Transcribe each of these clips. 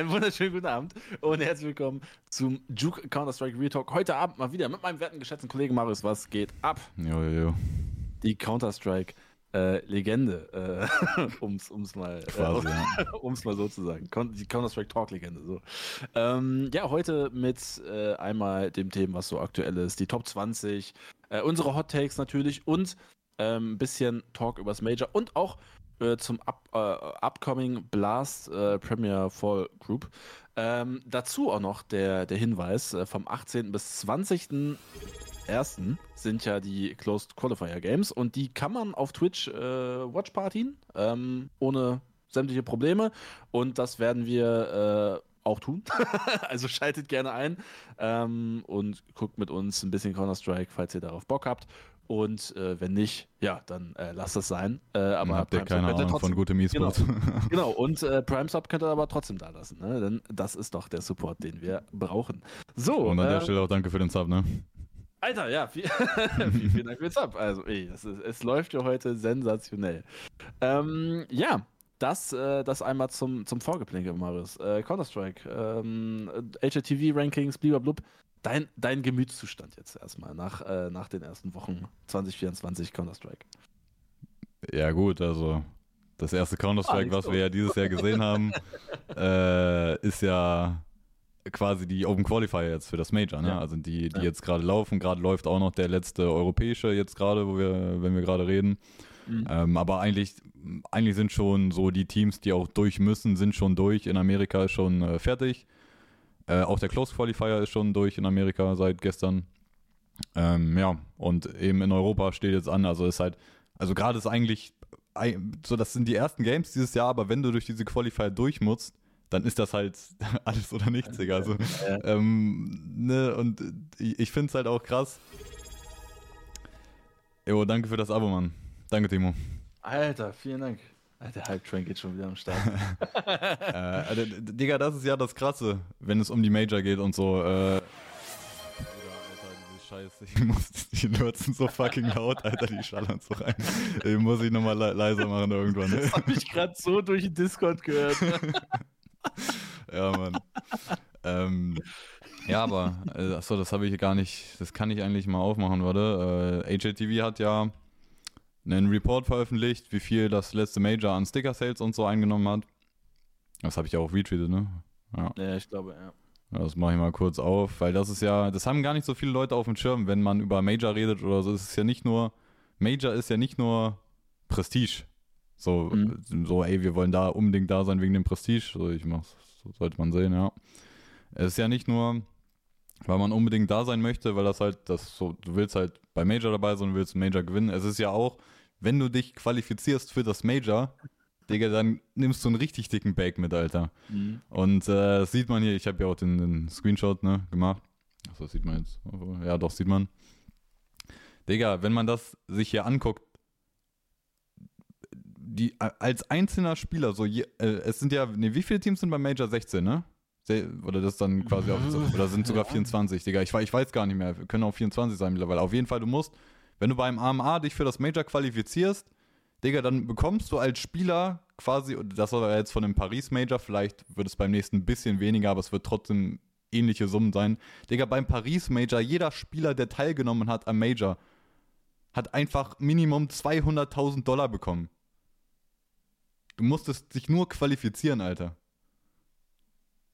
Einen wunderschönen guten Abend und herzlich willkommen zum Juke Counter-Strike Real Talk. Heute Abend mal wieder mit meinem werten geschätzten Kollegen Marius. Was geht ab? Jo, jo, jo. Die Counter-Strike äh, Legende, äh, um's, um's mal, Quasi, äh, ja. um's mal so zu sagen. Die Counter-Strike Talk-Legende. So. Ähm, ja, heute mit äh, einmal dem Thema, was so aktuell ist, die Top 20, äh, unsere Hot Takes natürlich und ähm, ein bisschen Talk übers Major und auch äh, zum up, äh, upcoming Blast äh, Premier Fall Group. Ähm, dazu auch noch der, der Hinweis, äh, vom 18. bis 20. Ersten sind ja die Closed Qualifier Games und die kann man auf Twitch äh, Watchpartien ähm, ohne sämtliche Probleme und das werden wir auch tun. also schaltet gerne ein ähm, und guckt mit uns ein bisschen Counter-Strike, falls ihr darauf Bock habt. Und äh, wenn nicht, ja, dann äh, lasst es sein. Äh, aber habt ihr keine Ahnung von trotzdem- gutem E-Sport. Genau, und äh, Prime Sub könnt ihr aber trotzdem da lassen, ne? denn das ist doch der Support, den wir brauchen. So, Und an der äh, Stelle auch danke für den Sub, ne? Alter, ja, viel, vielen, vielen Dank für den Sub. Also, ey, ist, es läuft ja heute sensationell. Ähm, ja, das, äh, das einmal zum, zum Vorgeplänkel, Marius. Äh, Counter-Strike, ähm, HLTV-Rankings, blub. Dein, dein Gemütszustand jetzt erstmal nach, äh, nach den ersten Wochen 2024 Counter-Strike. Ja, gut, also das erste Counter-Strike, Ah, was wir ja dieses Jahr gesehen haben, äh, ist ja quasi die Open Qualifier jetzt für das Major, ne? Ja. Also die, die Ja. jetzt gerade laufen. Gerade läuft auch noch der letzte europäische jetzt gerade, wo wir, wenn wir gerade reden. Mhm. Ähm, aber eigentlich, eigentlich sind schon so die Teams, die auch durch müssen, sind schon durch. In Amerika ist schon äh, fertig. Äh, auch der Close Qualifier ist schon durch in Amerika seit gestern. Ähm, ja, und eben in Europa steht jetzt an. Also ist halt, also gerade ist eigentlich ei- so, das sind die ersten Games dieses Jahr, aber wenn du durch diese Qualifier durch musst, dann ist das halt alles oder nichts, Digga. Also, ähm, ne, und ich, ich finde es halt auch krass. Jo, danke für das Abo, Mann. Danke, Timo. Alter, vielen Dank. Alter, Hype Train geht schon wieder am Start. äh, also, Digga, das ist ja das Krasse, wenn es um die Major geht und so. Äh, Alter, diese Scheiße, ich muss, die Nerds sind so fucking laut, Alter, die schallern so rein. Ich muss ich nochmal le leiser machen irgendwann. Das habe ich gerade so durch den Discord gehört. Ja, Mann. ähm, ja, aber, äh, achso, das habe ich gar nicht, das kann ich eigentlich mal aufmachen, warte. Äh, HLTV hat ja einen Report veröffentlicht, wie viel das letzte Major an Sticker-Sales und so eingenommen hat. Das habe ich ja auch retweetet, ne? Ja. ja, ich glaube, ja. Das mache ich mal kurz auf, weil das ist ja, das haben gar nicht so viele Leute auf dem Schirm, wenn man über Major redet oder so. Es ist ja nicht nur, Major ist ja nicht nur Prestige. So, Mhm. so, ey, wir wollen da unbedingt da sein wegen dem Prestige. So, ich mach's, so sollte man sehen, ja. Es ist ja nicht nur, weil man unbedingt da sein möchte, weil das halt, das so, du willst halt bei Major dabei sein und willst Major gewinnen. Es ist ja auch, wenn du dich qualifizierst für das Major, Digga, dann nimmst du einen richtig dicken Bag mit, Alter. Mhm. Und äh, das sieht man hier, ich habe ja auch den, den Screenshot ne, gemacht. Achso, das sieht man jetzt. Ja, doch, sieht man. Digga, wenn man das sich hier anguckt, die, als einzelner Spieler, so je, äh, es sind ja, ne, wie viele Teams sind bei Major 16, ne? Oder das dann quasi auf, oder sind sogar 24, Digga. Ich, ich weiß gar nicht mehr, können auch 24 sein mittlerweile. Auf jeden Fall, du musst, wenn du beim AMA dich für das Major qualifizierst, Digga, dann bekommst du als Spieler quasi, das war jetzt von dem Paris Major, vielleicht wird es beim nächsten ein bisschen weniger, aber es wird trotzdem ähnliche Summen sein. Digga, beim Paris Major, jeder Spieler, der teilgenommen hat am Major, hat einfach Minimum 200.000 Dollar bekommen. Du musstest dich nur qualifizieren, Alter.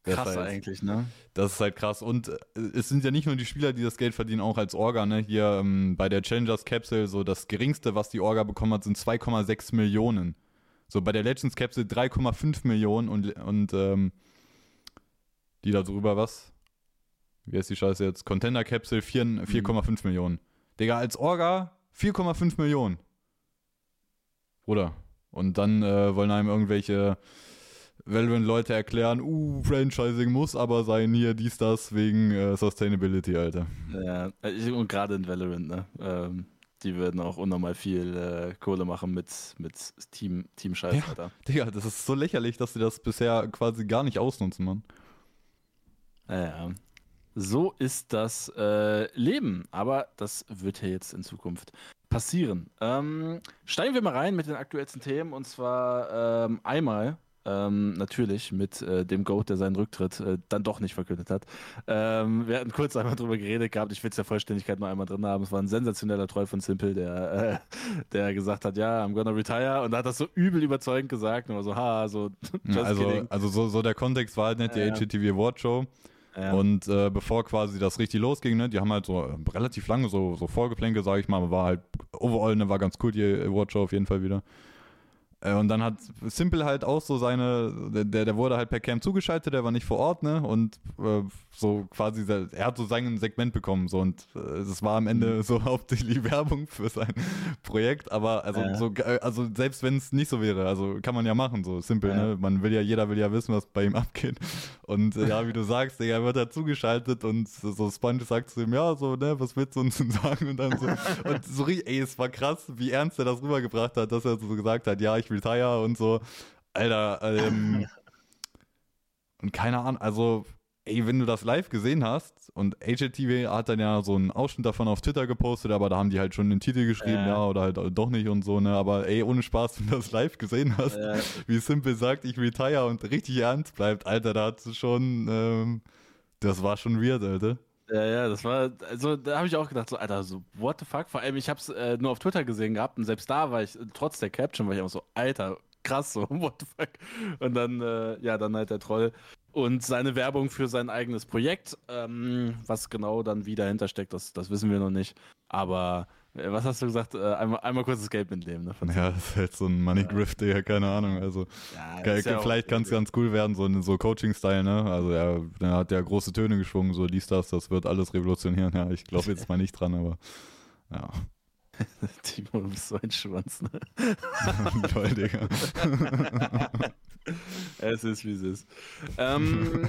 Das Krass ist halt- eigentlich, ne? Das ist halt krass. Und äh, es sind ja nicht nur die Spieler, die das Geld verdienen, auch als Orga, ne? Hier ähm, bei der Challengers Capsule, so das geringste, was die Orga bekommen hat, sind 2,6 Millionen. So bei der Legends Capsule 3,5 Millionen und, und ähm, die da drüber was? Wie heißt die Scheiße jetzt? Contender Capsule 4 4,5 Millionen. Digga, als Orga 4,5 Millionen. Oder? Und dann äh, wollen einem irgendwelche Valorant-Leute erklären, uh, Franchising muss aber sein, hier dies, das, wegen äh, Sustainability, Alter. Ja, ich- und gerade in Valorant, ne? Ähm, die würden auch unnormal viel äh, Kohle machen mit, mit Team, Team Scheiß, Ja. Alter. Digga, das ist so lächerlich, dass sie das bisher quasi gar nicht ausnutzen, Mann. Ja, ja. So ist das äh, Leben, aber das wird ja jetzt in Zukunft passieren. Ähm, steigen wir mal rein mit den aktuellsten Themen und zwar ähm, einmal ähm, natürlich mit äh, dem Goat, der seinen Rücktritt äh, dann doch nicht verkündet hat. Ähm, wir hatten kurz einmal drüber geredet gehabt, ich will es der Vollständigkeit noch einmal drin haben. Es war ein sensationeller Troll von Simple, der, äh, der gesagt hat, ja, I'm gonna retire und hat das so übel überzeugend gesagt, nur so, ha, so, just also, kidding. Also so, so der Kontext war halt nicht die ja, HGTV Award Show. Ja. Und äh, bevor quasi das richtig losging, ne, die haben halt so äh, relativ lange so, so Vorgeplänke, sage ich mal, war halt overall, ne, war ganz cool, die Award Show auf jeden Fall wieder. Äh, und dann hat Simple halt auch so seine, der, der wurde halt per Cam zugeschaltet, der war nicht vor Ort, ne? Und äh, so quasi, er hat so sein Segment bekommen, so und es äh, war am Ende mhm. so hauptsächlich Werbung für sein Projekt, aber also ja. so, äh, also selbst wenn es nicht so wäre, also kann man ja machen, so simpel, ja. ne? Man will ja, jeder will ja wissen, was bei ihm abgeht. Und äh, ja, wie du sagst, er wird da zugeschaltet und so Sponge sagt zu ihm, ja, so, ne, was willst du uns denn sagen? Und dann so, und so, ey, es war krass, wie ernst er das rübergebracht hat, dass er so gesagt hat, ja, ich will retire und so. Alter, ähm, und keine Ahnung, also, ey, wenn du das live gesehen hast und HLTV hat dann ja so einen Ausschnitt davon auf Twitter gepostet, aber da haben die halt schon den Titel geschrieben, äh. ja, oder halt doch nicht und so, ne, aber ey, ohne Spaß, wenn du das live gesehen hast, äh. wie Simple sagt, ich retire und richtig ernst bleibt, Alter, da hat es schon, ähm, das war schon weird, Alter. Ja, ja, das war, also da habe ich auch gedacht, so, Alter, so, what the fuck? Vor allem, ich habe es äh, nur auf Twitter gesehen gehabt und selbst da war ich, trotz der Caption, war ich auch so, Alter, krass, so, what the fuck? Und dann, äh, ja, dann halt der Troll und seine Werbung für sein eigenes Projekt. Ähm, was genau dann wie dahinter steckt, das, das wissen wir noch nicht. Aber äh, was hast du gesagt? Äh, einmal, einmal kurz das Geld mitnehmen. Ne, ja, das ist halt so ein Money Grift, ja. keine Ahnung. Also ja, ja vielleicht kann es ganz cool werden, so, so Coaching-Style, ne? Also er, er hat ja große Töne geschwungen, so dies, das, das wird alles revolutionieren. Ja, ich glaube jetzt mal nicht dran, aber ja. Timo, du bist so ein Schwanz, ne? Toll, Digga. es ist, wie es ist. Ähm,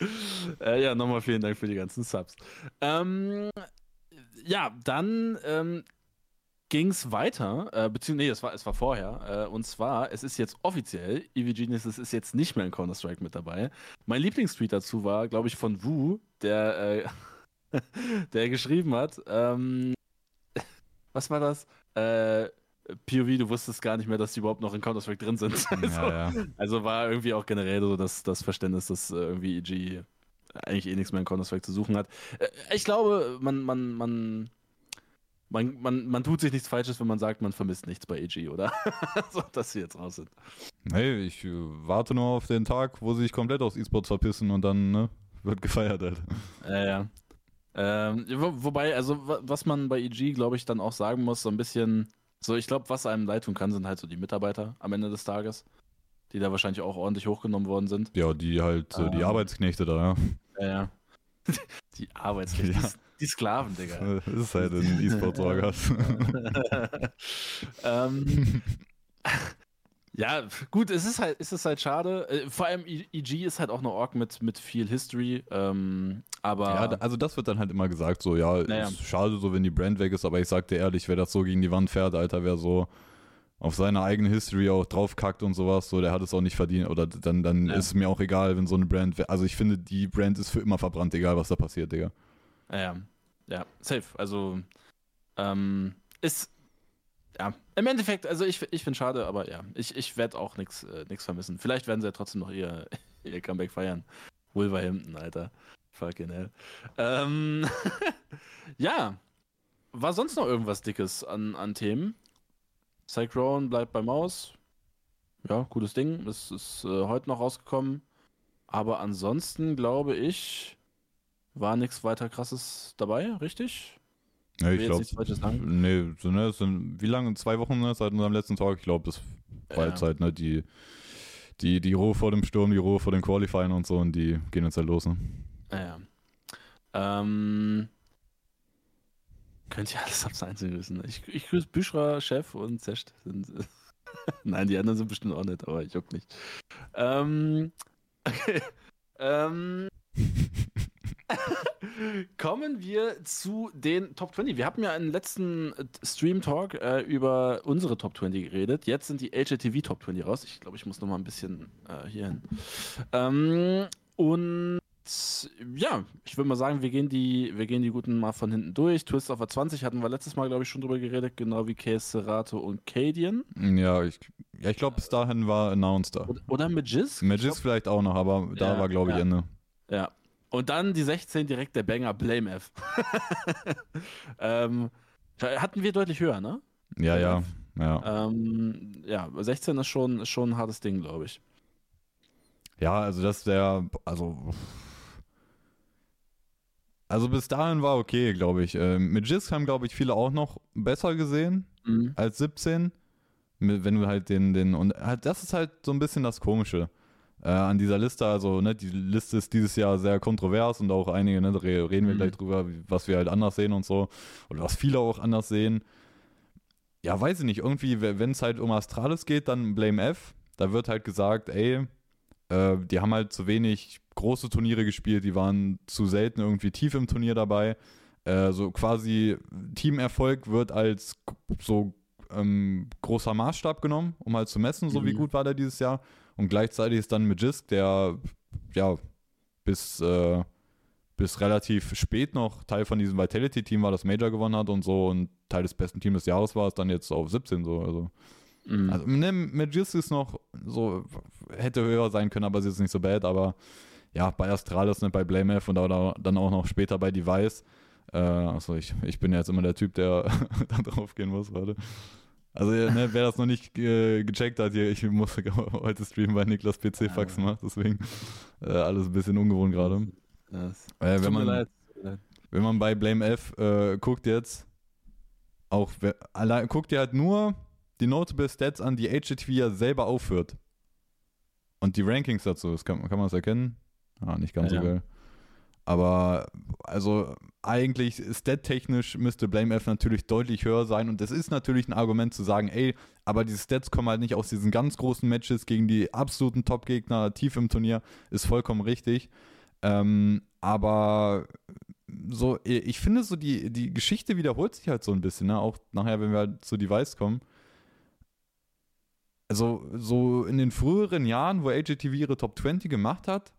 äh, ja, nochmal vielen Dank für die ganzen Subs. Ähm, ja, dann ähm, ging es weiter, äh, beziehungsweise, nee, es war, es war vorher, äh, und zwar, es ist jetzt offiziell, EV Geniuses ist jetzt nicht mehr in Counter-Strike mit dabei. Mein Lieblingstweet dazu war, glaube ich, von Wu, der, äh, der geschrieben hat, ähm, was war das? Äh, POV, du wusstest gar nicht mehr, dass die überhaupt noch in Counter-Strike drin sind. Also, ja, ja. also, war irgendwie auch generell so das, das Verständnis, dass äh, irgendwie EG eigentlich eh nichts mehr in Counter-Strike zu suchen hat. Äh, ich glaube, man, man, man, man, man, man tut sich nichts Falsches, wenn man sagt, man vermisst nichts bei EG, oder? so, dass sie jetzt raus sind. Hey, ich äh, warte nur auf den Tag, wo sie sich komplett aus E-Sports verpissen und dann ne, wird gefeiert halt. Ja, ja. Ähm, wo, wobei, also was man bei EG, glaube ich, dann auch sagen muss, so ein bisschen, so ich glaube, was einem leid tun kann, sind halt so die Mitarbeiter am Ende des Tages, die da wahrscheinlich auch ordentlich hochgenommen worden sind. Ja, die halt, ähm, die Arbeitsknechte da, ja. Ja, ja. die Arbeitsknechte, ja. die, die, Sklaven, Digga. Das ist halt ein E-Sport-Orgas. ähm, Ja, gut, es ist halt, es ist halt schade. Äh, vor allem EG ist halt auch eine Org mit, mit viel History. Ähm, aber. Ja, also das wird dann halt immer gesagt, so, ja, naja. ist schade so, wenn die Brand weg ist, aber ich sag dir ehrlich, wer das so gegen die Wand fährt, Alter, wer so auf seine eigene History auch draufkackt und sowas, so, der hat es auch nicht verdient. Oder dann, dann ja. ist mir auch egal, wenn so eine Brand. Also ich finde, die Brand ist für immer verbrannt, egal was da passiert, Digga. Ja, ja, safe. Also, ähm, ist ja, im Endeffekt, also ich, ich finde schade, aber ja, ich, ich werde auch nichts äh, vermissen. Vielleicht werden sie ja trotzdem noch ihr, ihr Comeback feiern. Wolverhampton, Alter. Fucking hell. Ähm, ja, war sonst noch irgendwas Dickes an, an Themen? Cyclone bleibt bei Maus. Ja, gutes Ding. Das ist äh, heute noch rausgekommen. Aber ansonsten glaube ich, war nichts weiter krasses dabei, richtig? Ja, ich glaube. Nee, so, ne, sind, wie lange? Zwei Wochen ne, seit unserem letzten Tag? Ich glaube, das war ja. Zeit, ne? Die, die, die Ruhe vor dem Sturm, die Ruhe vor den Qualifying und so und die gehen jetzt halt los, ne? Ja. Ähm. Könnt ihr alles abs Einzelnen wissen. Ich, ich grüße Büschra, Chef und Zest. Nein, die anderen sind bestimmt auch nicht, aber ich juck nicht. Ähm. Okay. Ähm. Kommen wir zu den Top 20. Wir hatten ja einen letzten äh, Stream-Talk äh, über unsere Top 20 geredet. Jetzt sind die HLTV Top 20 raus. Ich glaube, ich muss noch mal ein bisschen äh, hier hin. Ähm, und ja, ich würde mal sagen, wir gehen, die, wir gehen die guten mal von hinten durch. Twist of a 20 hatten wir letztes Mal, glaube ich, schon drüber geredet, genau wie Case Serato und Cadian. Ja, ich, ja, ich glaube, bis dahin war Announced da. Oder, oder Magisk? Magisk vielleicht auch noch, aber da Ja, war, glaube ich, ja. Ende. Ja. Und dann die 16 direkt der Banger Blame F. ähm, hatten wir deutlich höher, ne? Ja, ja, ja. Ähm, ja, 16 ist schon, schon ein hartes Ding, glaube ich. Ja, also das wäre, also. Also bis dahin war okay, glaube ich. Ähm, mit Jisk haben, glaube ich, viele auch noch besser gesehen Mhm. als 17. Mit- Wenn du halt den, den, und halt, das ist halt so ein bisschen das Komische äh, an dieser Liste. Also, ne, die Liste ist dieses Jahr sehr kontrovers und auch einige, ne, reden wir Mhm. gleich drüber, wie- was wir halt anders sehen und so. Oder was viele auch anders sehen. Ja, weiß ich nicht. Irgendwie, wenn es halt um Astralis geht, dann Blame F. Da wird halt gesagt, ey, äh, die haben halt zu wenig große Turniere gespielt, die waren zu selten irgendwie tief im Turnier dabei. Äh, so quasi Teamerfolg wird als so ähm, großer Maßstab genommen, um halt zu messen, so wie Mhm. gut war der dieses Jahr. Und gleichzeitig ist dann Magisk, der ja bis, äh, bis relativ spät noch Teil von diesem Vitality-Team war, das Major gewonnen hat und so und Teil des besten Teams des Jahres war, ist dann jetzt auf 17 so. Also, Mhm. also ne, Magis ist noch so, hätte höher sein können, aber sie ist nicht so bad, aber ja, bei Astralis, ne, bei Blame F und da- dann auch noch später bei Device. Äh, achso, ich, ich bin ja jetzt immer der Typ, der da drauf gehen muss, warte. Also, ne, wer das noch nicht äh, gecheckt hat, hier, ich muss heute streamen, weil Niklas PC Fax macht, deswegen äh, alles ein bisschen ungewohnt gerade. Äh, wenn, man, wenn man bei Blame F äh, guckt jetzt, auch allein, guckt ihr halt nur die Notable Stats an, die HTTV ja selber aufführt. Und die Rankings dazu, das kann, kann man das erkennen? Ah, nicht ganz Ja, so ja. Aber also eigentlich stat-technisch müsste Blame F natürlich deutlich höher sein und es ist natürlich ein Argument zu sagen, ey, aber die Stats kommen halt nicht aus diesen ganz großen Matches gegen die absoluten Top-Gegner tief im Turnier, ist vollkommen richtig. Ähm, aber so, ich finde so, die, die Geschichte wiederholt sich halt so ein bisschen, ne? Auch nachher, wenn wir halt zu Device kommen. Also, so in den früheren Jahren, wo AJTV ihre Top 20 gemacht hat,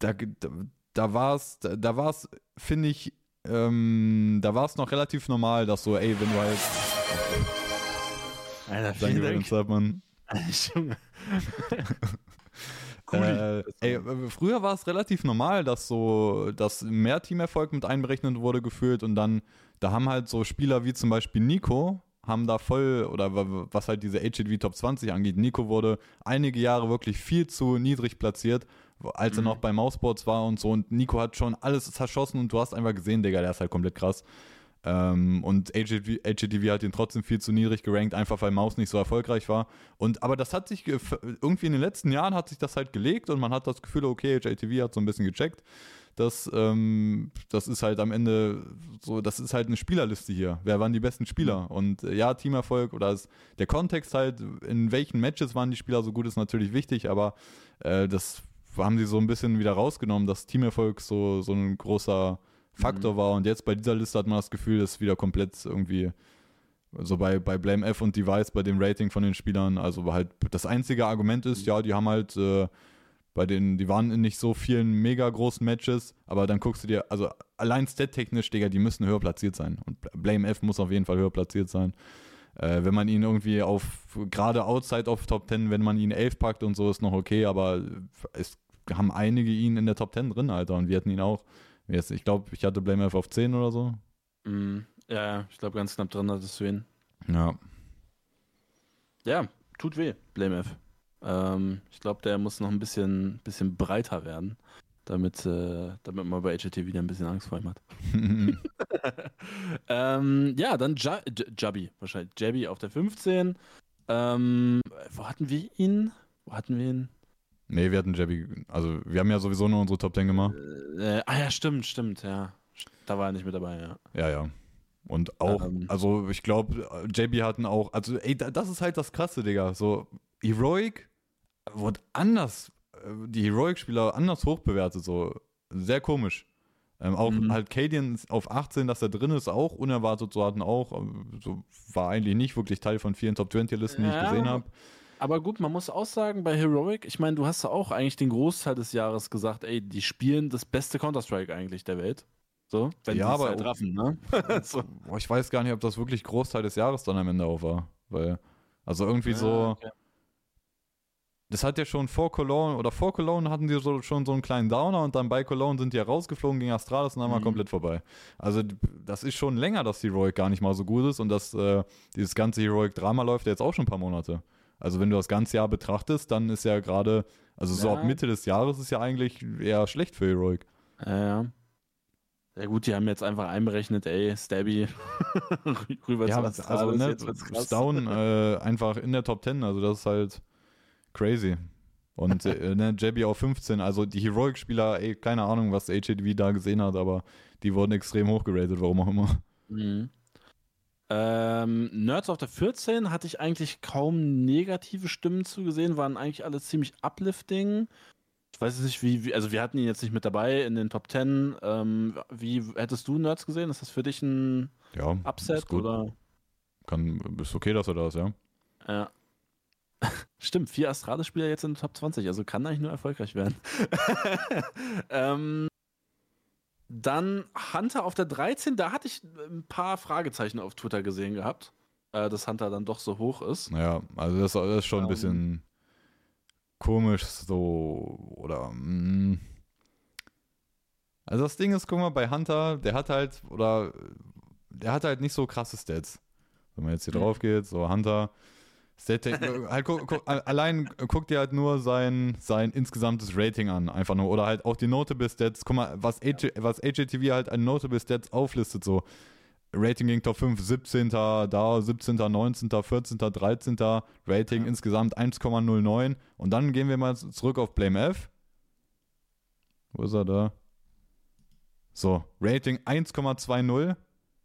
da, da, da war es, da, da war es, finde ich, ähm, da war es noch relativ normal, dass so, ey, wenn du halt. Alter, Danke, vielen Dank. Zapman. Junge. Coolie. Äh, ey, früher war es relativ normal, dass so, dass mehr Teamerfolg mit einberechnet wurde gefühlt und dann, da haben halt so Spieler wie zum Beispiel Nico, haben da voll, oder wa- was halt diese HTV Top 20 angeht, Nico wurde einige Jahre wirklich viel zu niedrig platziert, als er Mhm. noch bei Mouseboards war und so und Nico hat schon alles zerschossen und du hast einfach gesehen, Digga, der ist halt komplett krass. Ähm, und HGTV, HGTV hat ihn trotzdem viel zu niedrig gerankt, einfach weil Maus nicht so erfolgreich war. Und aber das hat sich ge- irgendwie in den letzten Jahren hat sich das halt gelegt und man hat das Gefühl, okay, HGTV hat so ein bisschen gecheckt. Das, ähm, das ist halt am Ende so, das ist halt eine Spielerliste hier. Wer waren die besten Spieler? Und äh, ja, Teamerfolg oder es, der Kontext halt, in welchen Matches waren die Spieler so gut, ist natürlich wichtig, aber äh, das haben sie so ein bisschen wieder rausgenommen, dass Teamerfolg so, so ein großer Faktor war. Und jetzt bei dieser Liste hat man das Gefühl, das ist wieder komplett irgendwie, also bei, bei Blame F und Device, bei dem Rating von den Spielern, also halt das einzige Argument ist, ja, die haben halt äh, bei den, die waren in nicht so vielen mega großen Matches, aber dann guckst du dir, also allein stat-technisch, Digga, die müssen höher platziert sein. Und Blame F muss auf jeden Fall höher platziert sein. Äh, wenn man ihn irgendwie auf, gerade outside of Top 10, wenn man ihn 11 packt und so, ist noch okay, aber es haben einige ihn in der Top 10 drin, Alter, und wir hatten ihn auch. Jetzt, ich glaube, ich hatte Blame F auf 10 oder so. Mhm. Ja, ich glaube, ganz knapp drin hattest du ihn. Ja. Ja, tut weh, Blame F. Ähm, ich glaube, der muss noch ein bisschen, bisschen breiter werden, damit, äh, damit man bei HTT wieder ein bisschen Angst vor ihm hat. ähm, ja, dann ja Jabby, wahrscheinlich. Jabby auf der 15. Ähm, wo hatten wir ihn? Wo hatten wir ihn? nee, wir hatten Jabby, also wir haben ja sowieso nur unsere Top 10 gemacht. Äh, ah ja, stimmt, stimmt, ja. Da war er nicht mit dabei, ja. Ja, ja. Und auch, Ähm. also ich glaube, JB hatten auch, also ey, da- das ist halt das Krasse, Digga. So, Heroic wurde anders, die Heroic-Spieler anders hochbewertet, so sehr komisch. Ähm, auch Mhm. halt Cadian auf 18, dass er drin ist, auch unerwartet, so hatten auch, ähm, so war eigentlich nicht wirklich Teil von vielen Top 20-Listen, die ich Ja. gesehen habe. Aber gut, man muss auch sagen, bei Heroic, ich meine, du hast ja auch eigentlich den Großteil des Jahres gesagt, ey, die spielen das beste Counter-Strike eigentlich der Welt. So, wenn ja, aber halt raffen, ne? so. Ich weiß gar nicht, ob das wirklich Großteil des Jahres dann am Ende auch war. Weil, also irgendwie ja, so. Okay. Das hat ja schon vor Cologne oder vor Cologne hatten die so, schon so einen kleinen Downer und dann bei Cologne sind die ja rausgeflogen gegen Astralis und dann mhm. mal komplett vorbei. Also das ist schon länger, dass die Heroic gar nicht mal so gut ist und dass äh, dieses ganze Heroic-Drama läuft ja jetzt auch schon ein paar Monate. Also wenn du das ganze Jahr betrachtest, dann ist ja gerade, also so ja. ab Mitte des Jahres ist ja eigentlich eher schlecht für Heroic. Ja, ja. Ja gut, die haben jetzt einfach einberechnet, ey, Stabby rüber ja, zu also, ne, jetzt Down äh, einfach in der Top 10, also das ist halt crazy. Und äh, ne, auf 15, also die Heroic-Spieler, ey, keine Ahnung, was HADV da gesehen hat, aber die wurden extrem hochgeratet, warum auch immer. Mhm. Ähm, Nerds auf der 14 hatte ich eigentlich kaum negative Stimmen zugesehen, waren eigentlich alle ziemlich uplifting. Ich weiß nicht, wie, wie, also wir hatten ihn jetzt nicht mit dabei in den Top 10. Ähm, wie hättest du Nerds gesehen? Ist das für dich ein ja, Upset oder? Kann, ist okay, dass er da ist, ja. Ja. Stimmt, vier Astralis-Spieler jetzt in den Top 20, also kann eigentlich nur erfolgreich werden. ähm, dann Hunter auf der 13, da hatte ich ein paar Fragezeichen auf Twitter gesehen gehabt, äh, dass Hunter dann doch so hoch ist. Ja, also das, das ist schon ein ähm, bisschen komisch so oder mh. Mm. also das Ding ist, guck mal, bei Hunter, der hat halt oder der hat halt nicht so krasse Stats. Wenn man jetzt hier mhm. drauf geht, so Hunter, halt guck, guck, allein guck dir halt nur sein, sein insgesamtes Rating an, einfach nur. Oder halt auch die Notable Stats. Guck mal, was, AJ, was AJTV halt an Notable Stats auflistet, so. Rating gegen Top 5, 17. da, 17., 19., 14., 13. Rating ja. insgesamt 1,09. Und dann gehen wir mal zurück auf Blame F. Wo ist er da? So, Rating 1,20.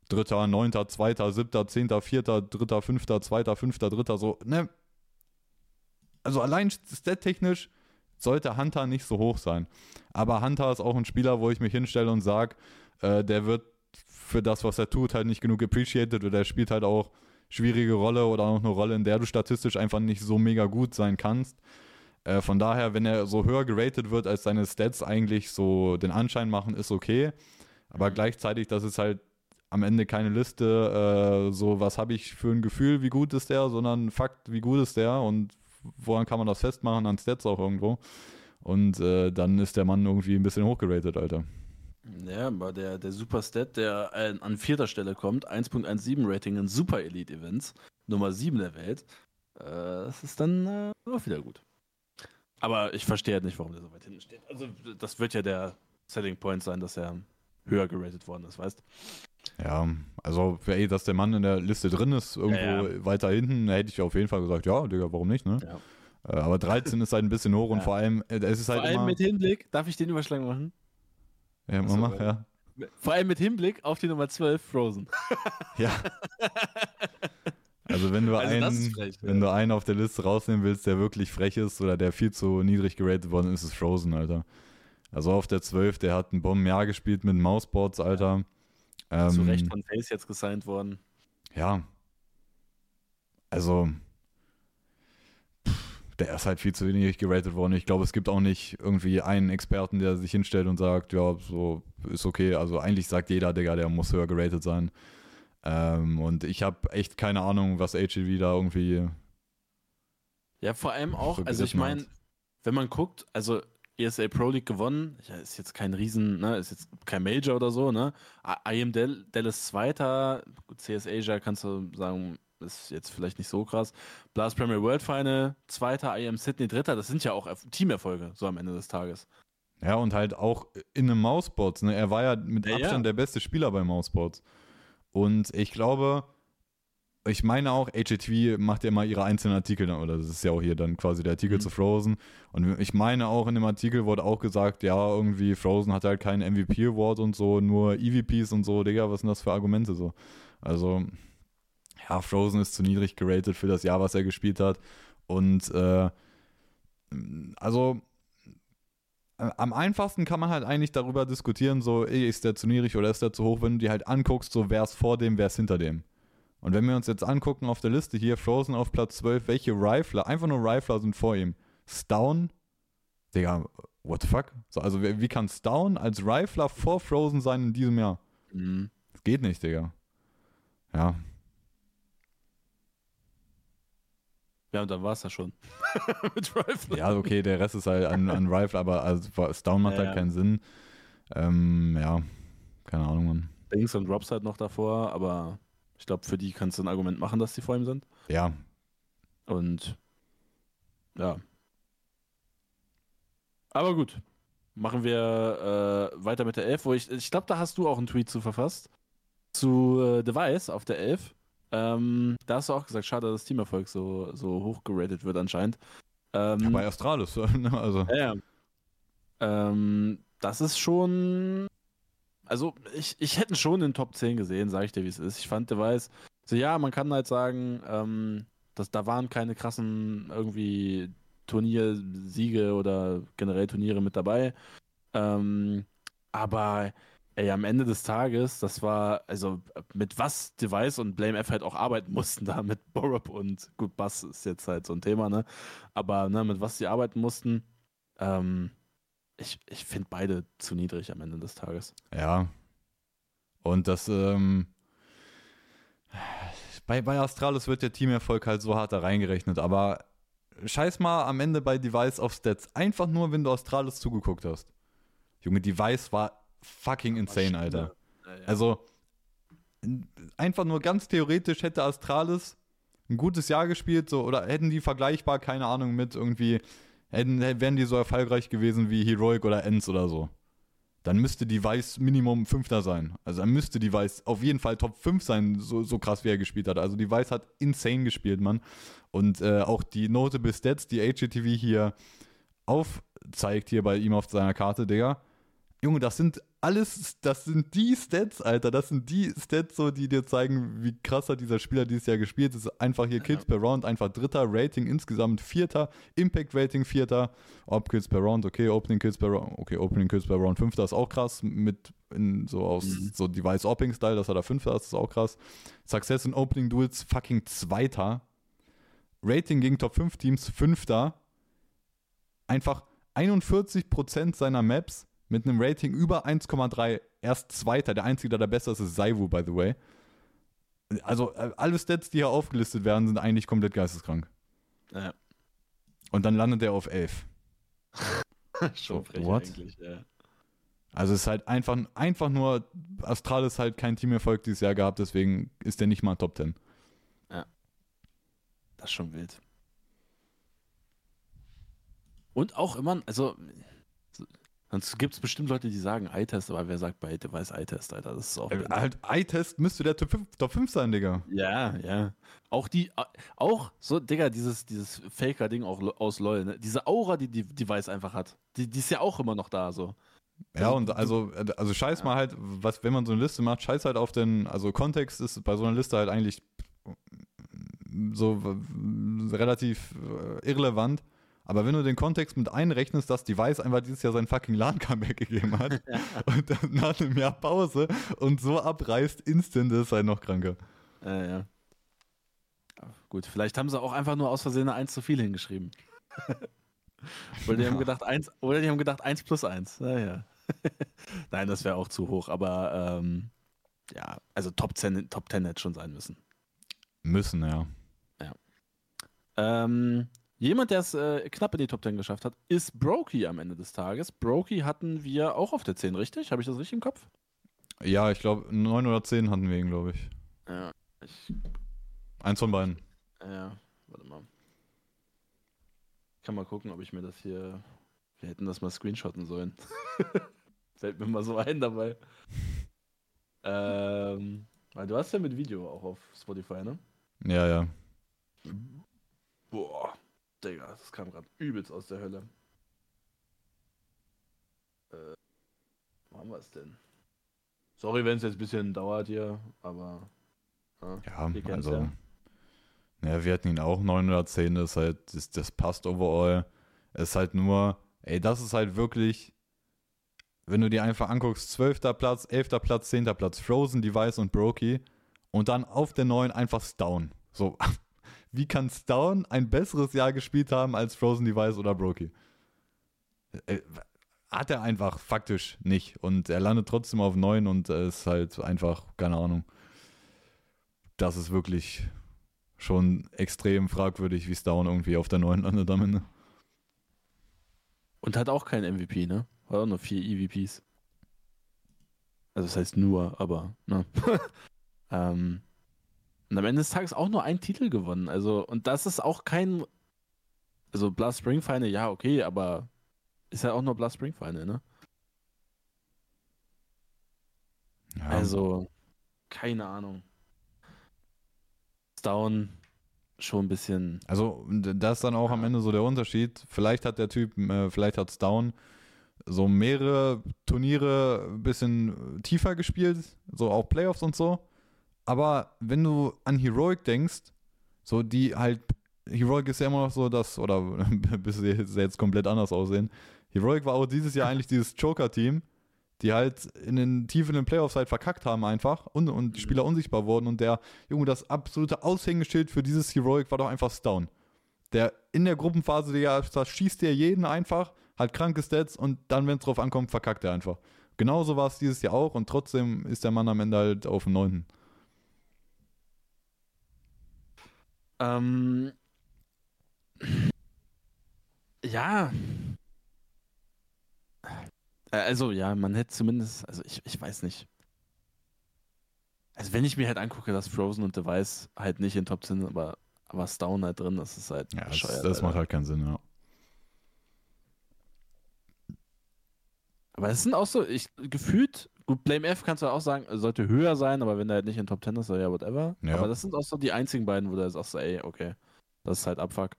Dritter, Neunter, Zweiter, Siebter, Zehnter, Vierter, Dritter, Fünfter, Zweiter, Fünfter, Dritter, so, ne? Also allein stat-technisch sollte Hunter nicht so hoch sein. Aber Hunter ist auch ein Spieler, wo ich mich hinstelle und sage, äh, der wird für das, was er tut, halt nicht genug appreciated oder er spielt halt auch schwierige Rolle oder auch eine Rolle, in der du statistisch einfach nicht so mega gut sein kannst. Äh, von daher, wenn er so höher geratet wird, als seine Stats eigentlich so den Anschein machen, ist okay. Aber mhm. gleichzeitig, das ist halt am Ende keine Liste, äh, so was habe ich für ein Gefühl, wie gut ist der, sondern Fakt, wie gut ist der und woran kann man das festmachen, an Stats auch irgendwo. Und äh, dann ist der Mann irgendwie ein bisschen hochgeratet, Alter. Ja, aber der, der Superstat, der äh, an vierter Stelle kommt, 1.17 Rating in Super Elite Events, Nummer 7 der Welt, äh, das ist dann äh, auch wieder gut. Aber ich verstehe halt nicht, warum der so weit hinten steht. Also, das wird ja der Selling Point sein, dass er höher geratet worden ist, weißt Ja, also, ey, dass der Mann in der Liste drin ist, irgendwo ja, ja. weiter hinten, hätte ich auf jeden Fall gesagt, ja, Digga, warum nicht, ne? Ja. Äh, aber 13 ist halt ein bisschen hoch und vor allem, äh, es ist halt. Vor allem immer, mit Hinblick, darf ich den Überschlag machen? Ja, Achso, mach, ja. Vor allem mit Hinblick auf die Nummer 12, Frozen. ja. Also wenn du, also einen, frech, wenn ja. du einen auf der Liste rausnehmen willst, der wirklich frech ist oder der viel zu niedrig geratet worden ist, ist es Frozen, Alter. Also auf der 12, der hat ein Bombenjahr gespielt mit Mouseboards, Alter. Ähm, Zu Recht von Face jetzt gesigned worden. Ja. Also, der ist halt viel zu wenig geratet worden. Ich glaube, es gibt auch nicht irgendwie einen Experten, der sich hinstellt und sagt, ja, so ist okay. Also eigentlich sagt jeder, Digga, der muss höher geratet sein. Ähm, und ich habe echt keine Ahnung, was HEV da irgendwie. Ja, vor allem auch, also ich meine, wenn man guckt, also ESA Pro League gewonnen, ja, ist jetzt kein Riesen, ne, ist jetzt kein Major oder so, ne? IM Dallas Zweiter, CS Asia kannst du sagen, ist jetzt vielleicht nicht so krass. Blast Premier World Final, Zweiter, IM Sydney Dritter, das sind ja auch Teamerfolge, so am Ende des Tages. Ja, und halt auch in einem Mousebots, ne? Er war ja mit ja, Abstand ja. der beste Spieler bei Mousebots. Und ich glaube, ich meine auch, HTV macht ja immer ihre einzelnen Artikel, oder das ist ja auch hier dann quasi der Artikel mhm. zu Frozen. Und ich meine auch in dem Artikel wurde auch gesagt, ja, irgendwie Frozen hat halt keinen MVP Award und so, nur EVPs und so, Digga, was sind das für Argumente so? Also, ja, Frozen ist zu niedrig geratet für das Jahr, was er gespielt hat. Und äh, also am einfachsten kann man halt eigentlich darüber diskutieren, so, ey, ist der zu niedrig oder ist der zu hoch, wenn du dir halt anguckst, so wer ist vor dem, wer ist hinter dem. Und wenn wir uns jetzt angucken auf der Liste hier, Frozen auf Platz 12, welche Rifler, einfach nur Rifler sind vor ihm? Stown, Digga, what the fuck? So, also wie, wie kann Stown als Rifler vor Frozen sein in diesem Jahr? Mhm. Das geht nicht, Digga. Ja, Ja, und dann war es ja schon. Mit Rifle. ja, okay, der Rest ist halt an, an Rifle, aber also, Stown macht Ja, halt ja. keinen Sinn. Ähm, ja, keine Ahnung, Mann. Dings und Drops halt noch davor, aber ich glaube, für die kannst du ein Argument machen, dass die vor ihm sind. Ja, Und ja. Aber gut. Machen wir äh, weiter mit der 11, wo ich, ich glaube, da hast du auch einen Tweet zu verfasst. Zu äh, Device auf der 11. Ähm, da hast du auch gesagt, schade, dass das Teamerfolg so, so hoch geratet wird anscheinend. Ähm, ja bei Astralis, ne, also. ja, ja. Ähm, das ist schon. Also, ich, ich hätte schon in den Top 10 gesehen, sage ich dir, wie es ist. Ich fand Device. So, ja, man kann halt sagen, ähm, dass da waren keine krassen irgendwie Turniersiege oder generell Turniere mit dabei. Ähm, aber ey, am Ende des Tages, das war, also mit was Device und Blame F halt auch arbeiten mussten, da mit Borup und gut, Bass ist jetzt halt so ein Thema, ne? Aber ne, mit was sie arbeiten mussten, ähm, ich, ich finde beide zu niedrig am Ende des Tages. Ja. Und das, ähm, bei, bei Astralis wird der Teamerfolg halt so hart da reingerechnet, aber scheiß mal am Ende bei Device auf Stats. Einfach nur, wenn du Astralis zugeguckt hast. Junge, Device war fucking insane, Alter. Also, n- einfach nur ganz theoretisch hätte Astralis ein gutes Jahr gespielt, so, oder hätten die vergleichbar, keine Ahnung, mit irgendwie, wären die so erfolgreich gewesen wie Heroic oder Ends oder so. Dann müsste Device Minimum Fünfter sein. Also dann müsste Device auf jeden Fall Top 5 sein, so, so krass wie er gespielt hat. Also Device hat insane gespielt, Mann. Und äh, auch die Notable Stats, die HGTV hier aufzeigt, hier bei ihm auf seiner Karte, Digga. Junge, das sind alles, das sind die Stats, Alter. Das sind die Stats, so, die dir zeigen, wie krass hat dieser Spieler dieses Jahr gespielt. Das ist einfach hier Kills per Round, einfach dritter, Rating insgesamt vierter, Impact Rating vierter, Ob Kills per Round, okay, Opening Kills per Round, okay, Opening Kills per Round fünfter ist auch krass, mit in, so aus Mhm. so Device Opping Style, dass er da fünfter ist, ist auch krass. Success in Opening Duels fucking zweiter. Rating gegen Top 5 Teams fünfter. Einfach 41% seiner Maps mit einem Rating über 1,3 erst Zweiter. Der Einzige, der da besser ist, ist Saivu, by the way. Also äh, alle Stats, die hier aufgelistet werden, sind eigentlich komplett geisteskrank. Ja. Und dann landet er auf 11. Schon So, frech what? eigentlich, ja. Also es ist halt einfach, einfach nur, Astralis halt kein Teamerfolg dieses Jahr gehabt, deswegen ist der nicht mal Top 10. Das ist schon wild. Und auch immer, also, sonst gibt es bestimmt Leute, die sagen Eye-Test, aber wer sagt bei Device Eye-Test, Alter? Das ist auch. Äh, halt, Eye-Test müsste der Top 5, Top 5 sein, Digga. Ja, ja. Auch die, auch so, Digga, dieses, dieses Faker-Ding auch aus LOL, ne? Diese Aura, die die Device einfach hat, die, die ist ja auch immer noch da, so. Ja, Also, und also, also scheiß mal halt, was, wenn man so eine Liste macht, scheiß halt auf den, also Kontext ist bei so einer Liste halt eigentlich so relativ äh, irrelevant. Aber wenn du den Kontext mit einrechnest, dass Device einfach dieses Jahr sein fucking LAN-Comeback gegeben hat und dann nach einem Jahr Pause und so abreißt, instant ist halt noch kranker. Äh, ja. Ja, Gut, vielleicht haben sie auch einfach nur aus Versehen eine 1 zu viel hingeschrieben. oder, die haben Ja. gedacht, 1, oder die haben gedacht 1 plus 1. Naja. Nein, das wäre auch zu hoch, aber ähm, ja, also Top 10, Top 10 hätte schon sein müssen. Müssen, ja. Ähm, jemand, der es äh, knapp in die Top 10 geschafft hat, ist Brokey am Ende des Tages. Brokey hatten wir auch auf der 10, richtig? Habe ich das richtig im Kopf? Ja, ich glaube, neun oder zehn hatten wir ihn, glaube ich. Ja, ich Eins von beiden. Ja, warte mal. Ich kann mal gucken, ob ich mir das hier. Wir hätten das mal screenshotten sollen. Fällt mir mal so ein dabei. ähm, weil du hast ja mit Video auch auf Spotify, ne? Ja, ja. Boah, Digga, das kam gerade übelst aus der Hölle. Äh, wo haben wir es denn? Sorry, wenn es jetzt ein bisschen dauert hier, aber. Ja, Ja, kennt's also. Ja. wir hatten ihn auch 9 oder 10, das halt, das, das passt overall. Es ist halt nur, ey, das ist halt wirklich, wenn du dir einfach anguckst, 12. Platz, 11. Platz, 10. Platz, Frozen, Device und Brokey. und dann auf der 9 einfach Stone. So, wie kann Stone ein besseres Jahr gespielt haben als Frozen Device oder Brokey? Äh, hat er einfach faktisch nicht. Und er landet trotzdem auf 9 und ist halt einfach, keine Ahnung. Das ist wirklich schon extrem fragwürdig, wie Stone irgendwie auf der 9 landet am Ende. Und hat auch keinen MVP, ne? Hat auch nur vier EVPs. Also das heißt nur, aber, ne? ähm, und am Ende des Tages auch nur einen Titel gewonnen. Also, und das ist auch kein. Also Blast Spring Final, ja, okay, aber ist ja auch nur Blast Spring Final, ne? Ja. Also, keine Ahnung. Down schon ein bisschen. Also, das ist dann auch am Ende so der Unterschied. Vielleicht hat der Typ, äh, vielleicht hat Down so mehrere Turniere ein bisschen tiefer gespielt, so auch Playoffs und so. Aber wenn du an Heroic denkst, so die halt, Heroic ist ja immer noch so, dass, oder bis sie jetzt komplett anders aussehen. Heroic war auch dieses Jahr eigentlich dieses Joker-Team, die halt in den tiefen Playoffs halt verkackt haben einfach und, und die Spieler unsichtbar wurden und der, Junge, das absolute Aushängeschild für dieses Heroic war doch einfach Stone. Der in der Gruppenphase, der schießt der jeden einfach, hat kranke Stats und dann, wenn es drauf ankommt, verkackt er einfach. Genauso war es dieses Jahr auch und trotzdem ist der Mann am Ende halt auf dem 9. Ähm. Ja. Äh, also, ja, man hätte zumindest, also ich, ich weiß nicht. Also, wenn ich mir halt angucke, dass Frozen und Device halt nicht in Top sind, aber, aber Stone halt drin, das ist halt. Ja, das, das macht halt keinen Sinn, ja. Aber es sind auch so, ich gefühlt, gut, Blame F kannst du auch sagen, sollte höher sein, aber wenn er halt nicht in Top 10 ist, ja, whatever. Ja. Aber das sind auch so die einzigen beiden, wo du jetzt auch so, ey, okay, das ist halt Abfuck.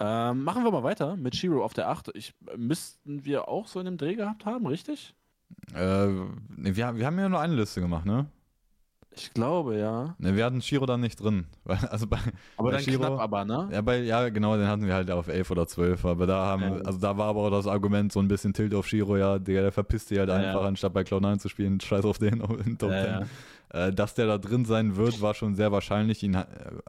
Ähm, machen wir mal weiter mit Shiro auf der 8. Ich, müssten wir auch so in dem Dreh gehabt haben, richtig? Äh, nee, wir, wir haben ja nur eine Liste gemacht, ne? Ich glaube, ja. Ne, wir hatten Shiro dann nicht drin. Also bei, aber bei dann Shiro, knapp aber, ne? Ja, bei, ja, genau, den hatten wir halt auf 11 oder 12. Aber da haben, ja. also da war aber auch das Argument so ein bisschen Tilt auf Shiro, ja, der, der verpisst sich halt ja, einfach, ja. anstatt bei Cloud9 zu spielen, scheiß auf den in Top 10. Äh, dass der da drin sein wird, war schon sehr wahrscheinlich. Ihn, äh,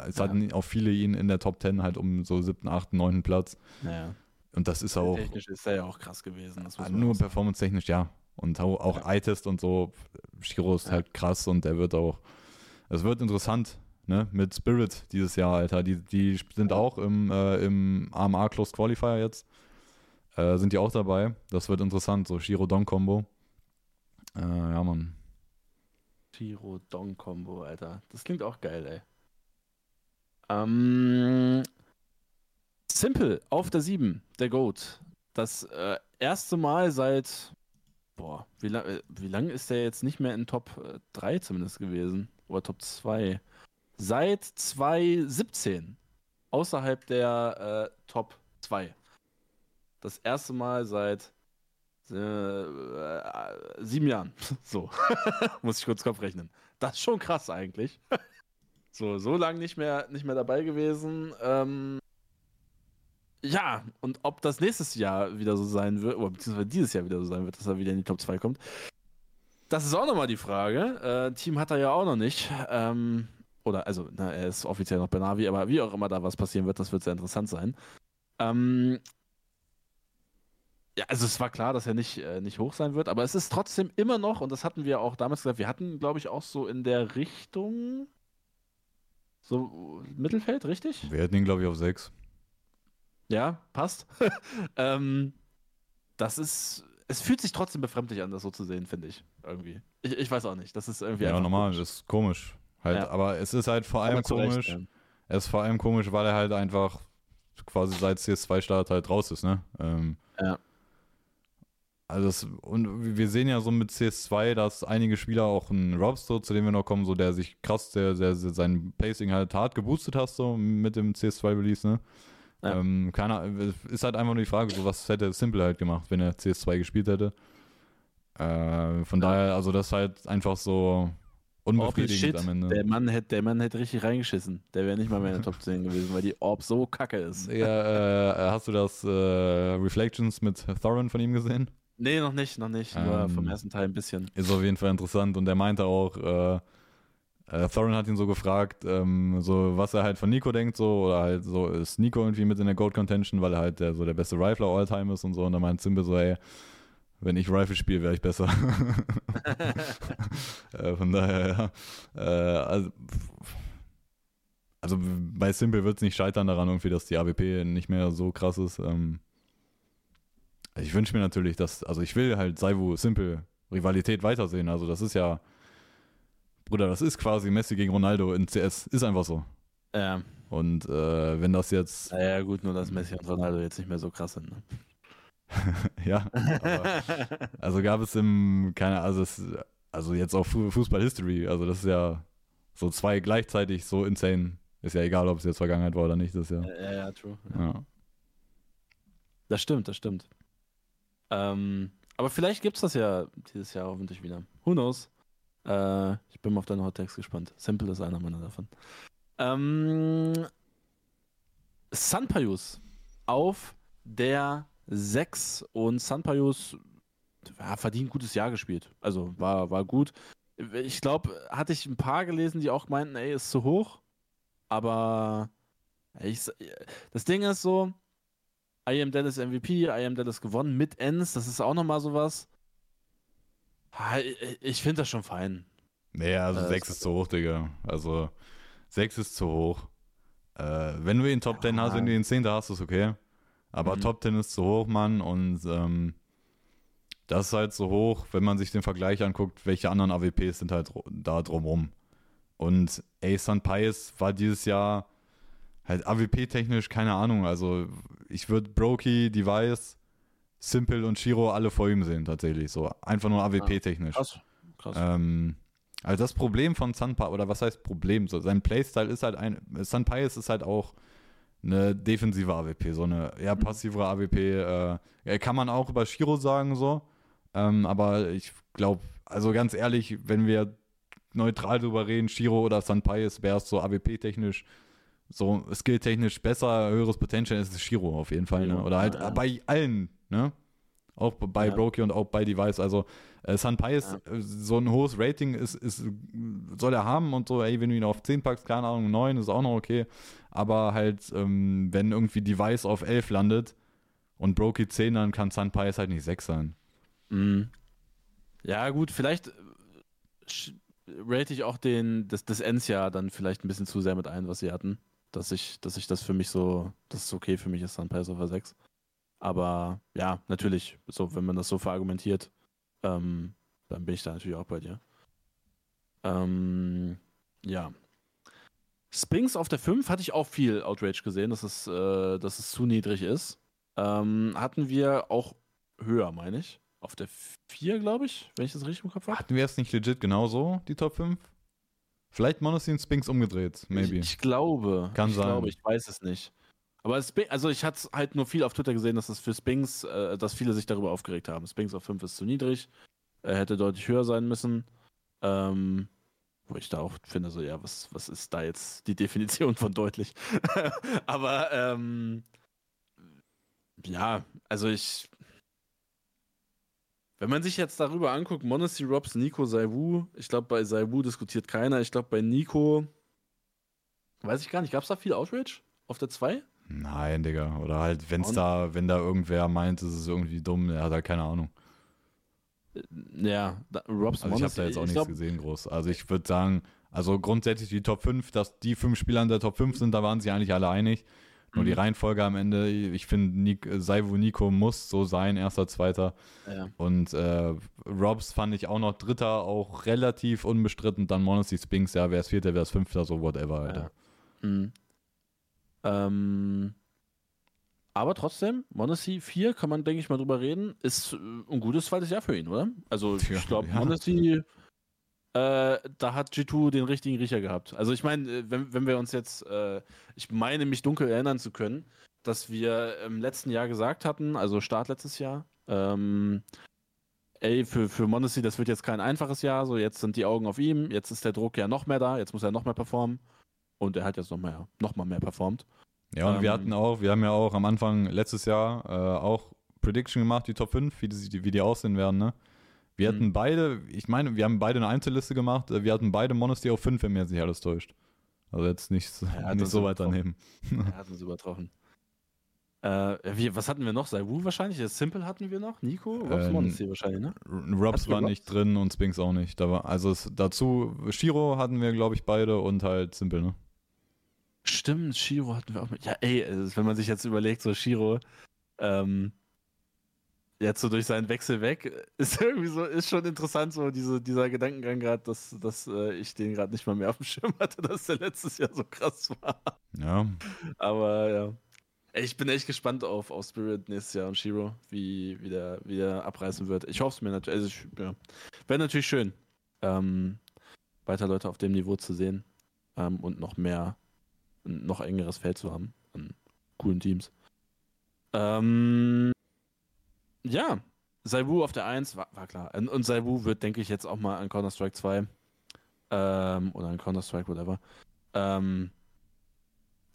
es hatten auch viele ihn in der Top 10 halt um so 7., 8., 9. Platz. Ja. Und das ist auch. Technisch ist er ja auch krass gewesen. nur performance-technisch, ja. Und auch. Eye-Test und so. Shiro ist halt krass und der wird auch es wird interessant, ne? Mit Spirit dieses Jahr, Alter. Die, die sind auch im, äh, im AMA Close Qualifier jetzt. Äh, sind die auch dabei. Das wird interessant, so Shiro-Don-Kombo. Äh, ja, Mann. Shiro-Don-Kombo, Alter. Das klingt auch geil, ey. Ähm, Simple auf der 7, der Goat. Das äh, erste Mal seit, boah, wie, lang, äh, wie lange ist der jetzt nicht mehr in Top 3 äh, zumindest gewesen? oder Top 2. Seit 2017 außerhalb der äh, Top 2. Das erste Mal seit äh, äh, sieben Jahren. so. Muss ich kurz Kopf rechnen. Das ist schon krass eigentlich. so, so lange nicht mehr, nicht mehr dabei gewesen. Ähm, ja, und ob das nächstes Jahr wieder so sein wird, oder beziehungsweise dieses Jahr wieder so sein wird, dass er wieder in die Top 2 kommt, das ist auch nochmal die Frage. Äh, Team hat er ja auch noch nicht. Ähm, oder, also, na, er ist offiziell noch bei Navi, aber wie auch immer da was passieren wird, das wird sehr interessant sein. Ähm, ja, also es war klar, dass er nicht, äh, nicht hoch sein wird, aber es ist trotzdem immer noch, und das hatten wir auch damals gesagt, wir hatten, glaube ich, auch so in der Richtung so Mittelfeld, richtig? Wir hätten ihn, glaube ich, auf 6. Ja, passt. ähm, das ist es fühlt sich trotzdem befremdlich an, das so zu sehen, finde ich. Irgendwie. Ich, ich, weiß auch nicht. Das ist irgendwie. Ja, normal, komisch. das ist komisch. Halt, ja. Aber es ist halt vor allem komisch. Recht, ja. Es ist vor allem komisch, weil er halt einfach quasi seit CS2-Start halt raus ist, ne? Ähm, ja. Also das, und wir sehen ja so mit CS2, dass einige Spieler auch ein Robster, zu dem wir noch kommen, so der sich krass, der, der, der sein Pacing halt hart geboostet hat, so mit dem CS2-Release, ne? Ja. Ähm, keiner, ist halt einfach nur die Frage, so was hätte Simple halt gemacht, wenn er CS2 gespielt hätte. Äh, von ja. daher, also das ist halt einfach so unbefriedigend am Ende. Der Mann, hätte, der Mann hätte richtig reingeschissen. Der wäre nicht mal mehr in der Top 10 gewesen, weil die Orb so kacke ist. Ja, äh, hast du das äh, Reflections mit Thorin von ihm gesehen? Nee, noch nicht, noch nicht. Nur vom ersten Teil ein bisschen. Ist auf jeden Fall interessant. Und er meinte auch, äh, Thorin hat ihn so gefragt, ähm, so was er halt von Nico denkt, so, oder halt so, ist Nico irgendwie mit in der Gold Contention, weil er halt der, so der beste Rifler All-Time ist und so. Und da meint Simbe so, ey, wenn ich Rifle spiele, wäre ich besser. äh, von daher, ja. Äh, also, also bei Simple wird es nicht scheitern daran, irgendwie, dass die AWP nicht mehr so krass ist. Ähm, also ich wünsche mir natürlich, dass, also ich will halt Saivu Simple Rivalität weitersehen. Also das ist ja, Bruder, das ist quasi Messi gegen Ronaldo in CS. Ist einfach so. Ja. Und äh, wenn das jetzt. Naja, gut, nur dass Messi und Ronaldo jetzt nicht mehr so krass sind. Ne? ja. Aber, also gab es im, keine also, es, also jetzt auch Fußball History. Also das ist ja so zwei gleichzeitig so insane. Ist ja egal, ob es jetzt Vergangenheit war oder nicht. Das ist ja. Ja, ja, true. Ja. Das stimmt, das stimmt. Ähm, aber vielleicht gibt es das ja dieses Jahr hoffentlich wieder. Who knows? Äh, ich bin mal auf deine Hot gespannt. Simple ist einer meiner davon. Ähm, Sanpayus auf der 6 und Sanpayus ja, verdient gutes Jahr gespielt. Also war, war gut. Ich glaube, hatte ich ein paar gelesen, die auch meinten, ey, ist zu hoch. Aber ich, das Ding ist so, I am Dallas MVP, I am Dallas gewonnen mit Ends, das ist auch nochmal sowas. Ich finde das schon fein. Nee, also 6 äh, ist zu hoch, Digga. Also 6 ist zu hoch. Äh, wenn du ihn Top 10 ja. hast, wenn du ihn 10. hast, ist okay. Aber mhm. Top 10 ist zu hoch, Mann. Und ähm, das ist halt so hoch, wenn man sich den Vergleich anguckt, welche anderen AWPs sind halt da drumrum. Und Ace Pies war dieses Jahr halt AWP-technisch, keine Ahnung. Also ich würde Brokey, Device, Simple und Shiro alle vor ihm sehen, tatsächlich. So einfach nur AWP-technisch. Krass. Krass. Ähm, also das Problem von Sunpai, oder was heißt Problem? So, sein Playstyle ist halt ein, Sunpai ist halt auch eine defensive AWP, so eine eher mhm. passivere AWP. Äh, kann man auch über Shiro sagen, so. Ähm, aber ich glaube, also ganz ehrlich, wenn wir neutral drüber reden, Shiro oder Sunpai ist, wäre es so AWP-technisch, so skilltechnisch besser, höheres Potential ist es Shiro auf jeden Fall. Ne? Oder halt ja, ja. bei allen, ne? Auch bei ja. Brokey und auch bei Device. Also äh, Sunpies, ja. Äh, so ein hohes Rating ist, ist, soll er haben und so, ey, wenn du ihn auf 10 packst, keine Ahnung, 9 ist auch noch okay. Aber halt, ähm, wenn irgendwie Device auf 11 landet und Brokey 10, dann kann Sunpies halt nicht 6 sein. Mhm. Ja, gut, vielleicht äh, rate ich auch den, das, das Ends ja dann vielleicht ein bisschen zu sehr mit ein, was sie hatten. Dass ich, dass ich das für mich so, das ist okay für mich ist Sunpies auf 6. Aber ja, natürlich, so, wenn man das so verargumentiert, ähm, dann bin ich da natürlich auch bei dir. Ähm, ja. Spinks auf der 5 hatte ich auch viel Outrage gesehen, dass es, äh, dass es zu niedrig ist. Ähm, hatten wir auch höher, meine ich. Auf der 4, glaube ich, wenn ich das richtig im Kopf habe. Hatten wir es nicht legit genauso, die Top 5? Vielleicht Monosin Spinks umgedreht, maybe. Ich, ich glaube. Kann ich sein. Glaube, ich weiß es nicht. Aber Spinks, also ich hatte halt nur viel auf Twitter gesehen, dass das für Spinks, äh, dass viele sich darüber aufgeregt haben. Spinks auf 5 ist zu niedrig. Er hätte deutlich höher sein müssen. Ähm, wo ich da auch finde, so, ja, was, was ist da jetzt die Definition von deutlich? Aber ähm, ja, also ich. Wenn man sich jetzt darüber anguckt, Monacy Robs, Nico, Saiwu, ich glaube, bei Saiwu diskutiert keiner. Ich glaube, bei Nico, weiß ich gar nicht, gab es da viel Outrage auf der 2? Nein, Digga. Oder halt, wenn's da, wenn da irgendwer meint, es ist irgendwie dumm, er hat halt keine Ahnung. Äh, ja, da, Robs Also ich habe da jetzt auch nichts glaub, gesehen groß. Also ich würde sagen, also grundsätzlich die Top 5, dass die fünf Spieler in der Top 5 sind, da waren sich eigentlich alle einig. Nur mhm. die Reihenfolge am Ende, ich finde, Saivu Nico muss so sein, erster, zweiter. Ja. Und äh, Robs fand ich auch noch dritter, auch relativ unbestritten. Dann Monacy Spinks, ja, wer ist vierter, wer ist fünfter, so whatever, Alter. Ja. Mhm. Ähm, aber trotzdem, Monacy 4 kann man, denke ich mal, drüber reden. Ist äh, ein gutes zweites Jahr für ihn, oder? Also, ich glaube, ja. Monacy, äh, da hat G2 den richtigen Riecher gehabt. Also, ich meine, äh, wenn, wenn wir uns jetzt, äh, ich meine, mich dunkel erinnern zu können, dass wir im letzten Jahr gesagt hatten, also Start letztes Jahr, ähm, ey, für, für Monacy, das wird jetzt kein einfaches Jahr, so jetzt sind die Augen auf ihm, jetzt ist der Druck ja noch mehr da, jetzt muss er noch mehr performen. Und er hat jetzt noch, mehr, noch mal mehr performt. Ja, und ähm, wir hatten auch, wir haben ja auch am Anfang letztes Jahr äh, auch Prediction gemacht, die Top 5, wie die, wie die aussehen werden, ne? Wir Mhm. hatten beide, ich meine, wir haben beide eine Einzelliste gemacht, äh, wir hatten beide Monesty auf 5, wenn mir jetzt nicht alles täuscht. Also jetzt nicht, so- Ja, nicht so weit daneben. Er hat uns übertroffen. Äh, wie, was hatten wir noch? Saiwu wahrscheinlich? Das Simple hatten wir noch? Nico? Robs Ähm, Monster wahrscheinlich, ne? Robs war Robs? nicht drin und Spinks auch nicht. Da war, also es, dazu, Shiro hatten wir, glaube ich, beide und halt Simple, ne? Stimmt, Shiro hatten wir auch mit. Ja, ey, also wenn man sich jetzt überlegt, so Shiro, ähm, jetzt so durch seinen Wechsel weg, ist irgendwie so, ist schon interessant, so diese, dieser Gedankengang gerade, dass, dass äh, ich den gerade nicht mal mehr auf dem Schirm hatte, dass der letztes Jahr so krass war. Ja. Aber ja. Ey, Ich bin echt gespannt auf, auf Spirit nächstes Jahr und Shiro, wie, wie, der, wie der abreißen wird. Ich hoffe es mir natürlich. Also ich, ja. Wäre natürlich schön, ähm, weiter Leute auf dem Niveau zu sehen ähm, und noch mehr, ein noch engeres Feld zu haben an coolen Teams. Ähm, ja, Saibu auf der 1 war, war klar. Und, und Saibu wird, denke ich, jetzt auch mal an Counter-Strike 2 ähm, oder an Counter-Strike, whatever. Ähm,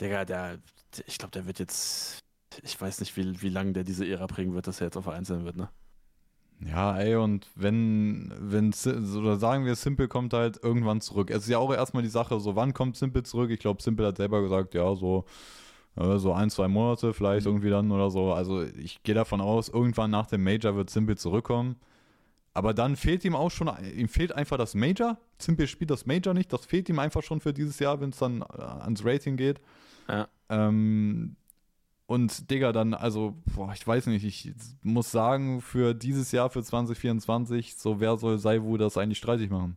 Digga, der, ich glaube, der wird jetzt, ich weiß nicht, wie, wie lange der diese Ära prägen wird, dass er jetzt auf der 1 sein wird, ne? Ja, ey, und wenn, wenn, oder sagen wir, Simple kommt halt irgendwann zurück. Es ist ja auch erstmal die Sache, so wann kommt Simple zurück? Ich glaube, Simple hat selber gesagt, ja, so, äh, so ein, zwei Monate vielleicht Mhm. irgendwie dann oder so. Also ich gehe davon aus, irgendwann nach dem Major wird Simple zurückkommen. Aber dann fehlt ihm auch schon, ihm fehlt einfach das Major. Simple spielt das Major nicht, das fehlt ihm einfach schon für dieses Jahr, wenn es dann äh, ans Rating geht. Ja. Ähm, und Digga, dann, also, boah, ich weiß nicht, ich muss sagen, für dieses Jahr, für 2024, so wer soll Saiwu das eigentlich streitig machen?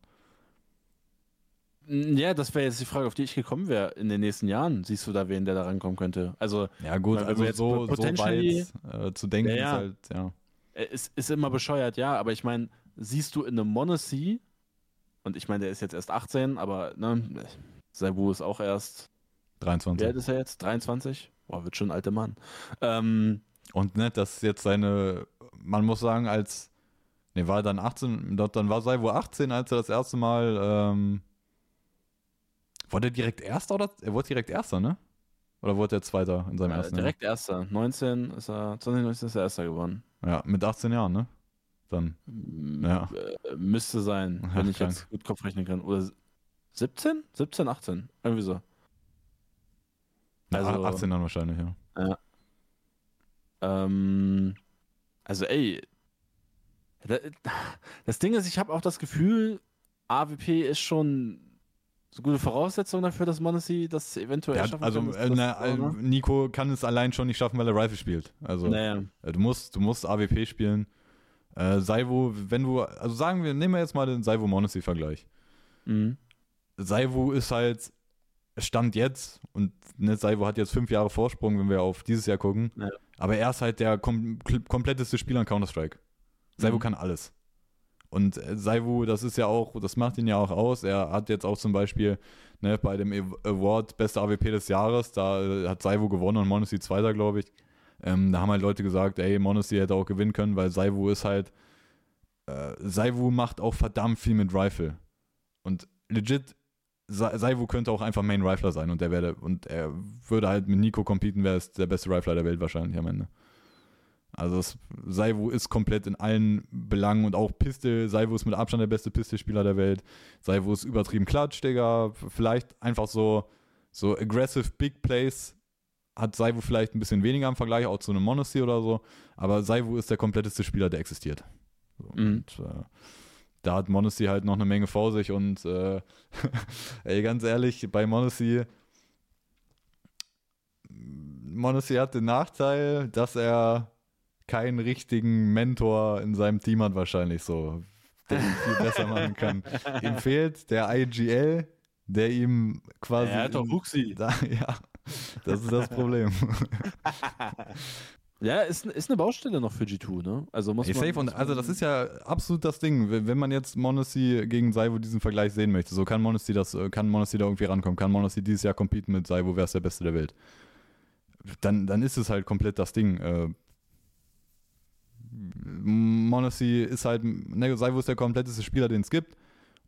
Ja, das wäre jetzt die Frage, auf die ich gekommen wäre in den nächsten Jahren. Siehst du da wen, der da rankommen könnte? Also, Ja, gut, also so, so weit äh, zu denken Ja, ist halt, ja. äh, ist, ist immer bescheuert, ja, aber ich meine, siehst du in einem Monacy, und ich meine, der ist jetzt erst 18, aber ne, Saibu ist auch erst, wie 23. alt ist er jetzt? 23? Boah, wird schon ein alter Mann. Ähm, Und nett, dass jetzt seine, man muss sagen, als, ne, war er dann 18, dort- dann war Saiwu 18, als er das erste Mal, ähm, wurde er direkt Erster oder? Er wurde direkt Erster, ne? Oder wurde er Zweiter in seinem äh, ersten direkt Erster. 19 ist er, 2019 ist er Erster geworden. Jahr? Ja, mit 18 Jahren, ne? Dann. M- Ja. Äh, müsste sein, wenn ich krank. jetzt gut Kopf rechnen kann. Oder 17? 17, 18. Irgendwie so. Ja, Also- 18 dann wahrscheinlich, ja. Ähm, also ey, da- das Ding ist, ich habe auch das Gefühl, AWP ist schon so gute Voraussetzung dafür, dass Monacy das eventuell Der schaffen hat, also kann. Das- äh, na, äh? Nico kann es allein schon nicht schaffen, weil er Rifle spielt. Also Naja. äh, du musst, du musst AWP spielen. Äh, Saivo, wenn du, also sagen wir, nehmen wir jetzt mal den Saivo Monacy Vergleich. Mhm. Saivo ist halt Stand jetzt und ne, Saivo hat jetzt fünf Jahre Vorsprung, wenn wir auf dieses Jahr gucken. Ja. Aber er ist halt der kom kompletteste Spieler an Counter-Strike. Saivo Mhm. kann alles. Und äh, Saivu, das ist ja auch, das macht ihn ja auch aus. Er hat jetzt auch zum Beispiel ne, bei dem Aw- Award Beste AWP des Jahres, da äh, hat Saivu gewonnen und Monacy Zweiter, glaube ich. Ähm, da haben halt Leute gesagt, ey, Monacy hätte auch gewinnen können, weil Saivu ist halt, äh, Saivu macht auch verdammt viel mit Rifle. Und legit, Saivu könnte auch einfach Main Rifler sein und der wäre, und er würde halt mit Nico competen, wäre es der beste Rifler der Welt wahrscheinlich am Ende. Also es, Saivu ist komplett in allen Belangen und auch Pistol. Saivu ist mit Abstand der beste Pistolspieler der Welt. Saivu ist übertrieben klatsch, Digga. Vielleicht einfach so, so aggressive Big Plays hat Saivu vielleicht ein bisschen weniger im Vergleich, auch zu einem Monacy oder so. Aber Saivu ist der kompletteste Spieler, der existiert. So, Mhm. Und äh, da hat Monacy halt noch eine Menge vor sich und äh, ey, ganz ehrlich, bei Monacy Monacy hat den Nachteil, dass er keinen richtigen Mentor in seinem Team hat wahrscheinlich so, der ihn viel besser machen kann. Ihm fehlt der IGL, der ihm quasi Er hat doch Huxi. da, ja, das ist das Problem. Ja, ist, ist eine Baustelle noch für G2, ne? Also muss Ey, man. safe und also das ist ja absolut das Ding, wenn wenn man jetzt Monacy gegen Saivo diesen Vergleich sehen möchte, so kann Monacy das, äh, kann Monacy da irgendwie rankommen, kann Monacy dieses Jahr competen mit Saivo, wer ist der Beste der Welt. Dann, dann ist es halt komplett das Ding. Äh, Monacy ist halt, ne, Saivo ist der kompletteste Spieler, den es gibt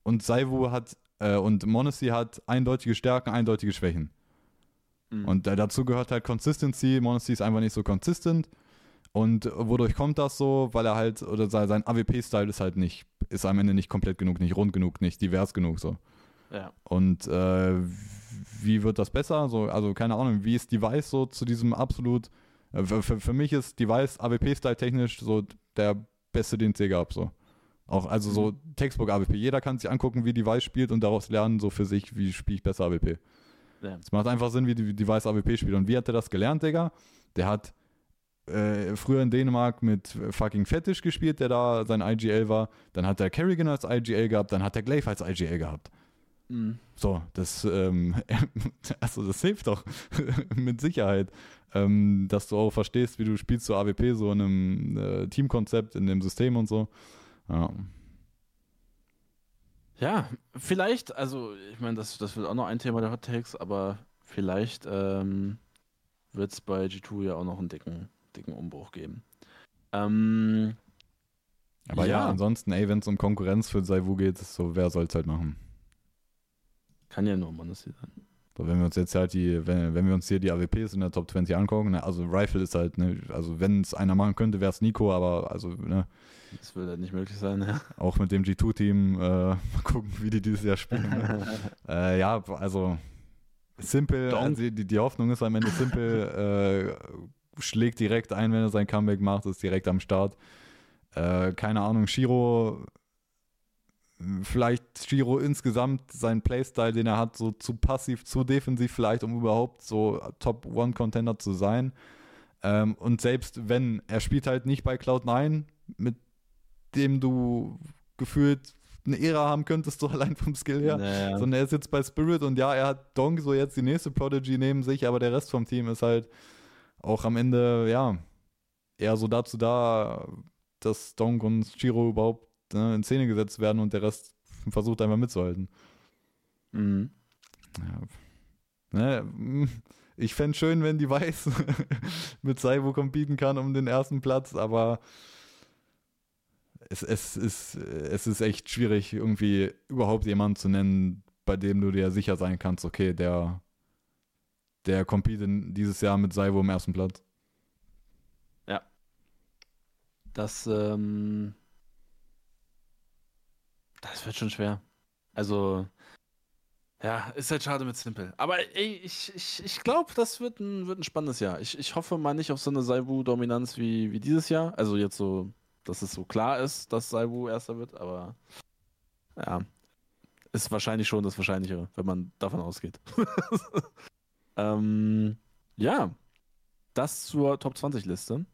und Saivo hat, äh, und Monacy hat eindeutige Stärken, eindeutige Schwächen. Mhm. Und da- dazu gehört halt Consistency. Monacy ist einfach nicht so consistent. Und wodurch kommt das so? Weil er halt, oder sein, sein AWP-Style ist halt nicht, ist am Ende nicht komplett genug, nicht rund genug, nicht divers genug so. Ja. Und äh, wie wird das besser? So, also keine Ahnung, wie ist Device so zu diesem absolut, äh, für, für mich ist Device AWP-Style technisch so der beste, den es je gab. So. Auch also so Textbook AWP. Jeder kann sich angucken, wie Device spielt und daraus lernen, so für sich, wie spiele ich besser AWP. Es macht einfach Sinn, wie die Device AWP spielt. Und wie hat er das gelernt, Digga? Der hat äh, früher in Dänemark mit fucking Fetish gespielt, der da sein IGL war. Dann hat er Kerrigan als IGL gehabt, dann hat er Glaive als IGL gehabt. Mhm. So, das, ähm, also das hilft doch mit Sicherheit, ähm, dass du auch verstehst, wie du spielst so AWP, so in einem äh, Teamkonzept, in dem System und so. Ja. Ja, vielleicht, also ich meine, das, das wird auch noch ein Thema der Hot Takes, aber vielleicht ähm, wird es bei G2 ja auch noch einen dicken, dicken Umbruch geben. Ähm, Aber ja, Ja. ansonsten, ey, wenn es um Konkurrenz für Saivu geht, so, wer soll es halt machen? kann ja nur Monosy sein. So, wenn wir uns jetzt halt die, wenn, wenn wir uns hier die AWPs in der Top 20 angucken, ne, also Rifle ist halt, ne, also wenn es einer machen könnte, wäre es Nico, aber also, ne, Das wird halt nicht möglich sein, ja. auch mit dem G2-Team, äh, mal gucken, wie die dieses Jahr spielen. Ne? äh, ja, also Simple, Donk. also die, die Hoffnung ist am Ende Simple, äh, schlägt direkt ein, wenn er sein Comeback macht, ist direkt am Start. Äh, keine Ahnung, Shiro, vielleicht Shiro insgesamt sein Playstyle, den er hat, so zu passiv, zu defensiv vielleicht, um überhaupt so Top-One-Contender zu sein. Ähm, und selbst wenn, er spielt halt nicht bei Cloud9, mit dem du gefühlt eine Ära haben könntest, so allein vom Skill her. Naja. Sondern er ist jetzt bei Spirit und ja, er hat Donk so jetzt die nächste Prodigy neben sich, aber der Rest vom Team ist halt auch am Ende, ja, eher so dazu da, dass Donk und Shiro überhaupt ne, in Szene gesetzt werden und der Rest versucht einfach mitzuhalten. Mhm. Ja. Ne, ich fände schön, wenn die Weiß mit Saibo competen kann um den ersten Platz, aber es, es, ist, es ist echt schwierig, irgendwie überhaupt jemanden zu nennen, bei dem du dir sicher sein kannst, okay, der, der competet dieses Jahr mit Saibo im ersten Platz. Das, ähm, das wird schon schwer. Also, ja, ist halt schade mit Simple. Aber ey, ich, ich, ich glaube, das wird ein, wird ein spannendes Jahr. Ich, ich hoffe mal nicht auf so eine Saibu-Dominanz wie, wie dieses Jahr. Also jetzt so, dass es so klar ist, dass Saibu erster wird, aber ja, ist wahrscheinlich schon das Wahrscheinlichere, wenn man davon ausgeht. ähm, ja, das zur Top 20 Liste.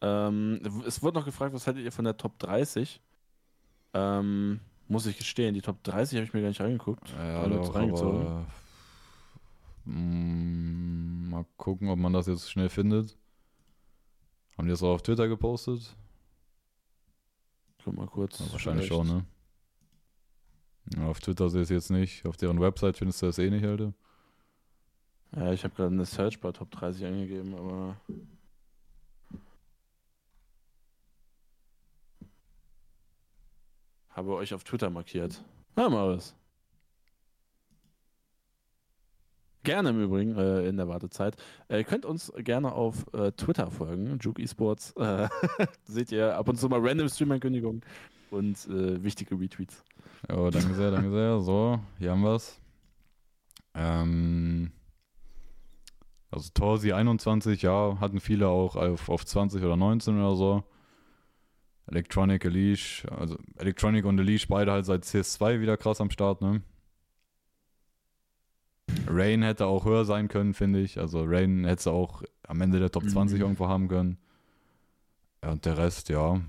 Ähm, es wurde noch gefragt, was haltet ihr von der Top 30? Ähm, muss ich gestehen, die Top 30 habe ich mir gar nicht angeguckt. Ja, Alle doch, reingezogen. aber, mm, mal gucken, ob man das jetzt schnell findet. Haben die das auch auf Twitter gepostet? Guck mal kurz. Ja, wahrscheinlich vielleicht. schon, ne? Ja, auf Twitter sehe ich es jetzt nicht. Auf deren Website findest du das eh nicht, Alter. Ja, ich habe gerade eine Search bei Top 30 eingegeben, aber. Habe euch auf Twitter markiert. Na, mal was. Gerne im Übrigen äh, in der Wartezeit. Äh, ihr könnt uns gerne auf äh, Twitter folgen, Juke Esports. Äh, seht ihr ab und zu mal random Stream-Ankündigungen und äh, wichtige Retweets. Ja, danke sehr, danke sehr. So, hier haben wir es. Ähm, also Torsi 21, ja, hatten viele auch auf, auf 20 oder 19 oder so. Electronic, Elish, also Electronic und Elish beide halt seit CS2 wieder krass am Start, ne? Rain hätte auch höher sein können, finde ich. Also Rain hätte auch am Ende der Top 20 Mhm. irgendwo haben können. Ja, und der Rest, ja.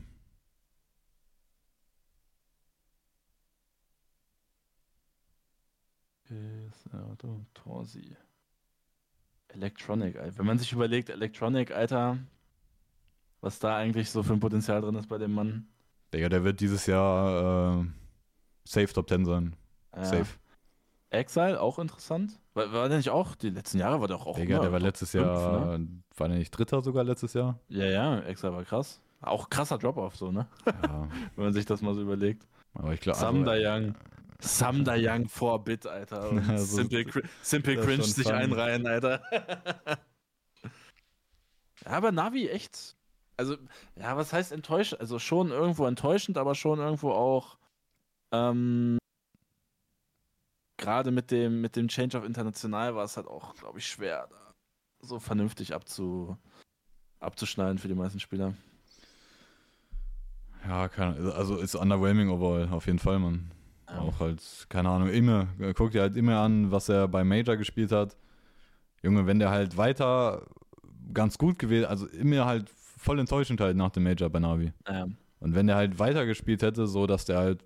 Torsi. Electronic, Alter. Wenn man sich überlegt, Electronic, Alter, was da eigentlich so für ein Potenzial drin ist bei dem Mann. Digga, der wird dieses Jahr äh, safe Top 10 sein. Ja. Safe. Exile, auch interessant. War, war der nicht auch, die letzten Jahre war der auch, auch Digga, immer der war letztes fünf, Jahr, Ne? war der nicht Dritter sogar letztes Jahr? Ja, ja, Exile war krass. Auch krasser Drop-Off, so, ne? Ja, Wenn man sich das mal so überlegt. aber ich glaube. Samda Young. Samda Young vor Bit, Alter. Also, Simple, Cri- Simple Cringe sich funny. einreihen, Alter. ja, aber Navi echt. Also, ja, was heißt enttäuschend? Also schon irgendwo enttäuschend, aber schon irgendwo auch ähm, gerade mit dem, mit dem Change of International war es halt auch, glaube ich, schwer, da so vernünftig abzu, abzuschneiden für die meisten Spieler. Ja, keine, also ist underwhelming overall, auf jeden Fall, man. Ja. Auch halt, keine Ahnung, immer, guck dir halt immer an, was er bei Major gespielt hat. Junge, wenn der halt weiter ganz gut gewählt, also immer halt voll enttäuschend halt nach dem Major bei Navi. Ja. Und wenn der halt weiter gespielt hätte, so dass der halt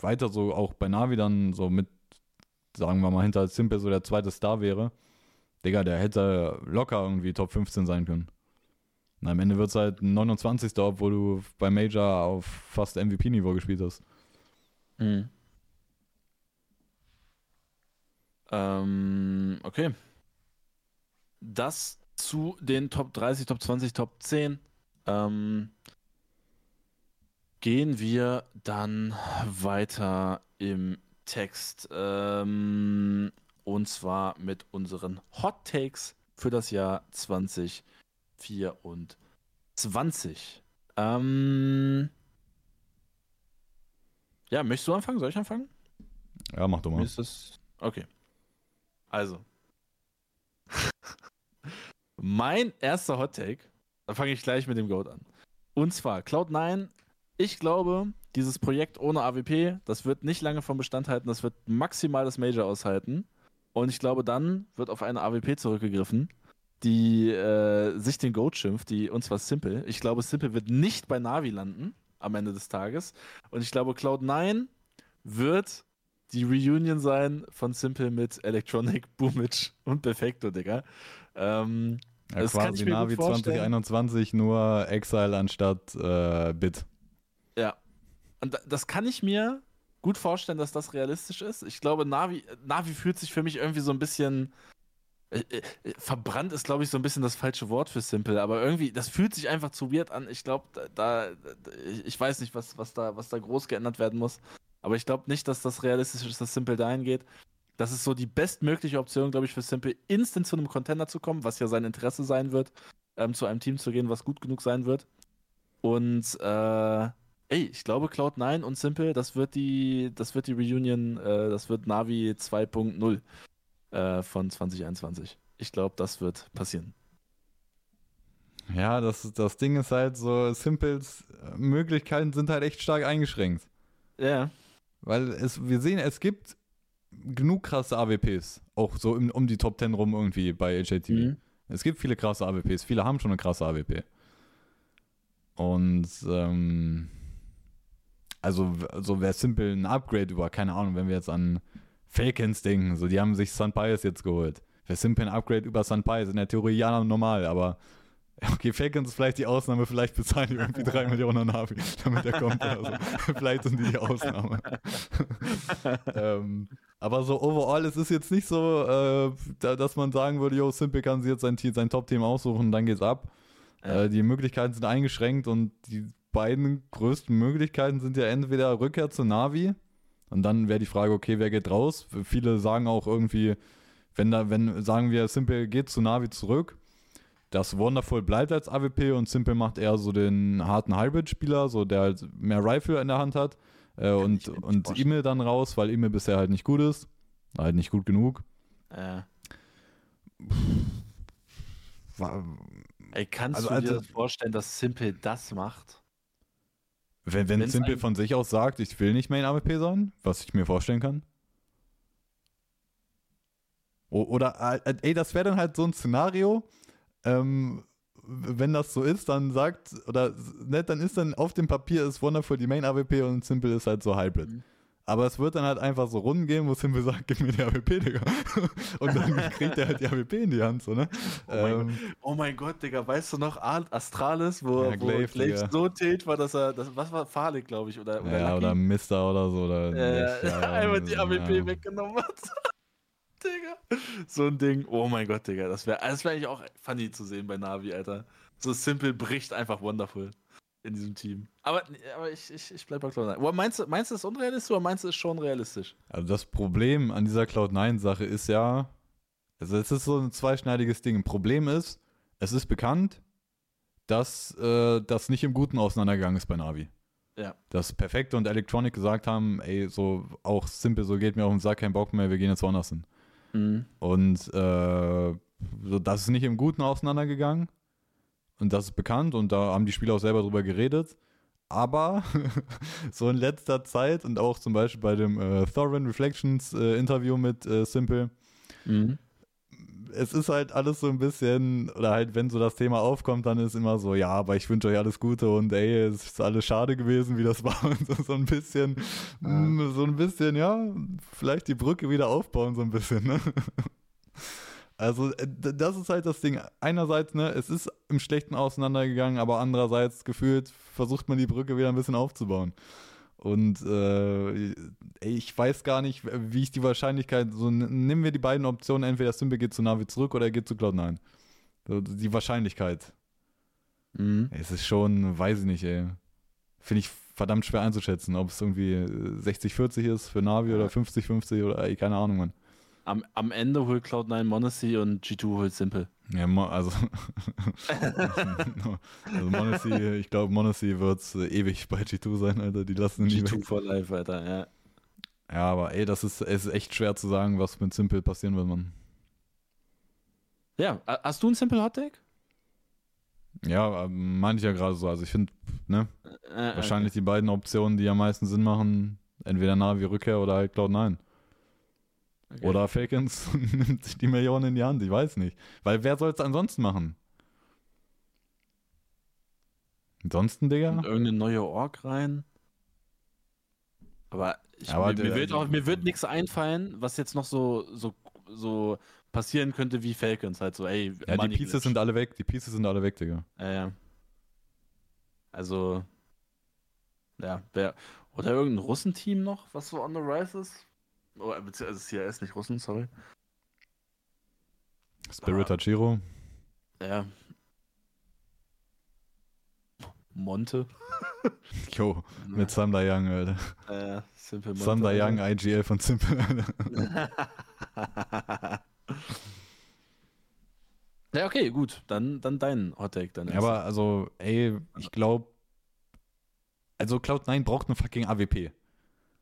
weiter so auch bei Navi dann so mit, sagen wir mal, hinter Simple so der zweite Star wäre, Digga, der hätte locker irgendwie Top 15 sein können. Und am Ende wird es halt ein 29. obwohl du bei Major auf fast MVP-Niveau gespielt hast. Mhm. Ähm, okay. Das zu den Top 30, Top 20, Top 10. Ähm, gehen wir dann weiter im Text. Ähm, und zwar mit unseren Hot Takes für das Jahr 2024. Ähm, ja, möchtest du anfangen? Soll ich anfangen? Ja, mach doch mal. Ist das... Okay. Also. mein erster Hot Take, da fange ich gleich mit dem Goat an. Und zwar, Cloud9, ich glaube, dieses Projekt ohne AWP, das wird nicht lange vom Bestand halten, das wird maximal das Major aushalten. Und ich glaube, dann wird auf eine AWP zurückgegriffen, die äh, sich den Goat schimpft, die und zwar Simple. Ich glaube, Simple wird nicht bei Navi landen am Ende des Tages. Und ich glaube, Cloud9 wird die Reunion sein von Simple mit Electronic, Boomage und Perfecto, Digga. Ähm, ja, das quasi Navi 2021 nur Exile anstatt äh, Bit. Ja. Und das kann ich mir gut vorstellen, dass das realistisch ist. Ich glaube, Navi, Navi fühlt sich für mich irgendwie so ein bisschen äh, äh, verbrannt ist, glaube ich, so ein bisschen das falsche Wort für Simple, aber irgendwie, das fühlt sich einfach zu weird an. Ich glaube, da, da, ich weiß nicht, was, was, da, was da groß geändert werden muss, aber ich glaube nicht, dass das realistisch ist, dass Simple dahin geht. Das ist so die bestmögliche Option, glaube ich, für Simple, instant zu einem Contender zu kommen, was ja sein Interesse sein wird, ähm, zu einem Team zu gehen, was gut genug sein wird. Und äh, ey, ich glaube, Cloud9 und Simple, das wird die, das wird die Reunion, äh, das wird Navi 2.0 äh, von 2021. Ich glaube, das wird passieren. Ja, das, das Ding ist halt so, Simples äh, Möglichkeiten sind halt echt stark eingeschränkt. Ja. Weil es, wir sehen, es gibt genug krasse AWPs, auch so im, um die Top 10 rum irgendwie bei HATV. Mhm. Es gibt viele krasse AWPs, viele haben schon eine krasse AWP. Und ähm, also, also wäre Simple ein Upgrade über, keine Ahnung, wenn wir jetzt an Falcons denken. So, die haben sich Sun Pius jetzt geholt. Wäre Simple ein Upgrade über Sun Pius. In der Theorie ja normal, aber okay, Falcons ist vielleicht die Ausnahme, vielleicht bezahlen die irgendwie drei Millionen an Navi, damit er kommt oder so. vielleicht sind die die Ausnahme. ähm, aber so overall, es ist jetzt nicht so, äh, dass man sagen würde, yo, Simple kann sich jetzt sein, sein Top-Team aussuchen und dann geht's ab. Ja. Äh, die Möglichkeiten sind eingeschränkt und die beiden größten Möglichkeiten sind ja entweder Rückkehr zu Navi und dann wäre die Frage, okay, wer geht raus? Viele sagen auch irgendwie, wenn da, wenn, sagen wir, Simple geht zu Navi zurück, dass Wonderful bleibt als AWP und Simple macht eher so den harten Hybrid-Spieler, so der halt mehr Rifle in der Hand hat. Äh, und und E-Mail dann raus, weil E-Mail bisher halt nicht gut ist. Halt nicht gut genug. Äh. Ey, kannst also, du dir also, vorstellen, dass Simple das macht? Wenn, wenn Simple von sich aus sagt, ich will nicht Main AWP sein, was ich mir vorstellen kann. Oder, äh, ey, das wäre dann halt so ein Szenario, ähm, wenn das so ist, dann sagt, oder nett, dann ist dann auf dem Papier ist Wonderful die Main AWP und Simple ist halt so Hybrid. Mhm. Aber es wird dann halt einfach so Runden geben, wo Simple sagt, gib mir die AWP, Digga. Und dann kriegt er halt die AWP in die Hand, so, ne? Oh, ähm, mein, oh mein, Gott, Digga, weißt du noch Astralis, wo, ja, Glaive, wo Glaive so tilt war, dass er, das, was war Farley, glaube ich, oder, oder Ja, Lucky? oder Mister oder so. Oder äh, ja, einfach die AWP ja. weggenommen hat. Digga. So ein Ding. Oh mein Gott, Digga. Das wäre das wär eigentlich auch funny zu sehen bei Navi, Alter. So simpel bricht einfach wonderful in diesem Team. Aber, aber ich, ich, ich bleibe bei Cloud9. Meinst du, meinst du, es ist unrealistisch oder meinst du, es ist schon realistisch? Also das Problem an dieser Cloud9-Sache ist ja, also es ist so ein zweischneidiges Ding. Problem ist, es ist bekannt, dass äh, das nicht im Guten auseinandergegangen ist bei Navi. Ja. Dass Perfekte und Electronic gesagt haben, ey, so auch simpel, so geht mir auf den Sack, kein Bock mehr, wir gehen jetzt woanders hin. Mhm. Und äh, so, das ist nicht im Guten auseinandergegangen. Und das ist bekannt und da haben die Spieler auch selber drüber geredet. Aber so in letzter Zeit und auch zum Beispiel bei dem äh, Thorin Reflections äh, Interview mit äh, Simple, Mhm. Es ist halt alles so ein bisschen, oder halt, wenn so das Thema aufkommt, dann ist immer so, ja, aber ich wünsche euch alles Gute und ey, es ist alles schade gewesen, wie das war und so, so ein bisschen, mm, so ein bisschen, ja, vielleicht die Brücke wieder aufbauen, so ein bisschen, ne? Also, äh, das ist halt das Ding. Einerseits, ne, es ist im Schlechten auseinandergegangen, aber andererseits gefühlt versucht man die Brücke wieder ein bisschen aufzubauen. Und äh, ich weiß gar nicht, wie ich die Wahrscheinlichkeit, so nehmen wir die beiden Optionen, entweder Simple geht zu Navi zurück oder er geht zu Cloud9. So, die Wahrscheinlichkeit. Mhm. Es ist schon, weiß ich nicht, ey. Finde ich verdammt schwer einzuschätzen, ob es irgendwie äh, 60-40 ist für Navi oder 50-50 oder ey, keine Ahnung, Mann. Am, am Ende holt Cloud9 Monacy und G2 holt Simple. Ja, also, also Monacy, ich glaube, Monacy wird äh, ewig bei G2 sein, Alter. Die lassen ihn nie weg. G2 for life, Alter, ja. Ja, aber ey, das ist, ist echt schwer zu sagen, was mit Simple passieren wird, Mann. Ja, ha- hast du ein Simple Hot Take? Ja, ähm, meine ich ja gerade so. Also ich finde, ne, Äh, wahrscheinlich die beiden Optionen, die am meisten Sinn machen, entweder Navi Rückkehr oder halt Cloud9. Okay. Oder Falcons nimmt sich die Millionen in die Hand, ich weiß nicht. Weil wer soll es ansonsten machen? Ansonsten, Digga? Und irgendeine neue Org rein. Aber, ich, Aber mir, der- mir wird auch mir wird nichts einfallen, was jetzt noch so, so, so passieren könnte wie Falcons. Halt so, ey, Ja, die Pieces Glitch. sind alle weg, die Pieces sind alle weg, Digga. Ja, ja. Also, ja, wer, oder irgendein Russenteam noch, was so on the rise ist? Oh, beziehungsweise CRS, nicht Russen, sorry. Spirit Ah. Hachiro. Ja. Monte. Jo, mit Thunder Young, Alter. Äh, Simple Monte. Thunder. Young, IGL von Simple, Alter. ja, okay, gut. Dann, dann dein Hot Take dann. Ja, aber also, ey, ich glaube, also Cloud9 braucht eine fucking AWP.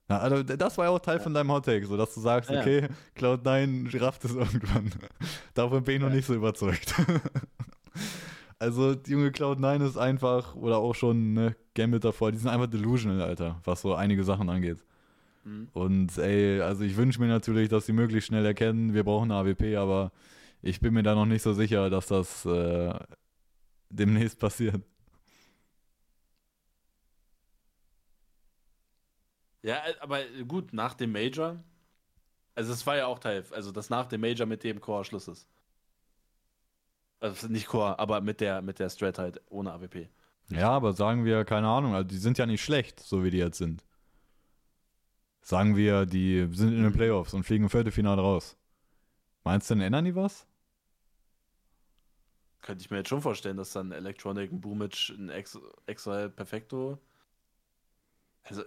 Na, also das war ja auch Teil von deinem Hottake, so dass du sagst, Ja. okay, Cloud9 rafft es irgendwann. Davon bin ich noch Ja. nicht so überzeugt. also, die junge Cloud9 ist einfach, oder auch schon, ne, Gambit davor, die sind einfach delusional, Alter, was so einige Sachen angeht. Mhm. Und ey, also ich wünsche mir natürlich, dass sie möglichst schnell erkennen, wir brauchen eine AWP, aber ich bin mir da noch nicht so sicher, dass das äh, demnächst passiert. Ja, äh, aber gut, nach dem Major. Also, es war ja auch Teil, also das nach dem Major mit dem Core Schluss ist. Also nicht Core, aber mit der, mit der Strat halt, ohne AWP. Ja, aber sagen wir, keine Ahnung, also die sind ja nicht schlecht, so wie die jetzt sind. Sagen wir, die sind in den Playoffs und fliegen im Viertelfinale raus. Meinst du, dann ändern die was? Könnte ich mir jetzt schon vorstellen, dass dann Electronic, ein Boomage, ein Ex Exile Perfecto. Also,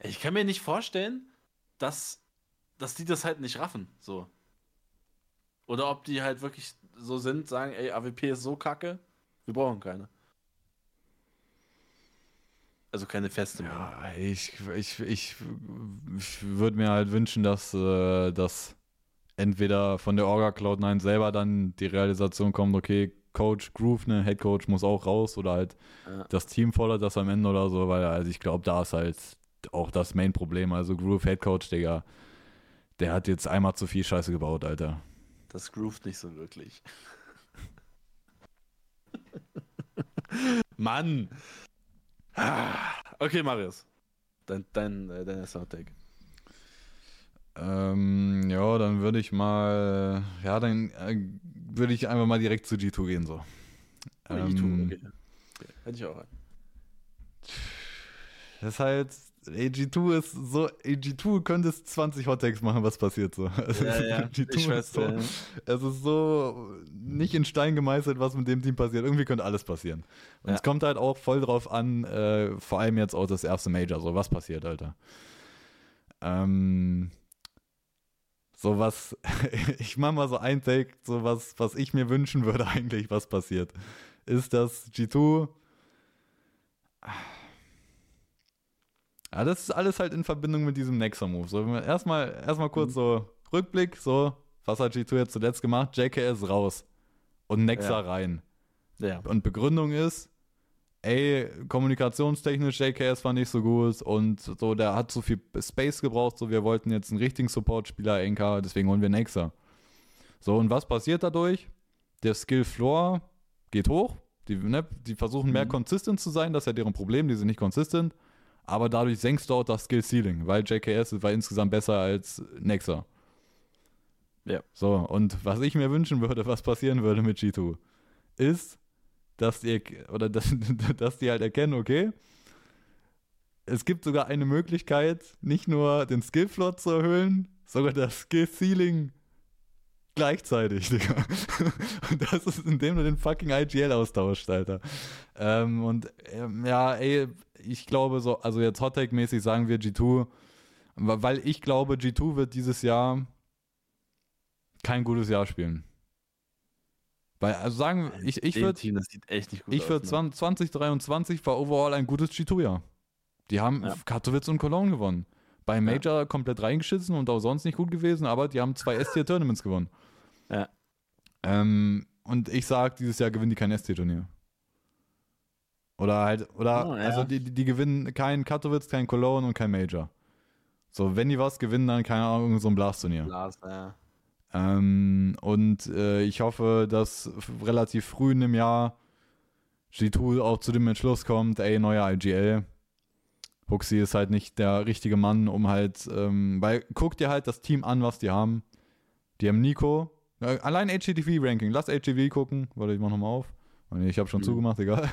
ich kann mir nicht vorstellen, dass, dass die das halt nicht raffen. So. Oder ob die halt wirklich so sind, sagen, ey, AWP ist so kacke, wir brauchen keine. Also keine feste. Meinung. Ja, ich, ich, ich, ich würde mir halt wünschen, dass, äh, dass entweder von der Orga Cloud9 selber dann die Realisation kommt, okay, Coach Groove, ne, Head Coach muss auch raus oder halt Ja. das Team fordert das am Ende oder so, weil also ich glaube, da ist halt auch das Main-Problem. Also Groove Head Coach, Digga, der hat jetzt einmal zu viel Scheiße gebaut, Alter. Das groovt nicht so wirklich. Mann! Ah, Okay, Marius. Dein, dein, äh, dein Take. Ähm, ja, dann würde ich mal, ja, dann äh, würde ich einfach mal direkt zu G2 gehen, so. Ähm, G2, okay. okay. Hätte ich auch einen. Das ist halt, ey, G2 ist so, ey, G2 könnte es 20 Hottakes machen, was passiert so. Also, Ja, ja, G2 ich weiß, so, ja. es ist so nicht in Stein gemeißelt, was mit dem Team passiert. Irgendwie könnte alles passieren. Und Ja. es kommt halt auch voll drauf an, äh, vor allem jetzt auch das erste Major, so was passiert, Alter. Ähm, so was, ich mach mal so ein Take, so was, was ich mir wünschen würde eigentlich, was passiert, ist, dass G2. Ja, das ist alles halt in Verbindung mit diesem Nexa-Move. So, erstmal, erstmal kurz so Rückblick, so, was hat G2 jetzt zuletzt gemacht? JKS raus und Nexa Ja. rein. Ja. Und Begründung ist, ey, kommunikationstechnisch JKS war nicht so gut und so, der hat zu viel Space gebraucht, so wir wollten jetzt einen richtigen Support-Spieler NK, deswegen holen wir Nexa. So, und was passiert dadurch? Der Skill Floor geht hoch, die, ne, die versuchen mehr Mhm. consistent zu sein, das ist ja deren Problem, die sind nicht consistent, aber dadurch senkst du auch das Skill Ceiling, weil JKS war insgesamt besser als Nexa. Ja. So, und was ich mir wünschen würde, was passieren würde mit G2, ist, dass die, oder dass, dass die halt erkennen, okay, es gibt sogar eine Möglichkeit, nicht nur den Skillfloor zu erhöhen, sogar das Skill Ceiling gleichzeitig, Digga. Und das ist, indem du den fucking IGL austauscht, Alter. Ähm, und ähm, ja, ey, ich glaube so, also jetzt Hottake-mäßig sagen wir G2, wa- weil ich glaube, G2 wird dieses Jahr kein gutes Jahr spielen. Weil, also sagen, ich, ich Dem würde Team, das sieht echt nicht gut ich würde ne? 2023 war overall ein gutes G2-Jahr. Die haben Ja. Katowice und Cologne gewonnen. Bei Major komplett reingeschissen und auch sonst nicht gut gewesen, aber die haben zwei S-Tier-Tournaments gewonnen. Ja. Ähm, und ich sag, dieses Jahr gewinnen die kein S-Tier-Turnier. Oder halt, oder, Oh, ja. also die, die die gewinnen kein Katowice, kein Cologne und kein Major. So, wenn die was gewinnen, dann keine Ahnung, so ein Blast-Turnier. Lars, ja. Ähm, und äh, ich hoffe, dass relativ früh in dem Jahr G2 auch zu dem Entschluss kommt, ey, neuer IGL. Huxi ist halt nicht der richtige Mann, um halt, ähm, weil guck dir halt das Team an, was die haben. Die haben Nico, allein HGTV-Ranking, lass HGTV gucken, warte, ich mach nochmal auf. Oh, nee, Ich habe schon Mhm. zugemacht, egal.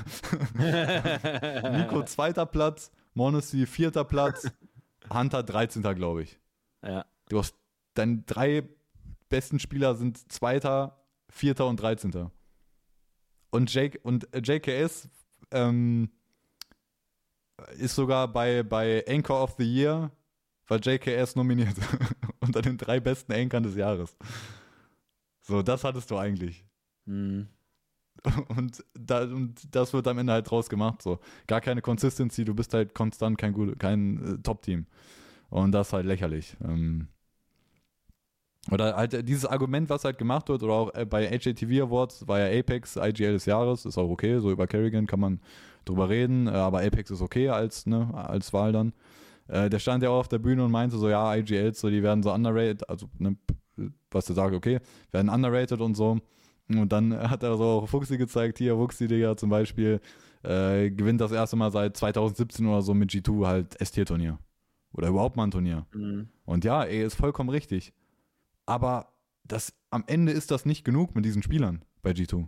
Nico zweiter Platz, Monacy vierter Platz, Hunter 13. glaube ich. ja. Du hast deine drei besten Spieler sind Zweiter, Vierter und Dreizehnter. Und, Jake, und äh, JKS ähm, ist sogar bei, bei Anchor of the Year, war JKS nominiert. unter den drei besten Anchors des Jahres. So, das hattest du eigentlich. Hm. Und, da, und das wird am Ende halt draus gemacht. So. Gar keine Consistency, du bist halt konstant kein, gut- kein äh, Top-Team. Und das ist halt lächerlich. Ähm, oder halt äh, dieses Argument, was halt gemacht wird, oder auch äh, bei HATV Awards war ja Apex IGL des Jahres, ist auch okay, so über Kerrigan kann man drüber reden, äh, aber Apex ist okay als, ne, als Wahl dann. Äh, der stand ja auch auf der Bühne und meinte so, ja, IGLs, so, die werden so underrated, also, ne, was der sagt, okay, werden underrated und so. Und dann hat er so auch Fuchsi gezeigt, hier, Fuchsi, Digga, zum Beispiel, äh, gewinnt das erste Mal seit 2017 oder so mit G2 halt S-Tier-Turnier. Oder überhaupt mal ein Turnier. Hm. Und ja, ey, ist vollkommen richtig. Aber das, am Ende ist das nicht genug mit diesen Spielern bei G2.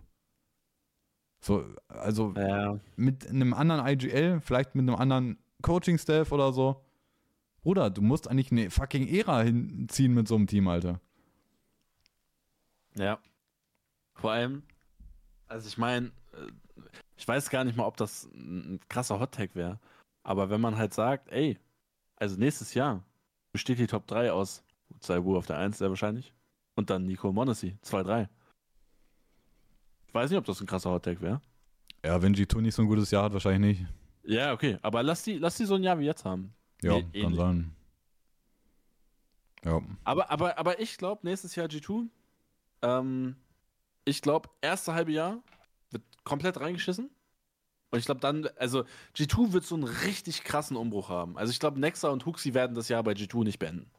So, also Ja. mit einem anderen IGL, vielleicht mit einem anderen Coaching-Staff oder so. Bruder, du musst eigentlich eine fucking Ära hinziehen mit so einem Team, Alter. Ja. Vor allem, also ich meine, ich weiß gar nicht mal, ob das ein krasser Hot-Tag wäre. Aber wenn man halt sagt, ey, also nächstes Jahr besteht die Top 3 aus Saibu auf der 1 sehr wahrscheinlich. Und dann Nico Monacy, 2-3. Ich weiß nicht, ob das ein krasser Hot-Tag wäre. Ja, wenn G2 nicht so ein gutes Jahr hat, wahrscheinlich nicht. Ja, okay. Aber lass die, lass die so ein Jahr wie jetzt haben. Ja, Nee, kann ähnlich. sein. Ja. Aber, aber, aber ich glaube, nächstes Jahr G2, ähm, ich glaube, erste halbe Jahr wird komplett reingeschissen. Und ich glaube dann, also G2 wird so einen richtig krassen Umbruch haben. Also ich glaube, Nexa und Huxi werden das Jahr bei G2 nicht beenden.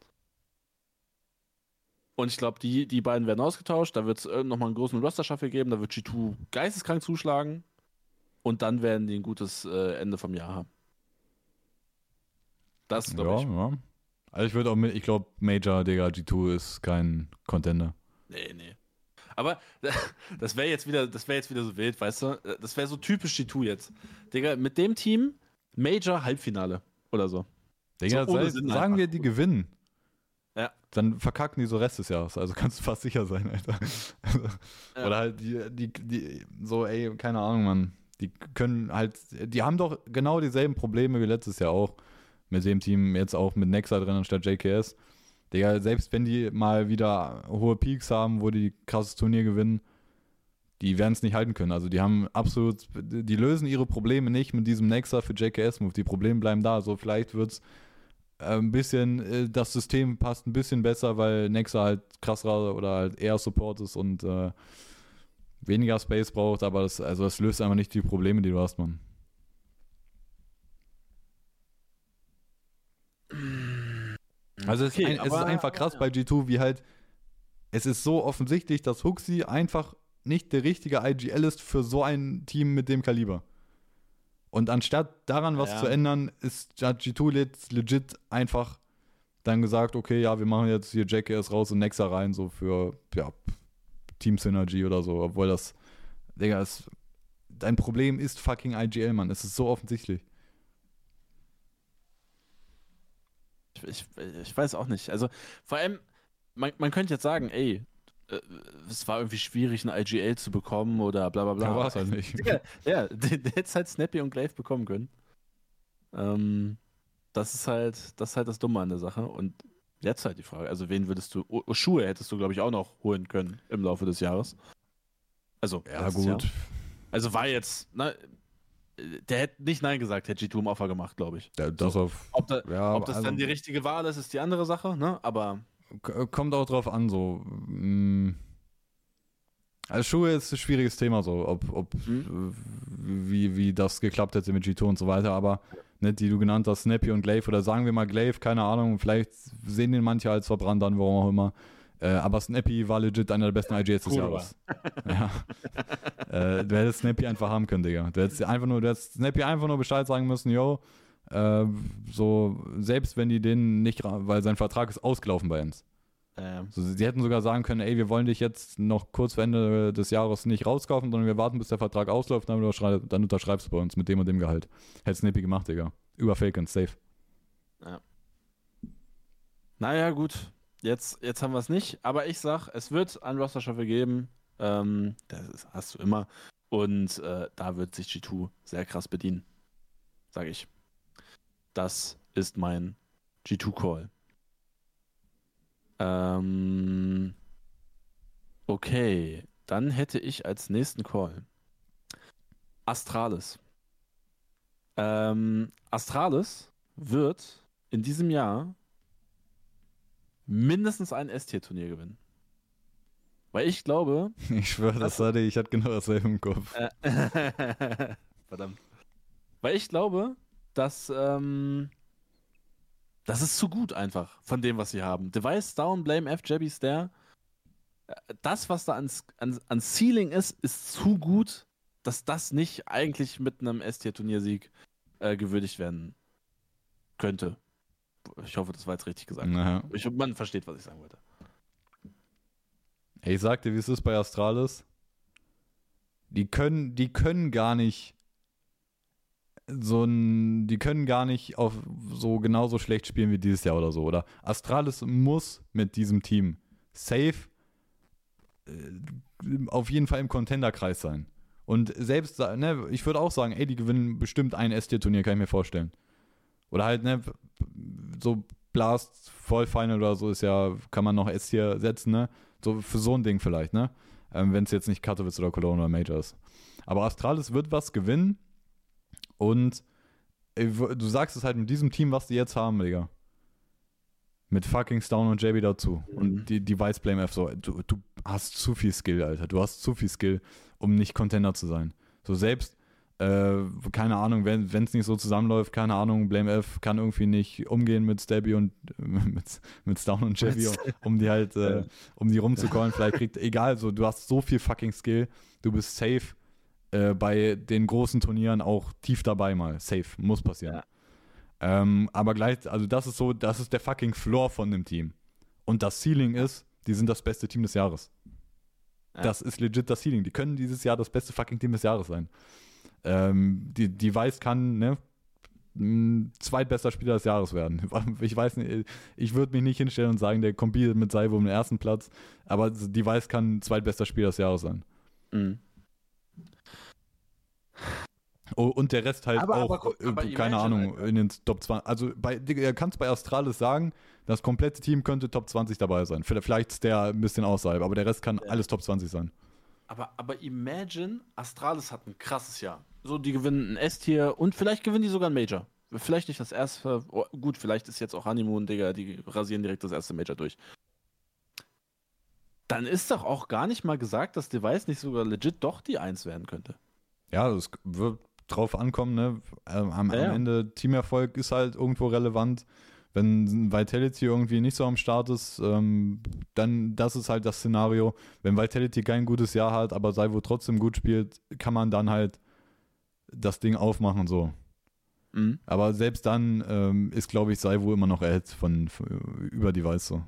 Und ich glaube, die, die beiden werden ausgetauscht. Da wird es nochmal einen großen Roster-Shuffle geben. Da wird G2 geisteskrank zuschlagen. Und dann werden die ein gutes äh, Ende vom Jahr haben. Das glaube Ja, ich. ja. Also ich würde auch mit, ich glaube, Major, Digga, G2 ist kein Contender. Nee, nee. Aber das wäre jetzt wieder, das wäre jetzt wieder so wild, weißt du? Das wäre so typisch G2 jetzt. Digga, mit dem Team Major Halbfinale oder so. Digga, So sei, sagen einfach. wir, die gewinnen. Ja. Dann verkacken die so Rest des Jahres. Also kannst du fast sicher sein, Alter. Also, Ja. Oder halt die, die, die, so, ey, keine Ahnung, Mann. Die können halt, die haben doch genau dieselben Probleme wie letztes Jahr auch. Mit dem Team, jetzt auch mit Nexa drin anstatt JKS. Digga, selbst wenn die mal wieder hohe Peaks haben, wo die krasses Turnier gewinnen, die werden es nicht halten können. Also die haben absolut, die lösen ihre Probleme nicht mit diesem Nexa für JKS-Move. Die Probleme bleiben da. So vielleicht wird es äh, ein bisschen, äh, das System passt ein bisschen besser, weil Nexa halt krasser oder halt eher Support ist und äh, weniger Space braucht, aber das, also das löst einfach nicht die Probleme, die du hast, Mann. Also es, Okay, ist, ein, es ist einfach krass bei G2, wie halt, es ist so offensichtlich, dass Huxi einfach nicht der richtige IGL ist für so ein Team mit dem Kaliber. Und anstatt daran was Ja. zu ändern, ist hat G2 jetzt legit einfach dann gesagt, okay, ja, wir machen jetzt hier JKS raus und Nexa rein, so für, ja, Team Synergy oder so, obwohl das, Digga, es, dein Problem ist fucking IGL, Mann. Es ist so offensichtlich. Ich, ich, weiß auch nicht. Also vor allem, man, man könnte jetzt sagen, ey, äh, es war irgendwie schwierig, ein IGL zu bekommen oder bla bla bla. Da war es halt nicht. Digga, ja, der, hätte halt Snappy und Glaive bekommen können. Ähm, das ist halt, das ist halt das Dumme an der Sache. Und jetzt halt die Frage, also wen würdest du, O- Schuhe hättest du, glaube ich, auch noch holen können im Laufe des Jahres. Also, Ja, gut. Jahr. Also war jetzt, na, der hätte nicht Nein gesagt, hätte G2 im Offer gemacht, glaube ich. Ja, das auf, Ob, da, ja, ob das also- dann die richtige Wahl ist, ist die andere Sache, ne? Aber Kommt auch drauf an, so. mm. Also Schuhe ist ein schwieriges Thema, so, ob, ob Mhm. wie, wie das geklappt hätte mit G2 und so weiter, aber ne, die du genannt hast, Snappy und Glaive, oder sagen wir mal Glaive, keine Ahnung, vielleicht sehen den manche als verbrannt an, warum auch immer. Äh, aber Snappy war legit einer der besten IGs des Cool, Jahres. ja. äh, du hättest Snappy einfach haben können, Digga. Du hättest einfach nur, du hättest Snappy einfach nur Bescheid sagen müssen, yo, äh, so, selbst wenn die den nicht, weil sein Vertrag ist ausgelaufen bei uns. ähm, So, sie hätten sogar sagen können, ey, wir wollen dich jetzt noch kurz vor Ende des Jahres nicht rauskaufen, sondern wir warten, bis der Vertrag ausläuft, dann, unterschrei- dann unterschreibst du bei uns mit dem und dem Gehalt. Hätte Snippy gemacht, Digga. Über Falcons, safe. naja, gut. Jetzt, jetzt haben wir es nicht, aber ich sag, es wird einen Roster Shuffle geben. Ähm, das ist, hast du immer. Und äh, da wird sich G2 sehr krass bedienen. Sag ich. Das ist mein G2-Call. Ähm, okay, dann hätte ich als nächsten Call Astralis. Ähm, Astralis wird in diesem Jahr mindestens ein S-Tier-Turnier gewinnen. Weil ich glaube, Ich schwöre, das hatte ich, hatte genau dasselbe im Kopf. äh, verdammt. Weil ich glaube, dass ähm, das ist zu gut einfach von dem, was sie haben. Device Down, Blame F, Jabby Stare. Äh, Das, was da an, an, an Ceiling ist, ist zu gut, dass das nicht eigentlich mit einem S-Tier-Turniersieg äh, gewürdigt werden könnte. Ich hoffe, das war jetzt richtig gesagt. Naja. Ich, man versteht, was ich sagen wollte. Ich sagte, wie es ist bei Astralis. Die können, die können gar nicht so ein, die können gar nicht auf so genauso schlecht spielen wie dieses Jahr oder so, oder? Astralis muss mit diesem Team safe äh, auf jeden Fall im Contender-Kreis sein. Und selbst, ne, ich würde auch sagen, ey, die gewinnen bestimmt ein S-Tier-Turnier, kann ich mir vorstellen. Oder halt, ne, so Blast, Vollfinal oder so ist ja, kann man noch S-Tier setzen, ne? So für so ein Ding vielleicht, ne? Ähm, Wenn es jetzt nicht Katowice oder Cologne oder Major ist. Aber Astralis wird was gewinnen und äh, du sagst es halt mit diesem Team, was die jetzt haben, Digga. Mit fucking Stone und JB dazu. Mhm. Und die, die Vice Blame F so. Du, du hast zu viel Skill, Alter. Du hast zu viel Skill, um nicht Contender zu sein. So selbst, äh, keine Ahnung, wenn es nicht so zusammenläuft, keine Ahnung, Blame F kann irgendwie nicht umgehen mit Stabby und mit, mit Stone und JB, um, um die halt, äh, um die rumzucallen. Vielleicht kriegt, egal, so, du hast so viel fucking Skill, du bist safe äh, bei den großen Turnieren auch tief dabei mal. Safe, muss passieren. Ja. Ähm, aber gleich, also das ist so, das ist der fucking Floor von dem Team. Und das Ceiling ist, die sind das beste Team des Jahres. Ja. Das ist legit das Ceiling. Die können dieses Jahr das beste fucking Team des Jahres sein. Ähm, die, die Weiß kann, ne, zweitbester Spieler des Jahres werden. Ich weiß nicht, ich würde mich nicht hinstellen und sagen, der kompiert mit Saibo um den ersten Platz, aber die Weiß kann zweitbester Spieler des Jahres sein. Mhm. Oh, und der Rest halt Aber- auch, aber guck, äh, aber keine imagine, Ahnung, Alter. in den Top 20. Also bei, Digga, ihr kannst bei Astralis sagen, das komplette Team könnte Top 20 dabei sein. Vielleicht ist der ein bisschen außerhalb, aber der Rest kann Ja. alles Top 20 sein. Aber, aber imagine, Astralis hat ein krasses Jahr. So, die gewinnen ein S-Tier und vielleicht gewinnen die sogar ein Major. Vielleicht nicht das erste. Oh, gut, vielleicht ist jetzt auch Honeymoon, Digga, die rasieren direkt das erste Major durch. Dann ist doch auch gar nicht mal gesagt, dass Device nicht sogar legit doch die Eins werden könnte. Ja, es wird drauf ankommen, ne? Ähm, am, Ja, ja. am Ende Teamerfolg ist halt irgendwo relevant. Wenn Vitality irgendwie nicht so am Start ist, ähm, dann das ist halt das Szenario. Wenn Vitality kein gutes Jahr hat, aber Saivo trotzdem gut spielt, kann man dann halt das Ding aufmachen so. Mhm. Aber selbst dann ähm, ist, glaube ich, Saivo immer noch ahead von, von über Device so.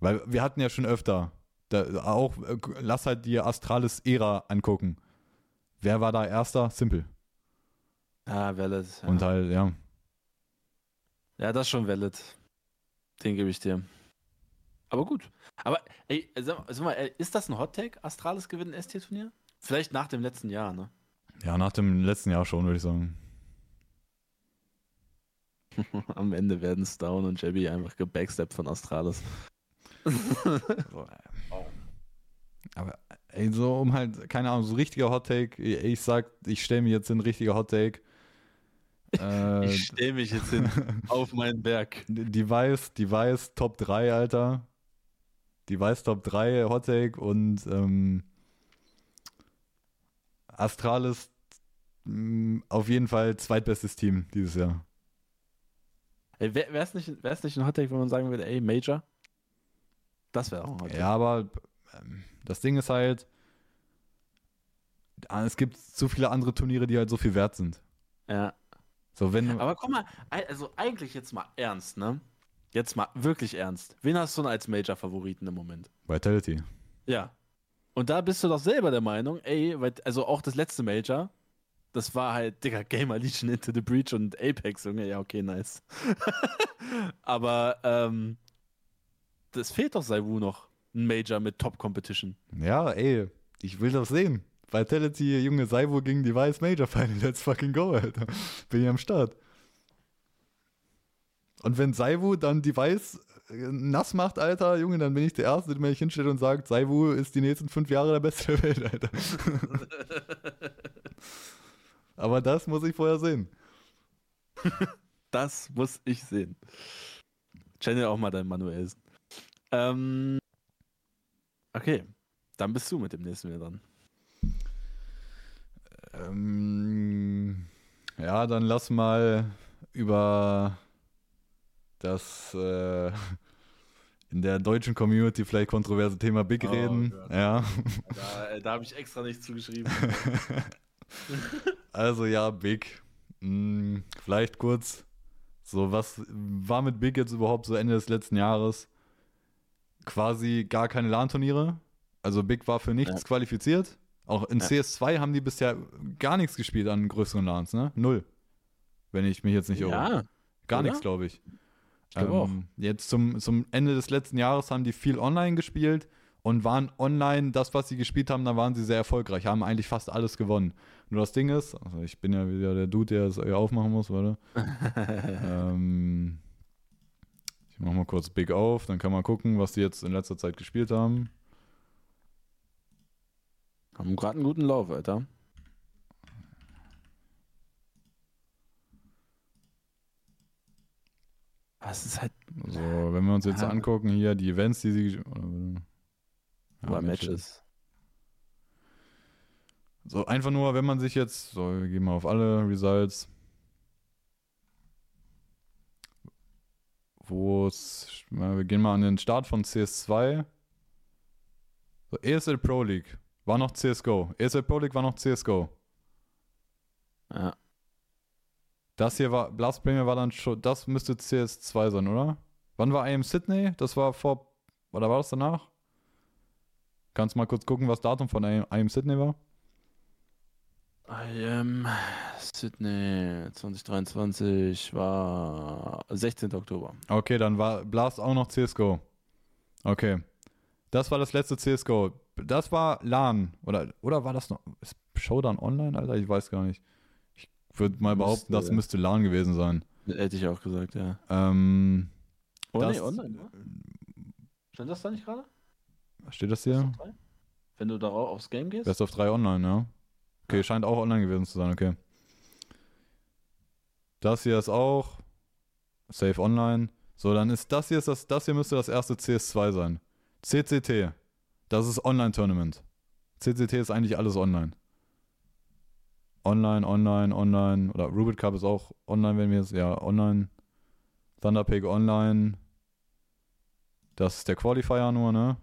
Weil wir hatten ja schon öfter, da, auch, äh, lass halt die Astralis-Ära angucken. Wer war da erster? Simple. Ja, valid. Ja. Und halt, ja. Ja, das ist schon valid. Den gebe ich dir. Aber gut. Aber, ey, sag, sag mal, ey, ist das ein Hot-Take? Astralis gewinnt ein ST-Turnier? Vielleicht nach dem letzten Jahr, ne? Ja, nach dem letzten Jahr schon, würde ich sagen. Am Ende werden Stone und Jabby einfach gebacksteppt von Astralis. Aber ey, so um halt, keine Ahnung, so richtiger Hot-Take, ich sag, ich stelle mir jetzt hin, richtiger Hot-Take. Äh, Ich stelle mich jetzt hin auf meinen Berg. Device, Device Top 3, Alter. Device Top 3 Hot Take und ähm, Astralis mh, auf jeden Fall zweitbestes Team dieses Jahr. Ey, wäre es nicht, wär's nicht ein Hot-Take, wenn man sagen würde, ey, Major? Das wäre auch ein Hot-Take. Ja, aber ähm, das Ding ist halt, ah, es gibt so viele andere Turniere, die halt so viel wert sind. ja. So, wenn Aber guck mal, also eigentlich jetzt mal ernst, ne? Jetzt mal wirklich ernst. Wen hast du denn als Major-Favoriten im Moment? Vitality. Ja. Und da bist du doch selber der Meinung, ey, weil, also auch das letzte Major, das war halt, Digga, Gamer Legion into the Breach und Apex, Junge, ja, okay, nice. Aber, ähm, das fehlt doch Saiwu noch, ein Major mit Top-Competition. Ja, ey, ich will das sehen. Vitality, Junge Saivo gegen Device Major Final. Let's fucking go, Alter. Bin ich am Start. Und wenn Saivu dann Device äh, nass macht, Alter, Junge, dann bin ich der Erste, der mich hinstellt und sagt, Saivu ist die nächsten fünf Jahre der Beste der Welt, Alter. Aber das muss ich vorher sehen. Das muss ich sehen. Channel auch mal dein Manuelsen. Ähm, okay, dann bist du mit dem nächsten wieder dran. Ähm, ja, dann lass mal über das äh, in der deutschen Community vielleicht kontroverse Thema Big Oh reden. Gott. Ja. Da, da habe ich extra nichts zugeschrieben. also ja, Big. Hm, vielleicht kurz. So, was war mit Big jetzt überhaupt so Ende des letzten Jahres? Quasi gar keine LAN-Turniere. Also Big war für nichts Ja. qualifiziert. Auch in Ja. CS2 haben die bisher gar nichts gespielt an größeren LANs, ne? Null. Wenn ich mich jetzt nicht irre. ja, Gar nichts, glaube ich. Ich glaube auch. Jetzt zum, zum Ende des letzten Jahres haben die viel online gespielt und waren online, das, was sie gespielt haben, da waren sie sehr erfolgreich, haben eigentlich fast alles gewonnen. Nur das Ding ist, also ich bin ja wieder der Dude, der es euch aufmachen muss, warte. ähm, ich mach mal kurz Big auf, dann kann man gucken, was die jetzt in letzter Zeit gespielt haben. Haben gerade einen guten Lauf, Alter. Was ist halt So, wenn wir uns jetzt Ja. angucken, hier die Events, die sie. Oder, ja, bei Matches? So, einfach nur, wenn man sich jetzt, so, wir gehen mal auf alle Results. Wo es, wir gehen mal an den Start von CS2. So, ESL Pro League war noch CSGO. ESL Pro League war noch CSGO. Ja. Das hier war, Blast Premier war dann schon, das müsste CS2 sein, oder? Wann war IM Sydney? Das war vor, oder war das danach? Kannst du mal kurz gucken, was Datum von IM, IM Sydney war? I am Sydney 2023 war 16. Oktober. Okay, dann war Blast auch noch CSGO. Okay. Das war das letzte CSGO. Das war LAN. Oder, oder war das noch. Ist Showdown online, Alter? Ich weiß gar nicht. Ich würde mal behaupten, das Müsste. müsste LAN gewesen sein. Hätte ich auch gesagt, ja. Ähm, Oh Das- nee, online, ne? Stand das da nicht gerade? steht das hier? wenn du darauf aufs Game gehst? Best of 3 online, ja. Okay, Ja. scheint auch online gewesen zu sein, okay. Das hier ist auch Safe Online. So, dann ist das hier ist das, das hier müsste das erste CS2 sein. CCT. Das ist Online-Tournament. CCT ist eigentlich alles online. Online, online, online. Oder Rubik Cup ist auch online, wenn wir es. Ja, online. Thunderpig online. Das ist der Qualifier nur, ne?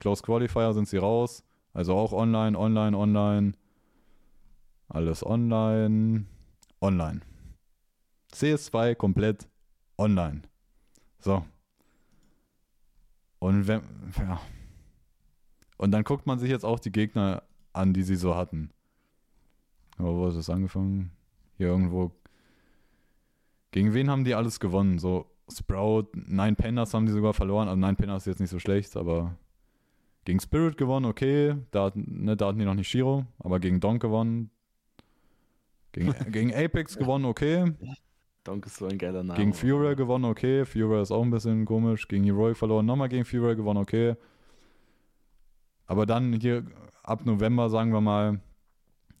Close Qualifier sind sie raus. Also auch online, online, online. Alles online. Online. CS2 komplett online. So. Und wenn, ja. Und dann guckt man sich jetzt auch die Gegner an, die sie so hatten. Aber wo hat das angefangen? Hier irgendwo. Gegen wen haben die alles gewonnen? So Sprout, Nine Pandas haben die sogar verloren. Also Nine Pandas ist jetzt nicht so schlecht, aber gegen Spirit gewonnen, okay. Da, hatten- ne, da hatten die noch nicht Shiro, aber gegen Donk gewonnen. Gegen, gegen Apex gewonnen, okay. Donk ist so ein geiler Name. Gegen Fury gewonnen, okay. Fury ist auch ein bisschen komisch. Gegen Heroic verloren, nochmal gegen Fury gewonnen, okay. Aber dann hier ab November, sagen wir mal,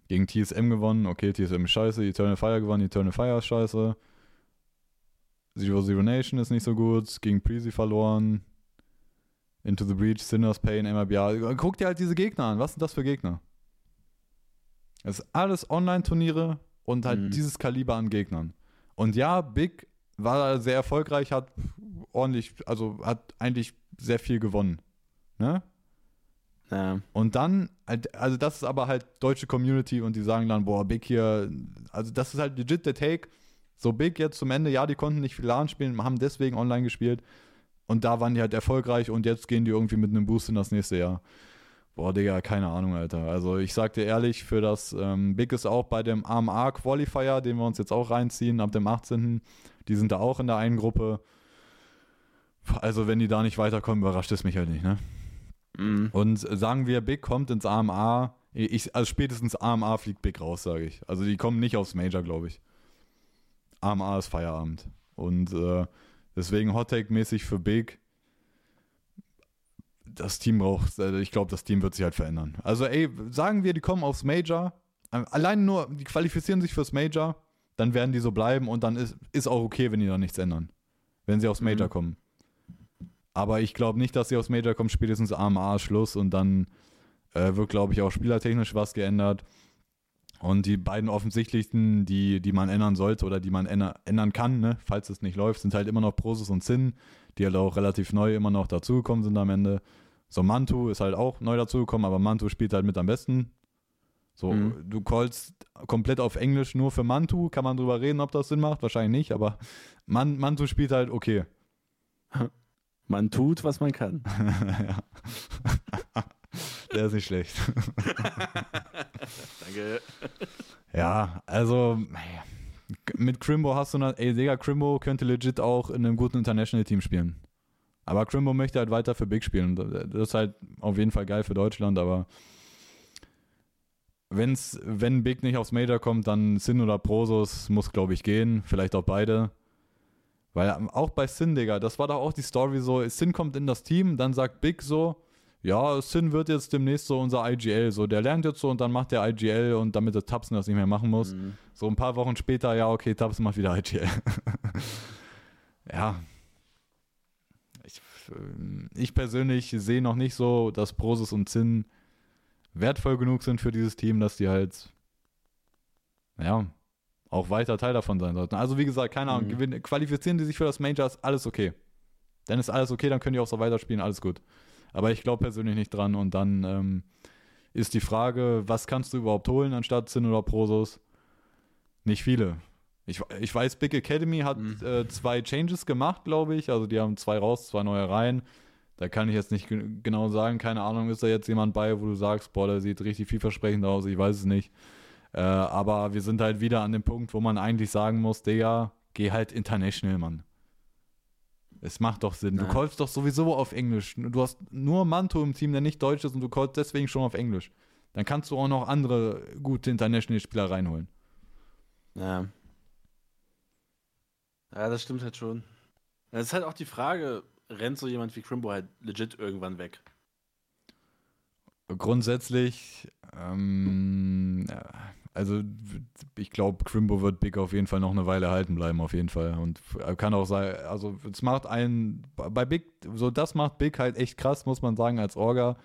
gegen TSM gewonnen, okay, TSM ist scheiße. Eternal Fire gewonnen, Eternal Fire ist scheiße. Zero Zero Nation ist nicht so gut. Gegen Prezi verloren. Into the Breach, Sinners Pain, MRBA. Guck dir halt diese Gegner an. Was sind das für Gegner? Es ist alles Online-Turniere und halt Mhm. dieses Kaliber an Gegnern. Und ja, Big war sehr erfolgreich, hat ordentlich, also hat eigentlich sehr viel gewonnen. Ne? Ja. Und dann, also das ist aber halt deutsche Community und die sagen dann, boah, Big hier, also das ist halt legit der Take. So Big jetzt zum Ende, ja, die konnten nicht viel LAN spielen, haben deswegen online gespielt. Und da waren die halt erfolgreich und jetzt gehen die irgendwie mit einem Boost in das nächste Jahr. Boah, Digga, keine Ahnung, Alter. Also ich sag dir ehrlich, für das ähm, Big ist auch bei dem AMA Qualifier, den wir uns jetzt auch reinziehen, ab dem 18. Die sind da auch in der einen Gruppe. Also wenn die da nicht weiterkommen, überrascht es mich halt nicht, ne? Mhm. Und sagen wir, Big kommt ins AMA, ich, also spätestens AMA fliegt Big raus, sage ich. Also die kommen nicht aufs Major, glaube ich. AMA ist Feierabend. Und äh, deswegen Hottake-mäßig für Big. Das Team braucht, äh, ich glaube, das Team wird sich halt verändern. Also, ey, sagen wir, die kommen aufs Major. äh, Allein nur, die qualifizieren sich fürs Major, dann werden die so bleiben und dann ist, ist auch okay, wenn die da nichts ändern. Wenn sie aufs Major Mhm. kommen. Aber ich glaube nicht, dass sie aufs Major kommen, spätestens AMA Schluss und dann äh, wird, glaube ich, auch spielertechnisch was geändert. Und die beiden offensichtlichen, die, die man ändern sollte oder die man änder, ändern kann, ne, falls es nicht läuft, sind halt immer noch Prosus und Zinn, die halt auch relativ neu immer noch dazugekommen sind am Ende. So, Mantu ist halt auch neu dazugekommen, aber Mantu spielt halt mit am besten. So, Mhm. du callst komplett auf Englisch nur für Mantu, kann man drüber reden, ob das Sinn macht, wahrscheinlich nicht, aber Man, Mantu spielt halt okay. Man tut, was man kann. Der ist nicht schlecht. Danke. Ja, also mit Crimbo hast du eine, ey Digga, Crimbo könnte legit auch in einem guten International-Team spielen. Aber Crimbo möchte halt weiter für Big spielen. Das ist halt auf jeden Fall geil für Deutschland, aber wenn's, wenn Big nicht aufs Major kommt, dann Sin oder Prosus muss, glaube ich, gehen. Vielleicht auch beide. Weil ähm, auch bei Sin, Digga, das war doch auch die Story so, Sin kommt in das Team, dann sagt Big so, ja, Sin wird jetzt demnächst so unser IGL, so, der lernt jetzt so und dann macht der IGL und damit der Tapsen das nicht mehr machen muss. Mhm. So ein paar Wochen später, ja, okay, Tabs macht wieder IGL. ja. Ich, ähm, ich persönlich sehe noch nicht so, dass Prosus und Zinn wertvoll genug sind für dieses Team, dass die halt, ja, auch weiter Teil davon sein sollten. Also wie gesagt, keine Ahnung, Mhm. gewinnen, qualifizieren die sich für das Major, ist alles okay. Dann ist alles okay, dann können die auch so weiterspielen, alles gut. Aber ich glaube persönlich nicht dran und dann ähm, ist die Frage, was kannst du überhaupt holen anstatt Zinn oder Prosus? Nicht viele. Ich, ich weiß, Big Academy hat Mhm. äh, zwei Changes gemacht, glaube ich. Also die haben zwei raus, zwei neue rein. Da kann ich jetzt nicht ge- genau sagen. Keine Ahnung, ist da jetzt jemand bei, wo du sagst, boah, der sieht richtig vielversprechend aus. Ich weiß es nicht. Äh, aber wir sind halt wieder an dem Punkt, wo man eigentlich sagen muss, Digga, geh halt international, Mann. Es macht doch Sinn. Du Ja. callst doch sowieso auf Englisch. Du hast nur Manto im Team, der nicht Deutsch ist und du callst deswegen schon auf Englisch. Dann kannst du auch noch andere gute International-Spieler reinholen. Ja. Ja, das stimmt halt schon. Es ist halt auch die Frage, rennt so jemand wie Crimbo halt legit irgendwann weg? Grundsätzlich, ähm, also ich glaube, Crimbo wird Big auf jeden Fall noch eine Weile halten bleiben, auf jeden Fall. Und kann auch sein, also es macht einen, bei Big, so das macht Big halt echt krass, muss man sagen, als Orga.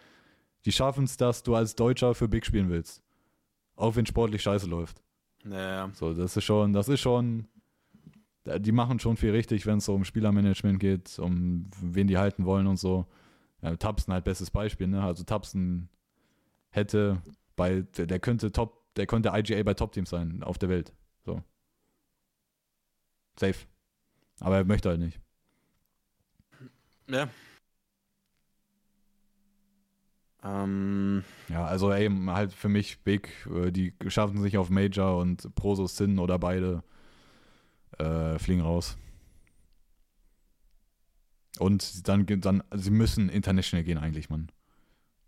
Die schaffen es, dass du als Deutscher für Big spielen willst. Auch wenn sportlich scheiße läuft. Naja. So, das ist schon, das ist schon, die machen schon viel richtig, wenn es so um Spielermanagement geht, um wen die halten wollen und so. Ja, Tapsen halt bestes Beispiel, ne? Also Tapsen hätte bei, der könnte Top, der könnte IGA bei Top-Teams sein auf der Welt. So. Safe. Aber er möchte halt nicht. Ja. Ähm. Ja, also ey, halt für mich Big, äh, die schaffen sich auf Major und Prosos Sin oder beide äh, fliegen raus. Und dann, dann, sie müssen international gehen eigentlich, Mann.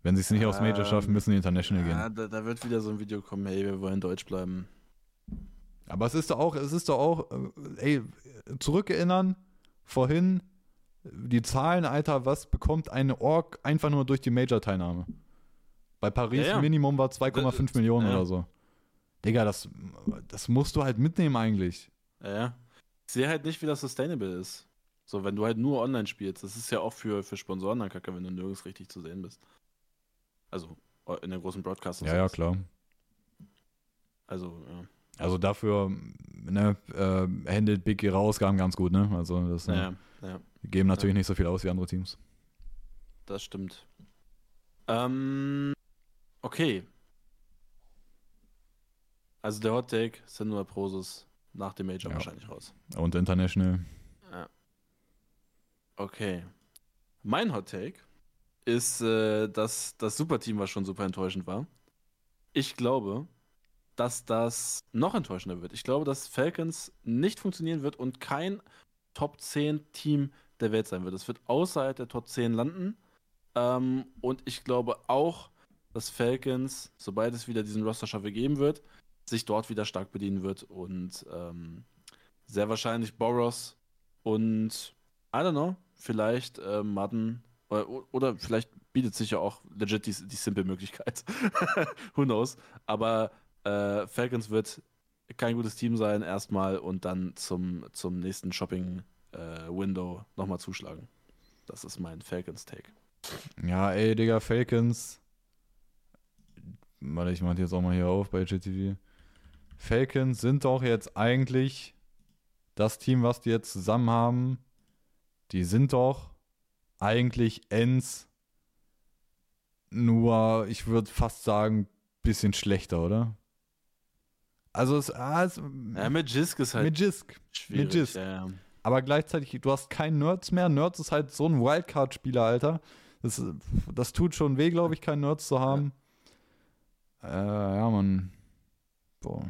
Wenn sie es nicht ähm, aufs Major schaffen, müssen sie international ja, gehen. Da, da, wird wieder so ein Video kommen, hey, wir wollen Deutsch bleiben. Aber es ist doch auch, es ist doch auch, äh, ey, zurückerinnern, vorhin, die Zahlen, Alter, was bekommt eine Org einfach nur durch die Major-Teilnahme? Bei Paris ja, ja. Minimum war 2,5 Millionen ja. oder so. Digga, das, das musst du halt mitnehmen eigentlich. Ja, Ich sehe halt nicht, wie das sustainable ist. So, wenn du halt nur online spielst, das ist ja auch für, für Sponsoren dann kacke, wenn du nirgends richtig zu sehen bist. Also in der großen Broadcast. Ja, ja, klar. Also, ja. Also dafür ne, äh, handelt Big ihre Ausgaben ganz gut, ne? Also das ja, äh, ja. geben natürlich ja. nicht so viel aus wie andere Teams. Das stimmt. Ähm, okay. Also der Hot Take sind nur Prosus nach dem Major ja. wahrscheinlich raus. Und International. Ja. Okay. Mein Hot Take ist, äh, dass das Superteam, was schon super enttäuschend war, ich glaube, dass das noch enttäuschender wird. Ich glaube, dass Falcons nicht funktionieren wird und kein Top 10 Team der Welt sein wird. Es wird außerhalb der Top 10 landen. Ähm, und ich glaube auch, dass Falcons, sobald es wieder diesen Roster-Shuffle geben wird, sich dort wieder stark bedienen wird und ähm, sehr wahrscheinlich Boros und I don't know, vielleicht äh, Madden oder, oder, vielleicht bietet sich ja auch legit die, die simple Möglichkeit. Who knows? Aber äh, Falcons wird kein gutes Team sein erstmal und dann zum, zum nächsten Shopping-Window äh, nochmal zuschlagen. Das ist mein Falcons-Take. Ja, ey, Digga, Falcons. Warte, ich mach jetzt auch mal hier auf bei GTV. Falcons sind doch jetzt eigentlich das Team, was die jetzt zusammen haben. Die sind doch eigentlich Ends nur, ich würde fast sagen, bisschen schlechter, oder? Also es, ah, es ja, mit Jisk ist halt mit Jisk, schwierig. Mit Jisk. Ja. Aber gleichzeitig, du hast keinen Nerds mehr. Nerds ist halt so ein Wildcard-Spieler, Alter. Das, das tut schon weh, glaube ich, keinen Nerds zu haben. Ja, äh, ja man. Boah.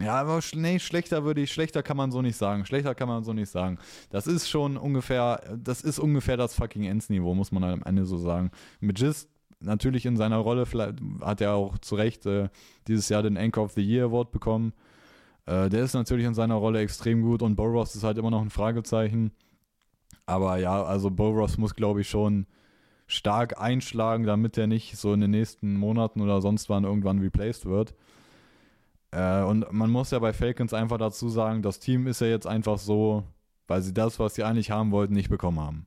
Ja, aber nee, schlechter würde ich, schlechter kann man so nicht sagen. Schlechter kann man so nicht sagen. Das ist schon ungefähr, das ist ungefähr das fucking Ends-Niveau, muss man am Ende so sagen. Mit Gist natürlich in seiner Rolle, vielleicht hat er auch zu Recht äh, dieses Jahr den Anchor of the Year Award bekommen. Äh, der ist natürlich in seiner Rolle extrem gut und Boros ist halt immer noch ein Fragezeichen. Aber ja, also Boros muss, glaube ich, schon stark einschlagen, damit er nicht so in den nächsten Monaten oder sonst wann irgendwann replaced wird. Äh, und man muss ja bei Falcons einfach dazu sagen, das Team ist ja jetzt einfach so, weil sie das, was sie eigentlich haben wollten, nicht bekommen haben.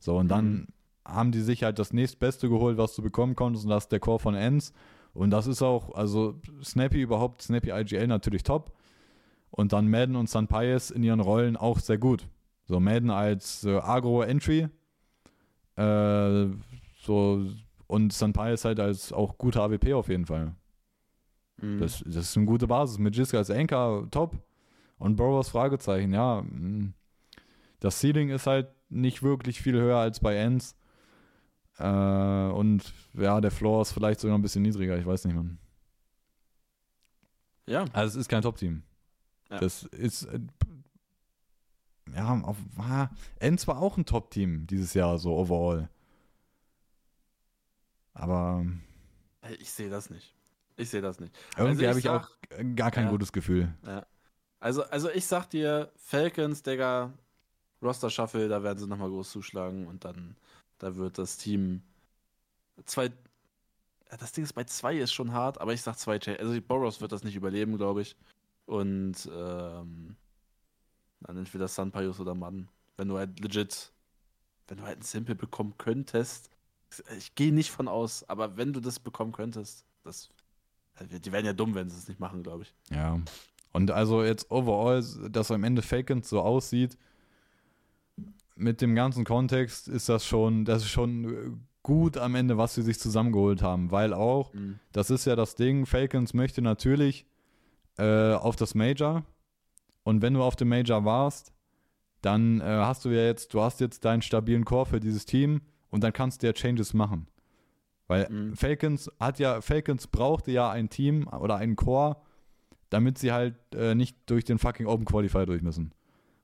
So, und dann mhm. haben die sich halt das nächstbeste geholt, was du bekommen konntest, und das ist der Core von Ends. Und das ist auch, also Snappy überhaupt, Snappy IGL natürlich top. Und dann Madden und San Pius in ihren Rollen auch sehr gut. So Madden als äh, Agro-Entry. Äh, so, und San Pius halt als auch guter AWP auf jeden Fall. Mhm. Das, das ist eine gute Basis. Mit Jiska als Anchor top. Und Burrows Fragezeichen, ja. Mm. Das Ceiling ist halt nicht wirklich viel höher als bei Ends. Äh, und ja, der Floor ist vielleicht sogar ein bisschen niedriger, ich weiß nicht, Mann. Ja. Also es ist kein Top-Team. Ja. Das ist. Äh, ja, auf, ah, Ends war auch ein Top-Team dieses Jahr, so overall. Aber. Ich sehe das nicht. Ich sehe das nicht. Irgendwie also habe ich auch gar kein ja, gutes Gefühl. Ja. Also, also ich sag dir, Falcons, Digga, Roster Shuffle, da werden sie nochmal groß zuschlagen und dann da wird das Team zwei. Das Ding ist bei zwei ist schon hart, aber ich sag zwei. Also Boros wird das nicht überleben, glaube ich. Und ähm, dann entweder Sanpayos oder Mann. Wenn du halt legit, wenn du halt ein Simple bekommen könntest, ich gehe nicht von aus, aber wenn du das bekommen könntest, das, die wären ja dumm, wenn sie es nicht machen, glaube ich. Ja. Und also jetzt overall, dass am Ende Falcons so aussieht, mit dem ganzen Kontext ist das schon, das ist schon gut am Ende, was sie sich zusammengeholt haben, weil auch, mhm. das ist ja das Ding, Falcons möchte natürlich äh, auf das Major und wenn du auf dem Major warst, dann äh, hast du ja jetzt, du hast jetzt deinen stabilen Core für dieses Team und dann kannst du ja Changes machen. Weil mhm. Falcons hat ja, Falcons brauchte ja ein Team oder einen Core, damit sie halt äh, nicht durch den fucking Open Qualifier durch müssen.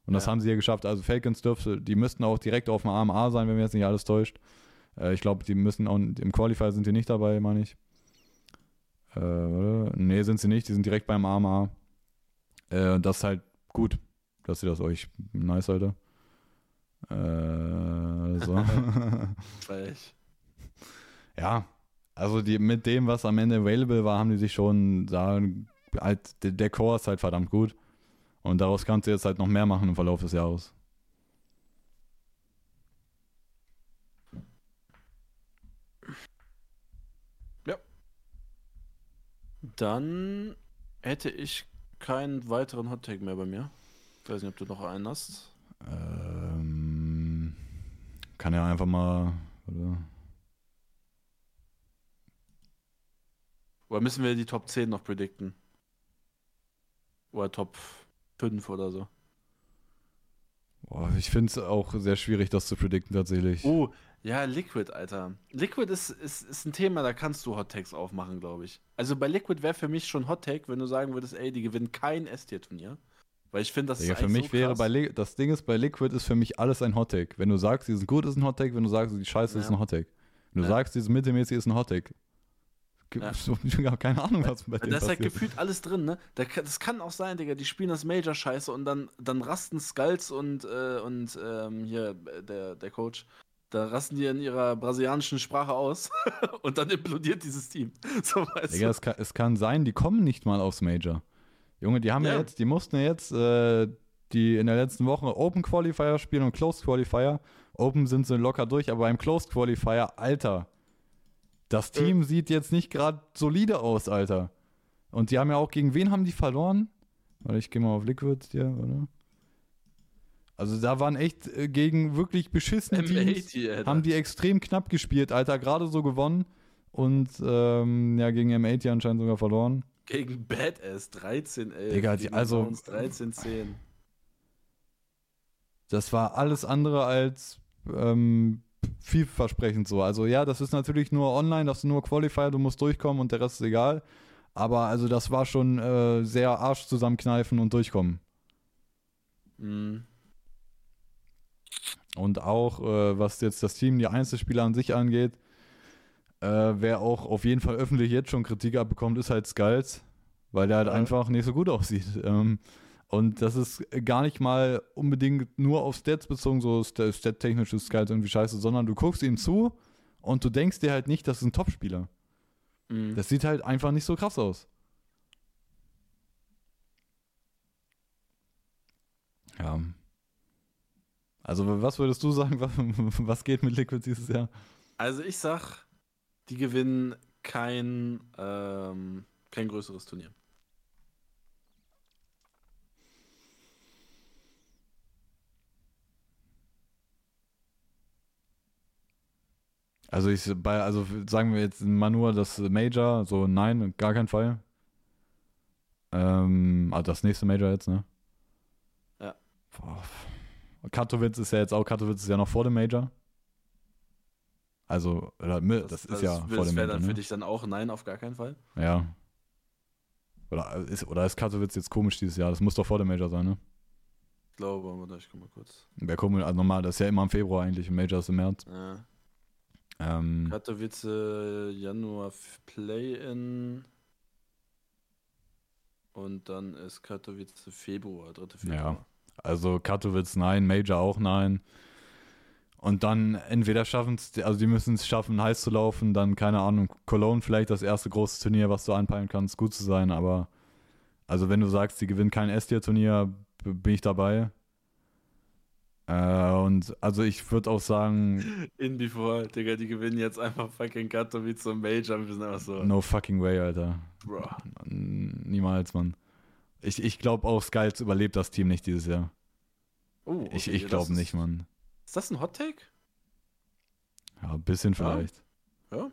Und das haben sie ja geschafft. Also Falcons dürfte, die müssten auch direkt auf dem AMA sein, wenn mir jetzt nicht alles täuscht. Äh, ich glaube, die müssen auch im Qualifier sind die nicht dabei, meine ich. Äh, nee, sind sie nicht, die sind direkt beim AMA. Äh, das ist halt gut, dass ihr das euch nice, Alter. Äh, so. ja, also die, mit dem, was am Ende available war, haben die sich schon sagen, halt, der, der Core ist halt verdammt gut. Und daraus kannst du jetzt halt noch mehr machen im Verlauf des Jahres. Ja. Dann hätte ich keinen weiteren Hottake mehr bei mir. Ich weiß nicht, ob du noch einen hast. Ähm, kann ja einfach mal. Oder? Oder müssen wir die Top 10 noch predikten? Oder Top 5 oder so? Boah, ich finde es auch sehr schwierig, das zu predikten tatsächlich. Oh, ja, Liquid, Alter. Liquid ist, ist, ist ein Thema, da kannst du Hot Takes aufmachen, glaube ich. Also bei Liquid wäre für mich schon Hot Take, wenn du sagen würdest, ey, die gewinnen kein S-Tier-Turnier. Weil ich finde, das ja, ist für mich so wäre bei Li das Ding ist bei Liquid ist für mich alles ein Hot Take. Wenn du sagst, die sind gut, ist ein Hot Take. Wenn du sagst, die Scheiße ja. ist ein Hot Take. Wenn du ja. sagst, dieses mittelmäßig ist ein Hot Take. Ja. So, keine Ahnung, was bei denen Da ist halt gefühlt alles drin, ne? Das kann auch sein, Digga, die spielen das Major scheiße und dann, dann rasten Skulls und, äh, und ähm, hier der, der Coach da rasten die in ihrer brasilianischen Sprache aus und dann implodiert dieses Team. So, Digga, es kann, es kann, sein, die kommen nicht mal aufs Major. Junge, die haben ja, ja jetzt, die mussten ja jetzt äh, die in der letzten Woche Open Qualifier spielen und Closed Qualifier. Open sind sie locker durch, aber beim Closed Qualifier, Alter, das Team mhm. sieht jetzt nicht gerade solide aus, Alter. Und die haben ja auch gegen wen haben die verloren? Warte, ich gehe mal auf Liquid hier, oder? Also da waren echt äh, gegen wirklich beschissene Teams, haben die extrem knapp gespielt, Alter, gerade so gewonnen und ähm, ja, gegen M80 anscheinend sogar verloren. Gegen Badass 13-11. Digga, die, also 13-10. Das war alles andere als ähm, vielversprechend so. Also ja, das ist natürlich nur online, das ist nur Qualifier, du musst durchkommen und der Rest ist egal. Aber also das war schon äh, sehr Arsch zusammenkneifen und durchkommen. Mhm. Und auch, äh, was jetzt das Team, die Einzelspieler an sich angeht, äh, wer auch auf jeden Fall öffentlich jetzt schon Kritik abbekommt, ist halt Skulls, weil der halt ja. einfach nicht so gut aussieht. Ähm, und das ist gar nicht mal unbedingt nur auf Stats bezogen, so stat-technische Skulls irgendwie scheiße, sondern du guckst ihm zu und du denkst dir halt nicht, das ist ein Topspieler. Mhm. Das sieht halt einfach nicht so krass aus. Ja. Also, was würdest du sagen, was geht mit Liquid dieses Jahr? Also, ich sag, die gewinnen kein, ähm, kein größeres Turnier. Also ich bei, also sagen wir jetzt mal nur das Major, so nein, gar keinen Fall. Ähm, also das nächste Major jetzt, ne? Ja. Boah. Katowice ist ja jetzt auch, Katowice ist ja noch vor dem Major. Also, oder, das, das, ist das ja vor dem Major. Das wäre dann ne? für dich dann auch nein, auf gar keinen Fall? Ja. Oder ist, oder ist Katowice jetzt komisch dieses Jahr? Das muss doch vor dem Major sein, ne? Ich glaube, aber ich komme mal kurz. Wäre komisch, also normal, das ist ja immer im Februar eigentlich, im Major ist im März. Ja. Ähm, Katowice, Januar Play-In. Und dann ist Katowice Februar, 3. Februar. Ja. Also Katowice nein, Major auch nein. Und dann entweder schaffen es, also die müssen es schaffen, heiß zu laufen, dann, keine Ahnung, Cologne vielleicht das erste große Turnier, was du anpeilen kannst, gut zu sein, aber also wenn du sagst, die gewinnen kein S-Tier-Turnier, bin ich dabei. Äh, und also ich würde auch sagen. In before, Digga, die gewinnen jetzt einfach fucking Katowice und Major. Wir sind einfach so. No fucking way, Alter. Bro. Niemals, Mann. Ich, ich glaube auch, Skulls überlebt das Team nicht dieses Jahr. Oh, okay, ich ich glaube nicht, Mann. Ist das ein Hot Take? Ja, ein bisschen vielleicht. Ja. ja.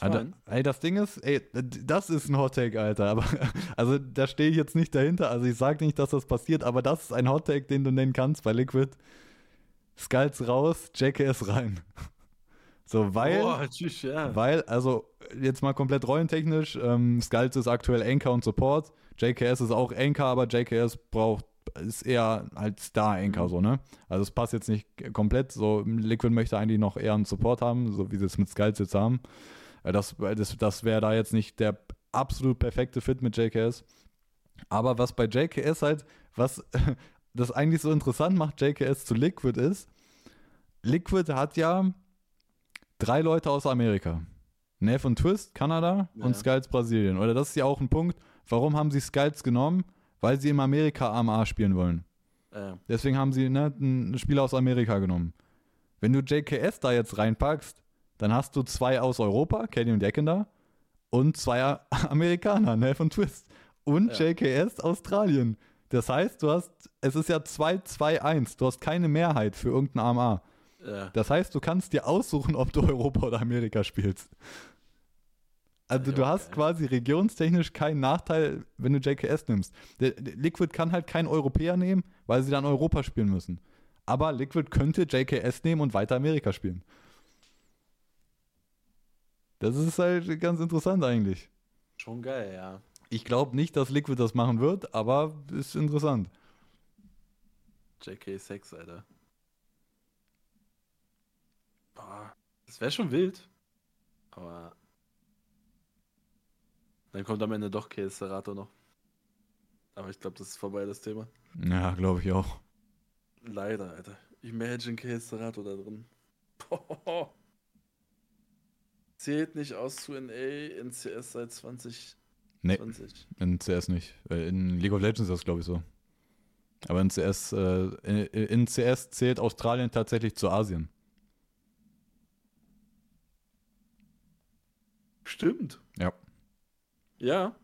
Alter, ey, das Ding ist, ey, das ist ein Hot Take, Alter. Aber, also da stehe ich jetzt nicht dahinter. Also ich sage nicht, dass das passiert, aber das ist ein Hot Take, den du nennen kannst bei Liquid. Skulls raus, JKS rein. So, weil, oh, tschüss, ja. weil, also jetzt mal komplett rollentechnisch, ähm, Skulls ist aktuell Anchor und Support. JKS ist auch Anchor, aber JKS braucht, ist eher halt Star-Anchor, mhm. so, ne? Also es passt jetzt nicht komplett. So, Liquid möchte eigentlich noch eher einen Support haben, so wie sie es mit Skulls jetzt haben. Das, das, das wäre da jetzt nicht der absolut perfekte Fit mit JKS. Aber was bei JKS halt, was das eigentlich so interessant macht, JKS zu Liquid ist, Liquid hat ja drei Leute aus Amerika. Neff und Twist, Kanada ja. und Skulls Brasilien. Oder das ist ja auch ein Punkt, warum haben sie Skulls genommen? Weil sie in Amerika AMA spielen wollen. Ja. Deswegen haben sie ne, einen Spieler aus Amerika genommen. Wenn du JKS da jetzt reinpackst, dann hast du zwei aus Europa, Kenny und Eckender, und zwei Amerikaner, Neff und Twist. Und ja. JKS Australien. Das heißt, du hast, es ist ja 2-2-1. Du hast keine Mehrheit für irgendein AMA. Ja. Das heißt, du kannst dir aussuchen, ob du Europa oder Amerika spielst. Also ja, du hast quasi regionstechnisch keinen Nachteil, wenn du JKS nimmst. Der, der Liquid kann halt keinen Europäer nehmen, weil sie dann Europa spielen müssen. Aber Liquid könnte JKS nehmen und weiter Amerika spielen. Das ist halt ganz interessant eigentlich. Schon geil, ja. Ich glaube nicht, dass Liquid das machen wird, aber ist interessant. JK6, Alter. Boah, das wäre schon wild. Aber dann kommt am Ende doch Serato noch. Aber ich glaube, das ist vorbei, das Thema. Ja, glaube ich auch. Leider, Alter. Imagine Serato da drin. Boah. Zählt nicht aus zu NA in CS seit 2020. Nee, in CS nicht. In League of Legends ist das, glaube ich, so. Aber in CS, äh, in, CS zählt Australien tatsächlich zu Asien. Stimmt. Ja. Ja.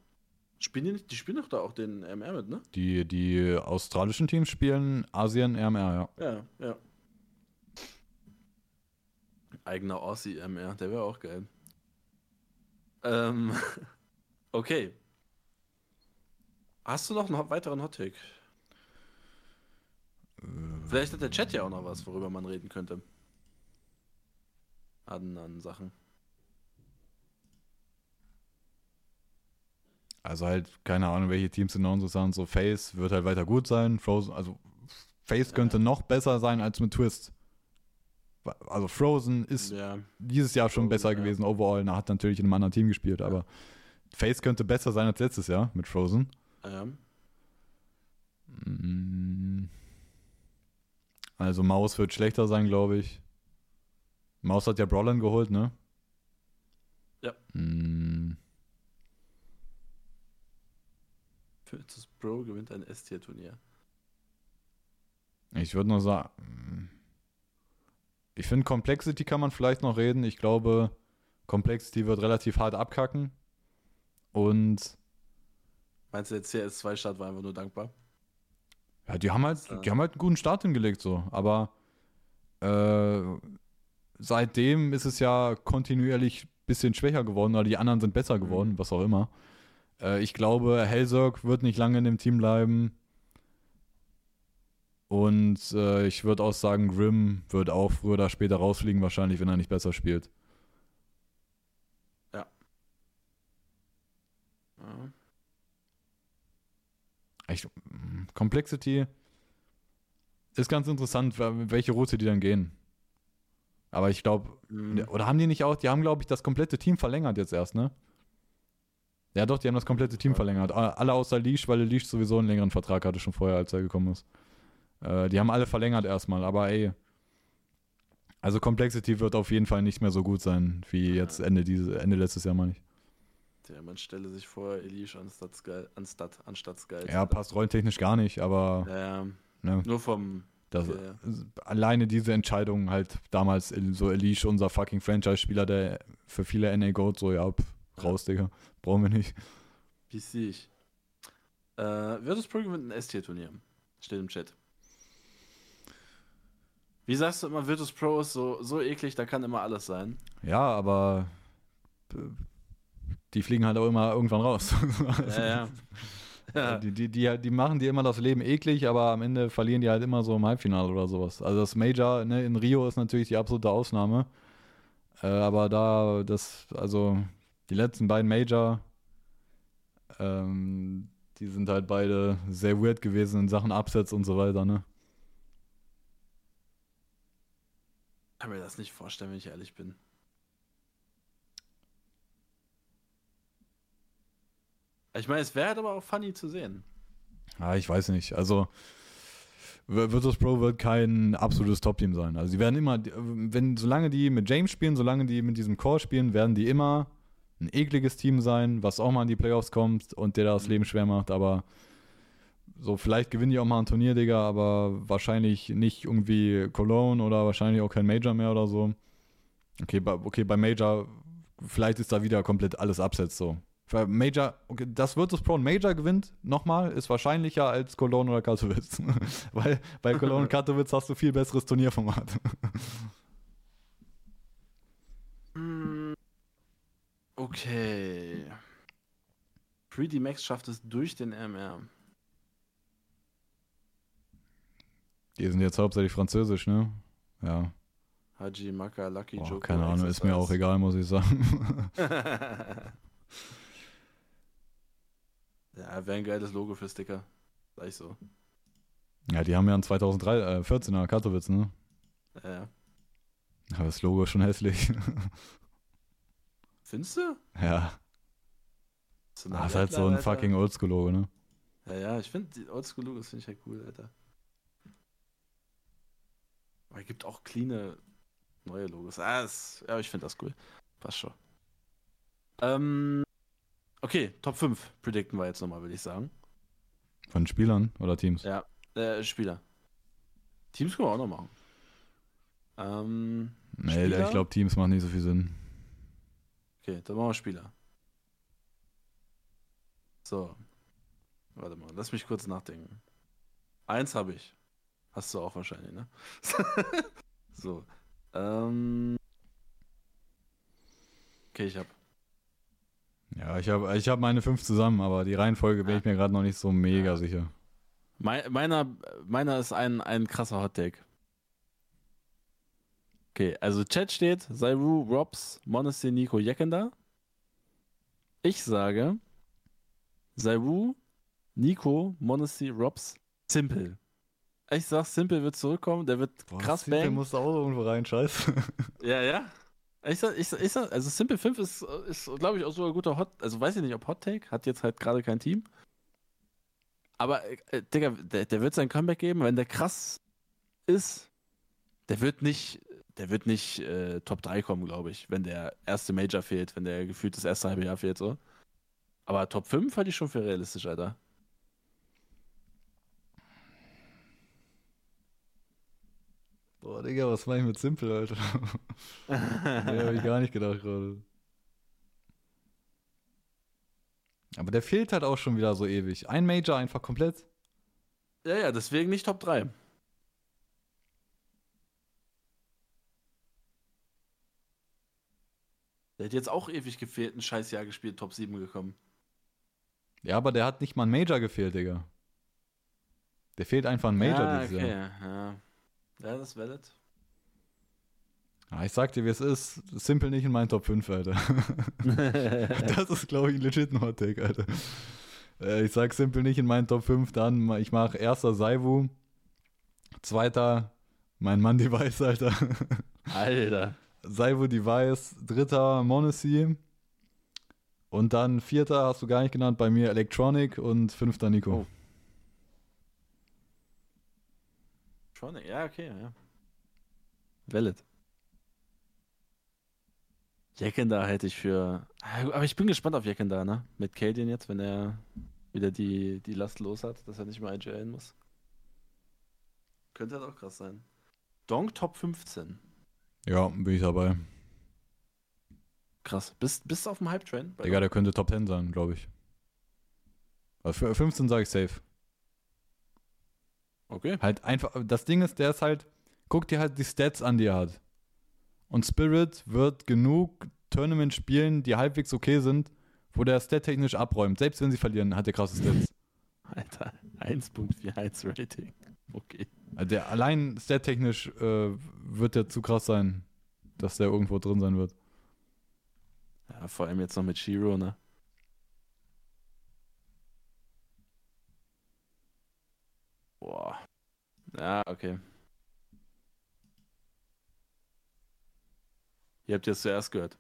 Spielen die, nicht, die spielen doch da auch den MR mit, ne? Die, die australischen Teams spielen Asien MR, ja. Ja, ja. Eigener Aussie MR, der wäre auch geil. Ähm, okay. Hast du noch einen weiteren Hottake? Vielleicht hat der Chat ja auch noch was, worüber man reden könnte. An, an Sachen. Also halt, keine Ahnung, welche Teams sind noch interessant. So Face wird halt weiter gut sein. Frozen, also Face könnte ja. noch besser sein als mit Twist also Frozen ist ja. dieses Jahr schon Frozen, besser ja. gewesen overall. Er hat natürlich in einem anderen Team gespielt, ja. aber Face könnte besser sein als letztes Jahr mit Frozen. Mm. Also Maus wird schlechter sein, glaube ich. Maus hat ja Brawlin geholt, ne? Ja. Mm. Virtus Pro gewinnt ein S-Tier-Turnier. Ich würde nur sagen, ich finde, Complexity kann man vielleicht noch reden. Ich glaube, Complexity wird relativ hart abkacken. Und. Meinst du, der CS2-Start war einfach nur dankbar? Ja, die haben halt, die haben halt einen guten Start hingelegt, so. Aber äh, seitdem ist es ja kontinuierlich ein bisschen schwächer geworden, oder die anderen sind besser geworden, mhm. was auch immer. Äh, ich glaube, Hellsirk wird nicht lange in dem Team bleiben. Und äh, ich würde auch sagen, Grimm wird auch früher oder später rausfliegen, wahrscheinlich, wenn er nicht besser spielt. Ja. ja. Ich, Complexity ist ganz interessant, welche Route die dann gehen. Aber ich glaube, mhm. oder haben die nicht auch, die haben, glaube ich, das komplette Team verlängert jetzt erst, ne? Ja, doch, die haben das komplette Team verlängert. Alle außer Leash, weil Leash sowieso einen längeren Vertrag hatte, schon vorher, als er gekommen ist. Äh, die haben alle verlängert erstmal, aber ey. Also Complexity wird auf jeden Fall nicht mehr so gut sein, wie Ja. jetzt Ende, diese, Ende letztes Jahr, meine ich. Ja, man stelle sich vor, Elish anstatt Sky, anstatt, anstatt Sky. Ja, passt rollentechnisch gar nicht, aber Ja, ne, nur vom. das, ja, alleine diese Entscheidung halt damals so Elish, unser fucking Franchise-Spieler, der für viele NA Goat so, ja, pff, raus, Digga. Brauchen wir nicht. Wie sehe ich? Äh, Virtus Pro gewinnt ein S-Tier-Turnier. Steht im Chat. Wie sagst du immer, Virtus Pro ist so, so eklig, da kann immer alles sein. Ja, aber äh, die fliegen halt auch immer irgendwann raus. Ja, ja. ja. Die, die, die, die machen dir immer das Leben eklig, aber am Ende verlieren die halt immer so im Halbfinale oder sowas. Also das Major ne, in Rio ist natürlich die absolute Ausnahme. Äh, aber da, das, also die letzten beiden Major, ähm, die sind halt beide sehr weird gewesen in Sachen Upsets und so weiter, ne? Kann mir das nicht vorstellen, wenn ich ehrlich bin. Ich meine, es wäre halt aber auch funny zu sehen. Ja, ich weiß nicht. Also Virtus Pro wird kein absolutes Top-Team sein. Also die werden immer, wenn, solange die mit James spielen, solange die mit diesem Core spielen, werden die immer ein ekliges Team sein, was auch mal in die Playoffs kommt und der das. Leben schwer macht, aber so, vielleicht gewinnen die auch mal ein Turnier, Digga, aber wahrscheinlich nicht irgendwie Cologne oder wahrscheinlich auch kein Major mehr oder so. Okay, bei, okay, bei Major, vielleicht ist da wieder komplett alles absetzt so. Für Major, okay, das Virtus Pro ein Major gewinnt, nochmal, ist wahrscheinlicher als Cologne oder Katowice. Weil bei Cologne und Katowice hast du viel besseres Turnierformat. Hm, Okay. 3D Max schafft es durch den MR. Die sind jetzt hauptsächlich französisch, ne? Ja. Haji, Maka, Lucky, Boah, Joker. keine Ahnung, ist mir auch egal, muss ich sagen. ja, wäre ein geiles Logo für Sticker. Sag ich so. ja, die haben ja einen 2014er Katowice, ne? Ja, ja. Aber das Logo ist schon hässlich. Findest du? ja. So Ah, ist halt so ein Alter. fucking Oldschool-Logo, ne? Ja, ja, ich finde die Oldschool-Logos finde ich halt cool, Alter. Aber es gibt auch cleane neue Logos. Ah, ist, ja, ich finde das cool. Passt schon. Ähm, okay, Top 5 predikten wir jetzt nochmal, würde ich sagen. Von Spielern oder Teams? Ja, äh, Spieler. Teams können wir auch noch machen. Ähm, nee, Spieler? ich glaube, Teams machen nicht so viel Sinn. okay, dann machen wir Spieler. So. Warte mal, lass mich kurz nachdenken. Eins habe ich. Hast du auch wahrscheinlich, ne? so. Ähm. Okay, ich hab. Ja, ich habe ich hab meine fünf zusammen, aber die Reihenfolge bin ich mir gerade noch nicht so mega Ja. sicher. Mei- Meiner, meiner ist ein, ein krasser Hottake. Okay, also Chat steht Sairu, Robs, Monastery, Nico, Jekenda. Ich sage Sairu, Nico, Monastery, Robs, Simple. Ich sag, Simple wird zurückkommen, der wird krass Der bang. muss da auch irgendwo rein, scheiße. Ja, ja. Ich sag, ich sag, ich sag, also Simple 5 ist, ist glaube ich, auch so ein guter Hot, also weiß ich nicht, ob Hot Take, hat jetzt halt gerade kein Team. Aber, äh, Digga, der, der wird sein Comeback geben, wenn der krass ist, der wird nicht, der wird nicht äh, Top 3 kommen, glaube ich, wenn der erste Major fehlt, wenn der gefühlt das erste halbe Jahr fehlt, so. Aber Top 5 halte ich schon für realistisch, Alter. Boah, Digga, was mach ich mit Simple, Alter? nee, hab ich gar nicht gedacht gerade. Aber der fehlt halt auch schon wieder so ewig. Ein Major einfach komplett. ja, ja, deswegen nicht Top 3. Der hat jetzt auch ewig gefehlt, ein scheiß Jahr gespielt, Top 7 gekommen. Ja, aber der hat nicht mal ein Major gefehlt, Digga. Der fehlt einfach ein Major ja, dieses okay, Jahr. ja. Ja, das ist valid. Ah, ich sag dir, wie es ist. Simple nicht in meinen Top 5, Alter. das ist, glaube ich, legit ein Hot Take, Alter. Äh, ich sag Simple nicht in meinen Top 5, dann ich mach erster Saivu, zweiter mein Mann Device, Alter. Alter. Saivu Device, dritter Monacy Und dann vierter hast du gar nicht genannt, bei mir Electronic und fünfter Nico. Oh. Schon, ja, okay, ja. Valid. Jekenda hätte ich für. Aber ich bin gespannt auf Jekenda, ne? Mit Kadian jetzt, wenn er wieder die, die Last los hat, dass er nicht mehr IGLen muss. Könnte halt auch krass sein. Donk Top 15. Ja, bin ich dabei. Krass. Bist, bist du auf dem Hype-Train? Digga, der könnte Top 10 sein, glaube ich. Also für 15 sage ich safe. Okay. Halt einfach, das Ding ist, der ist halt, guck dir halt die Stats an, die er hat. Und Spirit wird genug Tournament spielen, die halbwegs okay sind, wo der stat-technisch abräumt. Selbst wenn sie verlieren, hat der krasse Stats. Alter, 1.41 Rating. Okay. Also der allein stat-technisch äh, wird der zu krass sein, dass der irgendwo drin sein wird. Ja, vor allem jetzt noch mit Shiro, ne? Boah. Ja, okay. Ihr habt jetzt zuerst gehört.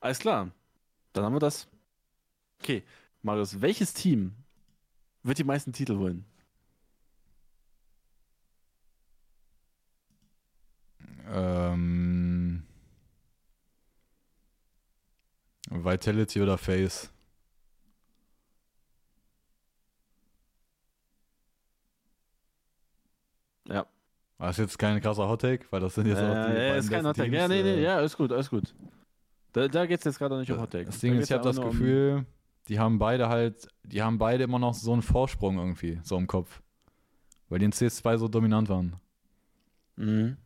Alles klar. Dann haben wir das. Okay, Marius, welches Team wird die meisten Titel holen? Ähm, Vitality oder Face? Ja. Das ist jetzt kein krasser Hottake, weil das sind jetzt Äh, auch die ja, beiden ist kein Hottake. Ja, nee, nee, äh, ja, alles gut, alles gut. Da, da geht es jetzt gerade nicht um Hottake. Das Da Ding ist, geht's ich habe ja das nur um- Gefühl, die haben beide halt, die haben beide immer noch so einen Vorsprung irgendwie, so im Kopf. Weil die in CS2 so dominant waren. Mhm.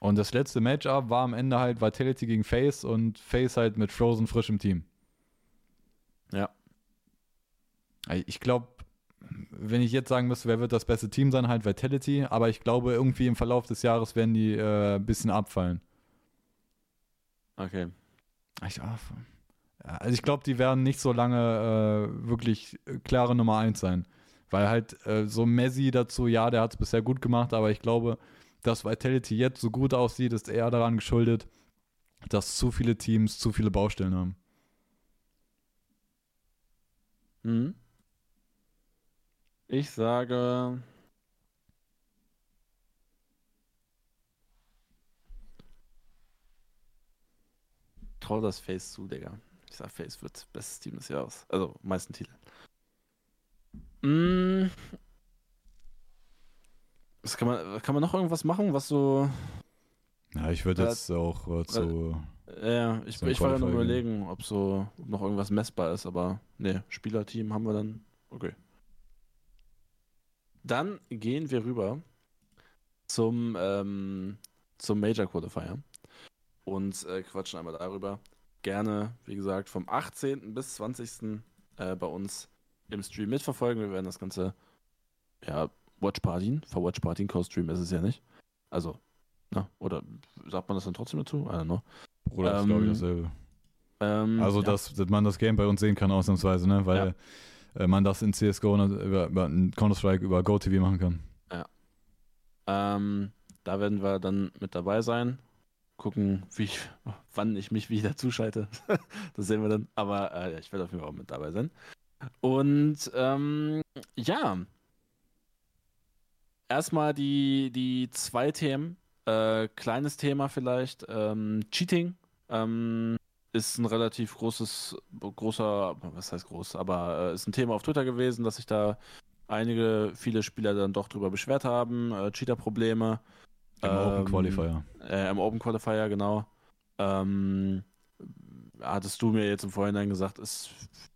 Und das letzte Matchup war am Ende halt Vitality gegen Face und Face halt mit Frozen frisch im Team. Ja. Ich glaube, wenn ich jetzt sagen müsste, wer wird das beste Team sein, halt Vitality, aber ich glaube, irgendwie im Verlauf des Jahres werden die äh, ein bisschen abfallen. Okay. Ich, ah, also ich glaube, die werden nicht so lange äh, wirklich klare Nummer 1 sein. Weil halt äh, so Messi dazu, ja, der hat es bisher gut gemacht, aber ich glaube, dass Vitality jetzt so gut aussieht, ist eher daran geschuldet, dass zu viele Teams zu viele Baustellen haben. Mhm. Ich sage. Trau das Face zu, Digga. Ich sag, Face wird bestes Team des Jahres. Also, meisten Titel. Mm. Was kann man, kann man noch irgendwas machen, was so. Ja, ich würde Äh, jetzt auch äh, zu. Ja, ich, ich war Qualifying. überlegen, ob so noch irgendwas messbar ist, aber ne, Spielerteam haben wir dann. Okay. Dann gehen wir rüber zum, ähm, zum Major Qualifier und äh, quatschen einmal darüber. Gerne, wie gesagt, vom 18. bis 20. Äh, bei uns im Stream mitverfolgen. Wir werden das Ganze, ja, Watch Partien, vor Watch Partien, Co-Stream ist es ja nicht. Also, na, oder sagt man das dann trotzdem dazu? I don't know. Bruder, ist glaube ich ähm, dasselbe. Ähm, Also, ja. dass, dass man das Game bei uns sehen kann, ausnahmsweise, ne? Weil äh, man das in CSGO ne, über, über Counter-Strike über GoTV machen kann. Ähm, da werden wir dann mit dabei sein. Gucken, wie ich, wann ich mich wieder zuschalte. das sehen wir dann. Aber äh, ich werde auf jeden Fall auch mit dabei sein. Und ähm, ja. Erstmal die, die zwei Themen. Äh, kleines Thema vielleicht. Ähm, Cheating. Ähm, ist ein relativ großes, großer, was heißt groß, aber äh, ist ein Thema auf Twitter gewesen, dass sich da einige, viele Spieler dann doch drüber beschwert haben, äh, Cheater-Probleme. Im Open Ähm, Qualifier. Äh, Im Open Qualifier, genau. Ähm, hattest du mir jetzt im Vorhinein gesagt, ist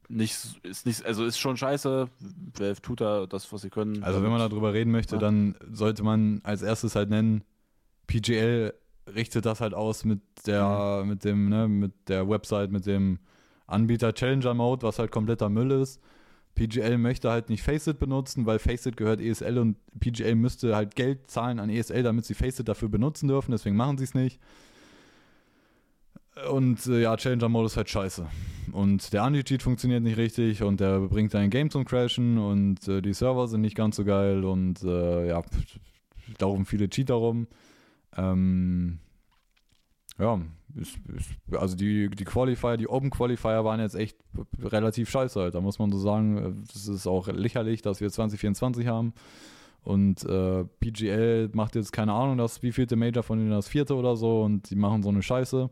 nicht, ist nicht, also ist schon scheiße. Valve tut da das, was sie können. Also wenn man darüber reden möchte, Ja. dann sollte man als erstes halt nennen, PGL richtet das halt aus mit der, mit dem, ne, mit der Website, mit dem Anbieter Challenger Mode, was halt kompletter Müll ist. PGL möchte halt nicht Faceit benutzen, weil Faceit gehört ESL und PGL müsste halt Geld zahlen an ESL, damit sie Faceit dafür benutzen dürfen, deswegen machen sie es nicht. Und äh, ja, Challenger Mode ist halt scheiße. Und der Anti-Cheat funktioniert nicht richtig und der bringt dein Game zum Crashen und äh, die Server sind nicht ganz so geil und äh, ja, laufen viele Cheater rum. Ähm, ja, ist, ist, also die, die Qualifier, die Open Qualifier waren jetzt echt relativ scheiße halt. Da muss man so sagen, es ist auch lächerlich, dass wir 2024 haben. Und äh, PGL macht jetzt keine Ahnung, das wievielte Major von denen das vierte oder so und die machen so eine Scheiße.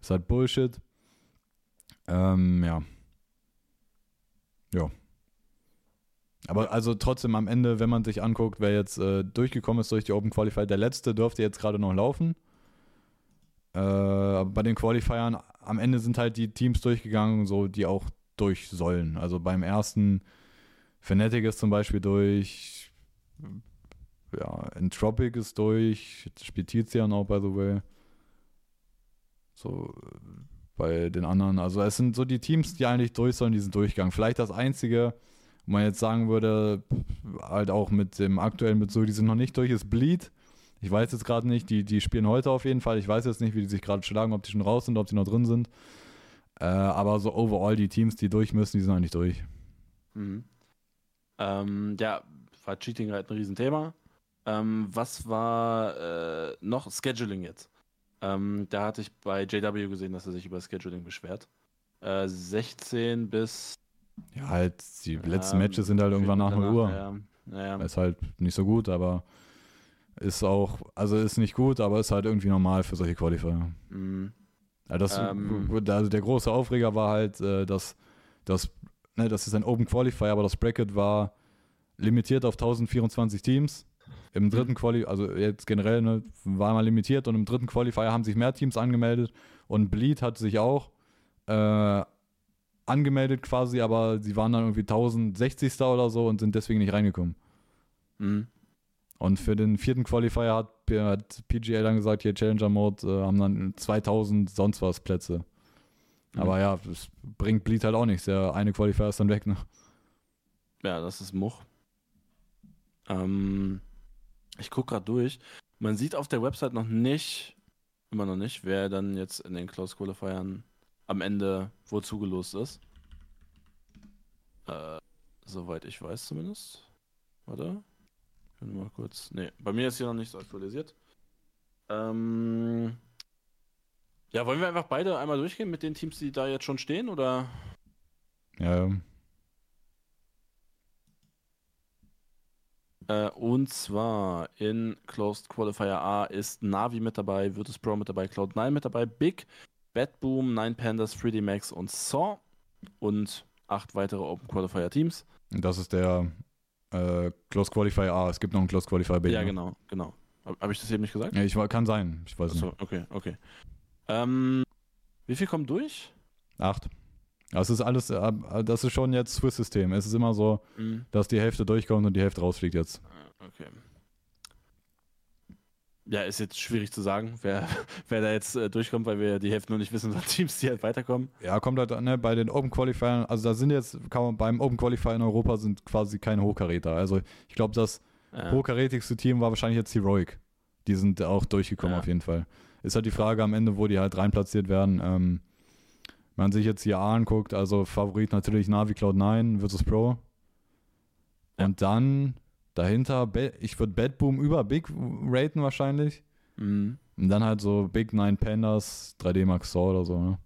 Ist halt Bullshit. Ähm, ja. Ja. Aber also trotzdem am Ende, wenn man sich anguckt, wer jetzt äh, durchgekommen ist durch die Open Qualifier, der letzte dürfte jetzt gerade noch laufen. Äh, bei den Qualifiern am Ende sind halt die Teams durchgegangen, so die auch durch sollen. Also beim ersten Fnatic ist zum Beispiel durch, ja, Entropic ist durch, spielt Tizian auch, by the way. So, bei den anderen, also es sind so die Teams, die eigentlich durch sollen, die sind durchgegangen. Vielleicht das einzige, wo man jetzt sagen würde, halt auch mit dem aktuellen Bezug, die sind noch nicht durch, ist Bleed. Ich weiß jetzt gerade nicht, die, die spielen heute auf jeden Fall. Ich weiß jetzt nicht, wie die sich gerade schlagen, ob die schon raus sind, ob die noch drin sind. Äh, aber so overall, die Teams, die durch müssen, die sind eigentlich durch. Mhm. Ähm, ja, war Cheating halt ein Riesenthema. Ähm, was war äh, noch Scheduling jetzt? Ähm, da hatte ich bei JW gesehen, dass er sich über Scheduling beschwert. Äh, 16 bis. Ja, halt, die letzten Matches sind halt irgendwann nach 0 Uhr. Ja, ja. Ist halt nicht so gut, aber ist auch, also ist nicht gut, aber ist halt irgendwie normal für solche Qualifier. Mhm. Ja, das, ähm, also der große Aufreger war halt, äh, dass, dass ne, das ist ein Open Qualifier, aber das Bracket war limitiert auf 1024 Teams. Im mhm. dritten Qualifier, also jetzt generell ne, war mal limitiert und im dritten Qualifier haben sich mehr Teams angemeldet und Bleed hat sich auch äh, angemeldet quasi, aber sie waren dann irgendwie 1060. oder so und sind deswegen nicht reingekommen. Mhm. Und für den vierten Qualifier hat, hat PGA dann gesagt, hier Challenger Mode äh, haben dann 2000 sonst was Plätze. Mhm. Aber ja, es bringt Bleed halt auch nichts. Der eine Qualifier ist dann weg, ne? Ja, das ist Much. Ähm, ich gucke gerade durch. Man sieht auf der Website noch nicht, immer noch nicht, wer dann jetzt in den Close Qualifiern am Ende wo zugelost ist. Äh, soweit ich weiß zumindest. Warte. Können mal kurz. Ne, bei mir ist hier noch nicht so aktualisiert. Ähm. Ja, wollen wir einfach beide einmal durchgehen mit den Teams, die da jetzt schon stehen, oder? Ja. Äh, und zwar in Closed Qualifier A ist Navi mit dabei, Virtus Pro mit dabei, Cloud9 mit dabei, Big, Bad Boom, Nine Pandas, 3D Max und Saw und acht weitere Open Qualifier Teams. Das ist der äh, Close Qualifier A. Es gibt noch einen Close Qualifier B. Ja, ne? genau, genau. Habe ich das eben nicht gesagt? Ja, ich, kann sein. Ich weiß Achso, nicht. okay, okay. Ähm, wie viel kommt durch? Acht. Das ist alles, äh, das ist schon jetzt Swiss-System. Es ist immer so, mhm. dass die Hälfte durchkommt und die Hälfte rausfliegt jetzt. Ah, okay. Ja, ist jetzt schwierig zu sagen, wer, wer da jetzt äh, durchkommt, weil wir die Hälfte nur nicht wissen, so Teams, die halt weiterkommen. Ja, kommt halt ne, bei den Open Qualifiern, also da sind jetzt, kann man, beim Open Qualifier in Europa sind quasi keine Hochkaräter. Also ich glaube, das ja. hochkarätigste Team war wahrscheinlich jetzt Heroic. Die sind auch durchgekommen ja. auf jeden Fall. Ist halt die Frage am Ende, wo die halt reinplatziert werden. Ähm, wenn man sich jetzt hier anguckt, also Favorit natürlich Navi Cloud 9 versus Pro. Ja. Und dann Dahinter, ich würde Bad Boom über Big raten wahrscheinlich. Mhm. Und dann halt so Big Nine Pandas, 3D Max Saw oder so, ne?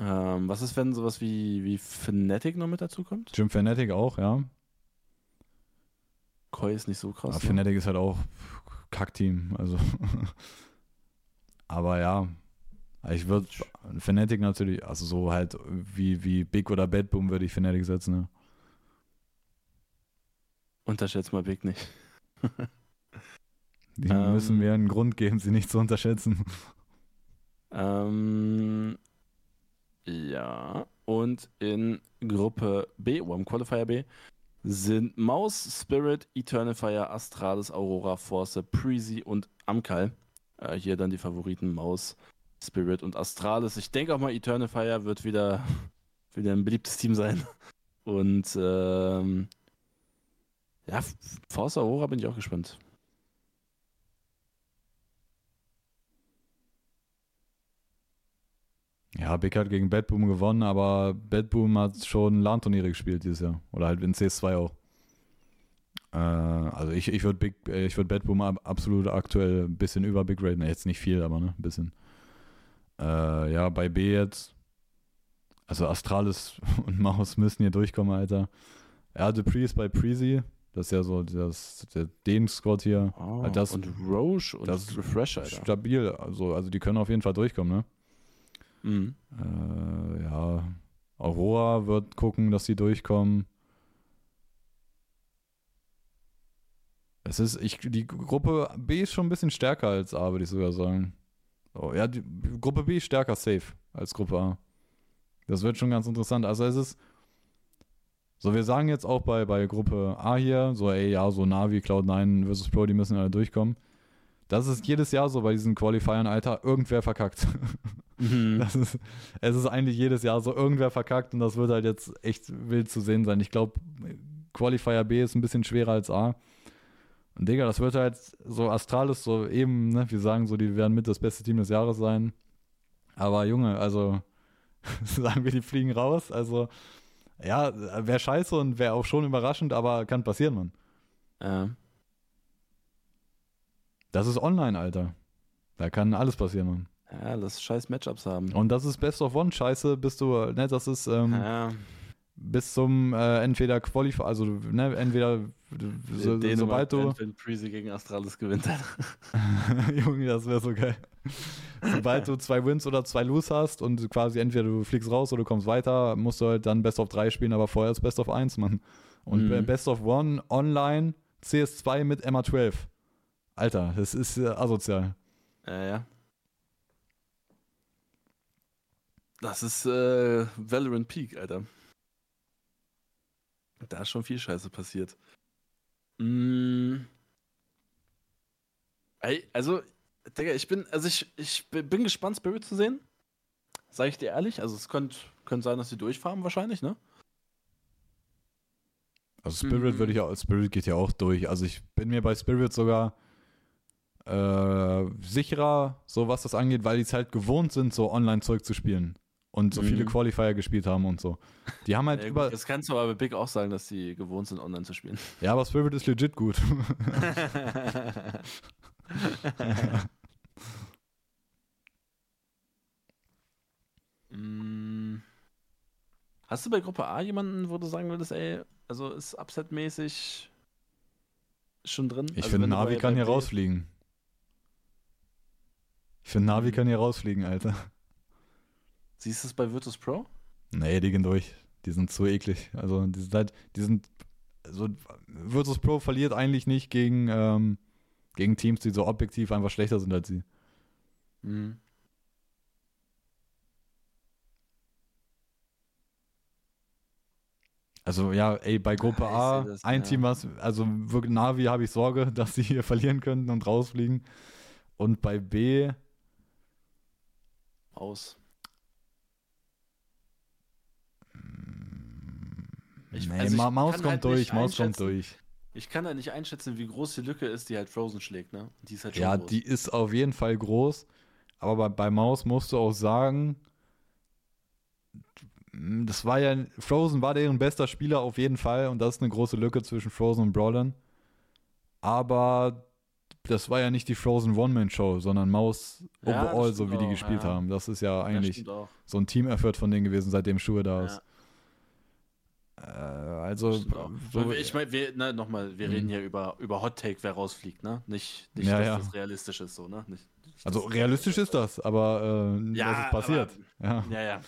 Ähm, was ist, wenn sowas wie, wie Fnatic noch mit dazu kommt? Jim Fnatic auch, ja. Koi ist nicht so krass. Aber ne? Fnatic ist halt auch Kackteam, also. Aber ja, ich würde Fnatic natürlich, also so halt wie, wie Big oder Bad Boom würde ich Fnatic setzen, ne? Unterschätzt mal Big nicht. Die ähm, müssen mir einen Grund geben, sie nicht zu unterschätzen. Ähm, ja, und in Gruppe B, oder im Qualifier B, sind Maus, Spirit, Eternal Fire, Astralis, Aurora, Force, Prezi und Amkal. Äh, hier dann die Favoriten Maus, Spirit und Astralis. Ich denke auch mal, Eternal Fire wird wieder, wieder ein beliebtes Team sein. Und ähm, ja, Forza Aurora bin ich auch gespannt. Ja, Big hat gegen Bad Boom gewonnen, aber Bad Boom hat schon LAN-Turniere gespielt dieses Jahr. Oder halt in CS2 auch. Äh, also ich, ich würde Big, äh, ich würde Bad Boom ab, absolut aktuell ein bisschen über Big raten. Jetzt nicht viel, aber ne, ein bisschen. Äh, ja, bei B jetzt. Also Astralis und Maus müssen hier durchkommen, Alter. Ja, Dupree ist bei Preezy. Das ist ja so das, der, den Squad hier. Oh, das, und Roche und das Refresh, Alter. Stabil. Also, also die können auf jeden Fall durchkommen, ne? Mhm. Äh, ja. Aurora wird gucken, dass sie durchkommen. Es ist, ich, die Gruppe B ist schon ein bisschen stärker als A, würde ich sogar sagen. Oh, ja, die Gruppe B ist stärker safe als Gruppe A. Das wird schon ganz interessant. Also es ist, so wir sagen jetzt auch bei, bei Gruppe A hier, so ey, ja, so Navi, Cloud9 versus Pro, die müssen alle durchkommen. Das ist jedes Jahr so bei diesen Qualifiern, Alter, irgendwer verkackt. Mhm. Das ist, es ist eigentlich jedes Jahr so, irgendwer verkackt und das wird halt jetzt echt wild zu sehen sein. Ich glaube, Qualifier B ist ein bisschen schwerer als A. Und Digga, das wird halt so Astralis, so eben, ne, wir sagen so, die werden mit das beste Team des Jahres sein. Aber Junge, also sagen wir, die fliegen raus. Also, ja, wäre scheiße und wäre auch schon überraschend, aber kann passieren, Mann. Ja. Das ist online, Alter. Da kann alles passieren, Mann. ja, lass scheiß Matchups haben. Und das ist Best of One, scheiße, bist du, ne, das ist ähm, ja, bis zum äh, entweder Qualify, also ne, entweder so, den sobald du, wenn Preezy gegen Astralis gewinnt. Alter. Junge, das wäre so geil. Sobald du zwei Wins oder zwei Lose hast und quasi entweder du fliegst raus oder du kommst weiter, musst du halt dann Best of 3 spielen, aber vorher ist Best of 1, Mann. Und Mhm. Best of One online CS2 mit Emma 12. Alter, das ist äh, asozial. Ja, ja. Das ist äh, Valorant Peak, Alter. Da ist schon viel Scheiße passiert. Ey, also, Digga, ich bin, also ich, ich bin gespannt, Spirit zu sehen. Sag ich dir ehrlich. Also es könnte könnte sein, dass sie durchfahren wahrscheinlich, ne? Also Spirit Mhm. würde ich auch, Spirit geht ja auch durch. Also ich bin mir bei Spirit sogar äh, sicherer, so was das angeht, weil die es halt gewohnt sind, so Online-Zeug zu spielen. Und so viele Mhm. Qualifier gespielt haben und so. Die haben halt Ja, über. das kannst du aber bei Big auch sagen, dass sie gewohnt sind, online zu spielen. Ja, aber Spirit ist legit gut. Mm. Hast du bei Gruppe A jemanden, wo du sagen würdest, ey, also ist Upset-mäßig schon drin? Ich also finde, Navi kann hier rausfliegen. Ich finde, Navi Mhm. kann hier rausfliegen, Alter. Siehst du es bei Virtus Pro? Nee, die gehen durch. Die sind zu eklig. Also, die sind halt, die sind, so, Virtus Pro verliert eigentlich nicht gegen, ähm, gegen Teams, die so objektiv einfach schlechter sind als sie. Mhm. Also, ja, ey, bei Gruppe A, das, ein ja. Team, was, also wirklich Navi habe ich Sorge, dass sie hier verlieren könnten und rausfliegen. Und bei B, Aus. Ich- nee, also Ma Maus kommt halt durch, Maus kommt durch. Ich kann da nicht einschätzen, wie groß die Lücke ist, die halt Frozen schlägt, ne? Die ist halt schon Ja, groß. die ist auf jeden Fall groß. Aber bei, bei Maus musst du auch sagen, das war ja, Frozen war deren bester Spieler auf jeden Fall und das ist eine große Lücke zwischen Frozen und Brawlern. Aber das war ja nicht die Frozen One-Man-Show, sondern Maus Ja, overall, so wie die auch, gespielt ja. haben. Das ist ja eigentlich so ein Team-Effort von denen gewesen, seitdem Schuhe da ist. Äh, also, so, ich meine, wir, ne, nochmal, wir Mhm. reden hier über, über Hot Take, wer rausfliegt, ne? Nicht, nicht Ja, dass ja. das realistisch ist, so, ne? Nicht, also das- realistisch ist das, aber äh, Ja, was ist passiert? Ja. Ja, ja.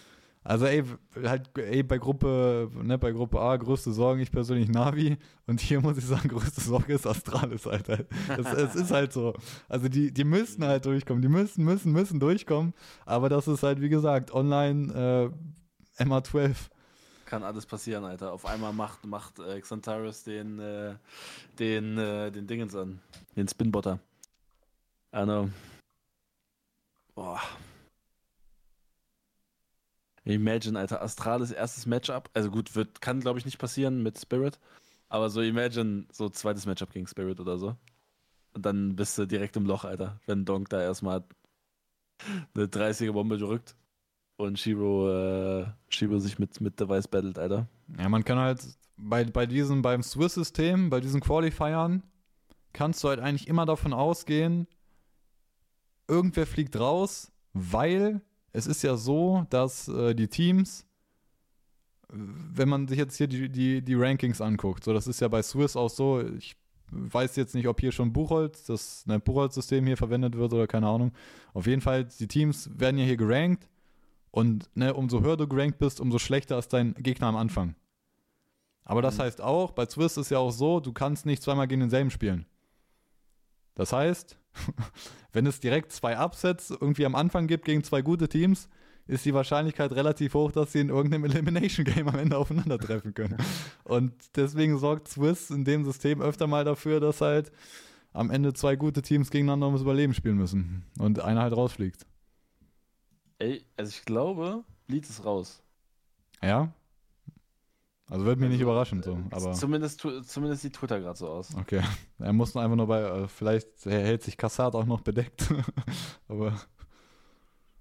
Also ey, halt ey, bei Gruppe, ne, bei Gruppe A größte Sorgen, ich persönlich Navi und hier muss ich sagen, größte Sorge ist Astralis, Alter. Es, es ist halt so. Also die, die müssen halt durchkommen, die müssen, müssen, müssen durchkommen, aber das ist halt, wie gesagt, online äh, MA12. Kann alles passieren, Alter. Auf einmal macht, macht äh, Xantaris den, äh, den, äh, den Dingens an. Den Spinbotter. I know. Boah. Imagine, Alter, Astralis erstes Matchup. Also gut, wird, kann glaube ich nicht passieren mit Spirit. Aber so Imagine, so zweites Matchup gegen Spirit oder so. Und dann bist du direkt im Loch, Alter. Wenn Donk da erstmal eine 30er Bombe drückt. Und Shiro, äh, Shiro sich mit, mit Device battelt, Alter. Ja, man kann halt, bei, bei diesem, beim Swiss-System, bei diesen Qualifiern, kannst du halt eigentlich immer davon ausgehen, irgendwer fliegt raus, weil es ist ja so, dass äh, die Teams, wenn man sich jetzt hier die, die, die Rankings anguckt, so das ist ja bei Swiss auch so, ich weiß jetzt nicht, ob hier schon Buchholz, das ne, Buchholz-System hier verwendet wird oder keine Ahnung. Auf jeden Fall, die Teams werden ja hier gerankt und ne, umso höher du gerankt bist, umso schlechter ist dein Gegner am Anfang. Aber das Mhm. heißt auch, bei Swiss ist ja auch so, du kannst nicht zweimal gegen denselben spielen. Das heißt, wenn es direkt zwei Upsets irgendwie am Anfang gibt gegen zwei gute Teams, ist die Wahrscheinlichkeit relativ hoch, dass sie in irgendeinem Elimination Game am Ende aufeinandertreffen können. Und deswegen sorgt Swiss in dem System öfter mal dafür, dass halt am Ende zwei gute Teams gegeneinander ums Überleben spielen müssen und einer halt rausfliegt. Ey, also ich glaube, Bleed ist raus. Ja? Also wird mich nicht Also, überraschen so, äh, aber Zumindest, zumindest sieht Twitter gerade so aus. okay. Er muss nur einfach nur bei, äh, vielleicht hält sich Kassad auch noch bedeckt, aber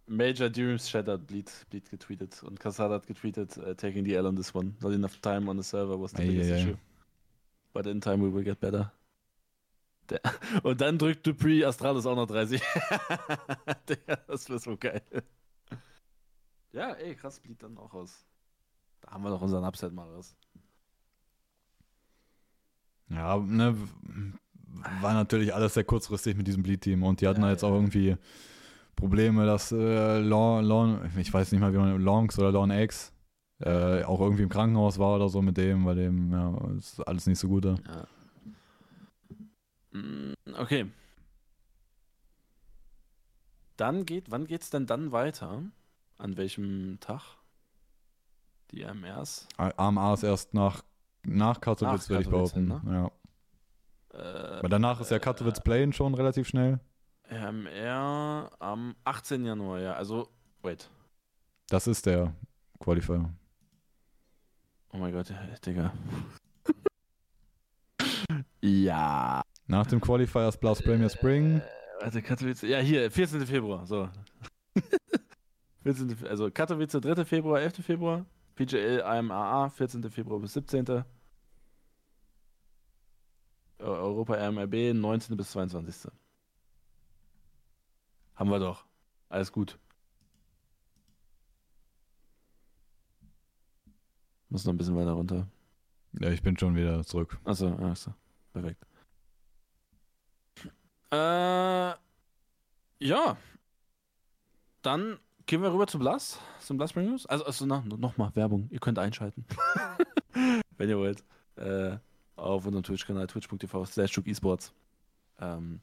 Major Dreams Shattered, Bleed, Bleed getweetet. Und Kassad hat getweetet, uh, taking the L on this one. Not enough time on the server was the Ei, biggest ei. issue. But in time we will get better. Der, und dann drückt Dupree Astralis auch noch 30. Digga, das wäre so geil. Ja, ey, krass, Bleed dann auch raus. Da haben wir doch unseren Upset mal raus. Ja, ne, war natürlich alles sehr kurzfristig mit diesem Bleed-Team und die hatten Ja, da jetzt ja. auch irgendwie Probleme, dass äh, Lon, Lon, ich weiß nicht mal, wie man Longs oder Lon X äh, auch irgendwie im Krankenhaus war oder so mit dem, bei dem, ja, ist alles nicht so gut da. Ja. Mm, Okay. Dann geht, wann geht's denn dann weiter? An welchem Tag? Die MRs? AMA ist erst nach, nach Katowice, würde ich behaupten. hin, Ja. Äh, Aber danach ist ja Katowice Play-In schon relativ schnell. MR am 18. Januar, ja. Also, wait. Das ist der Qualifier. Oh mein Gott, Digga. ja. Nach dem Qualifier ist Blast Premier Spring. Äh, warte, Katowice. Ja, hier, 14. Februar. So. 14. Fe- Also Katowice 3. Februar, 11. Februar. PGL AMAA 14. Februar bis 17. Eu- Europa RMRB 19. bis 22. Haben wir doch. Alles gut. Muss noch ein bisschen weiter runter. Ja, ich bin schon wieder zurück. Achso, achso. Perfekt. Äh, ja. Dann gehen wir rüber zu Blast, zum Blast Spring News. Also, also nochmal Werbung. Ihr könnt einschalten. Wenn ihr wollt. Äh, auf unserem Twitch-Kanal twitch.tv slash esports. Ähm,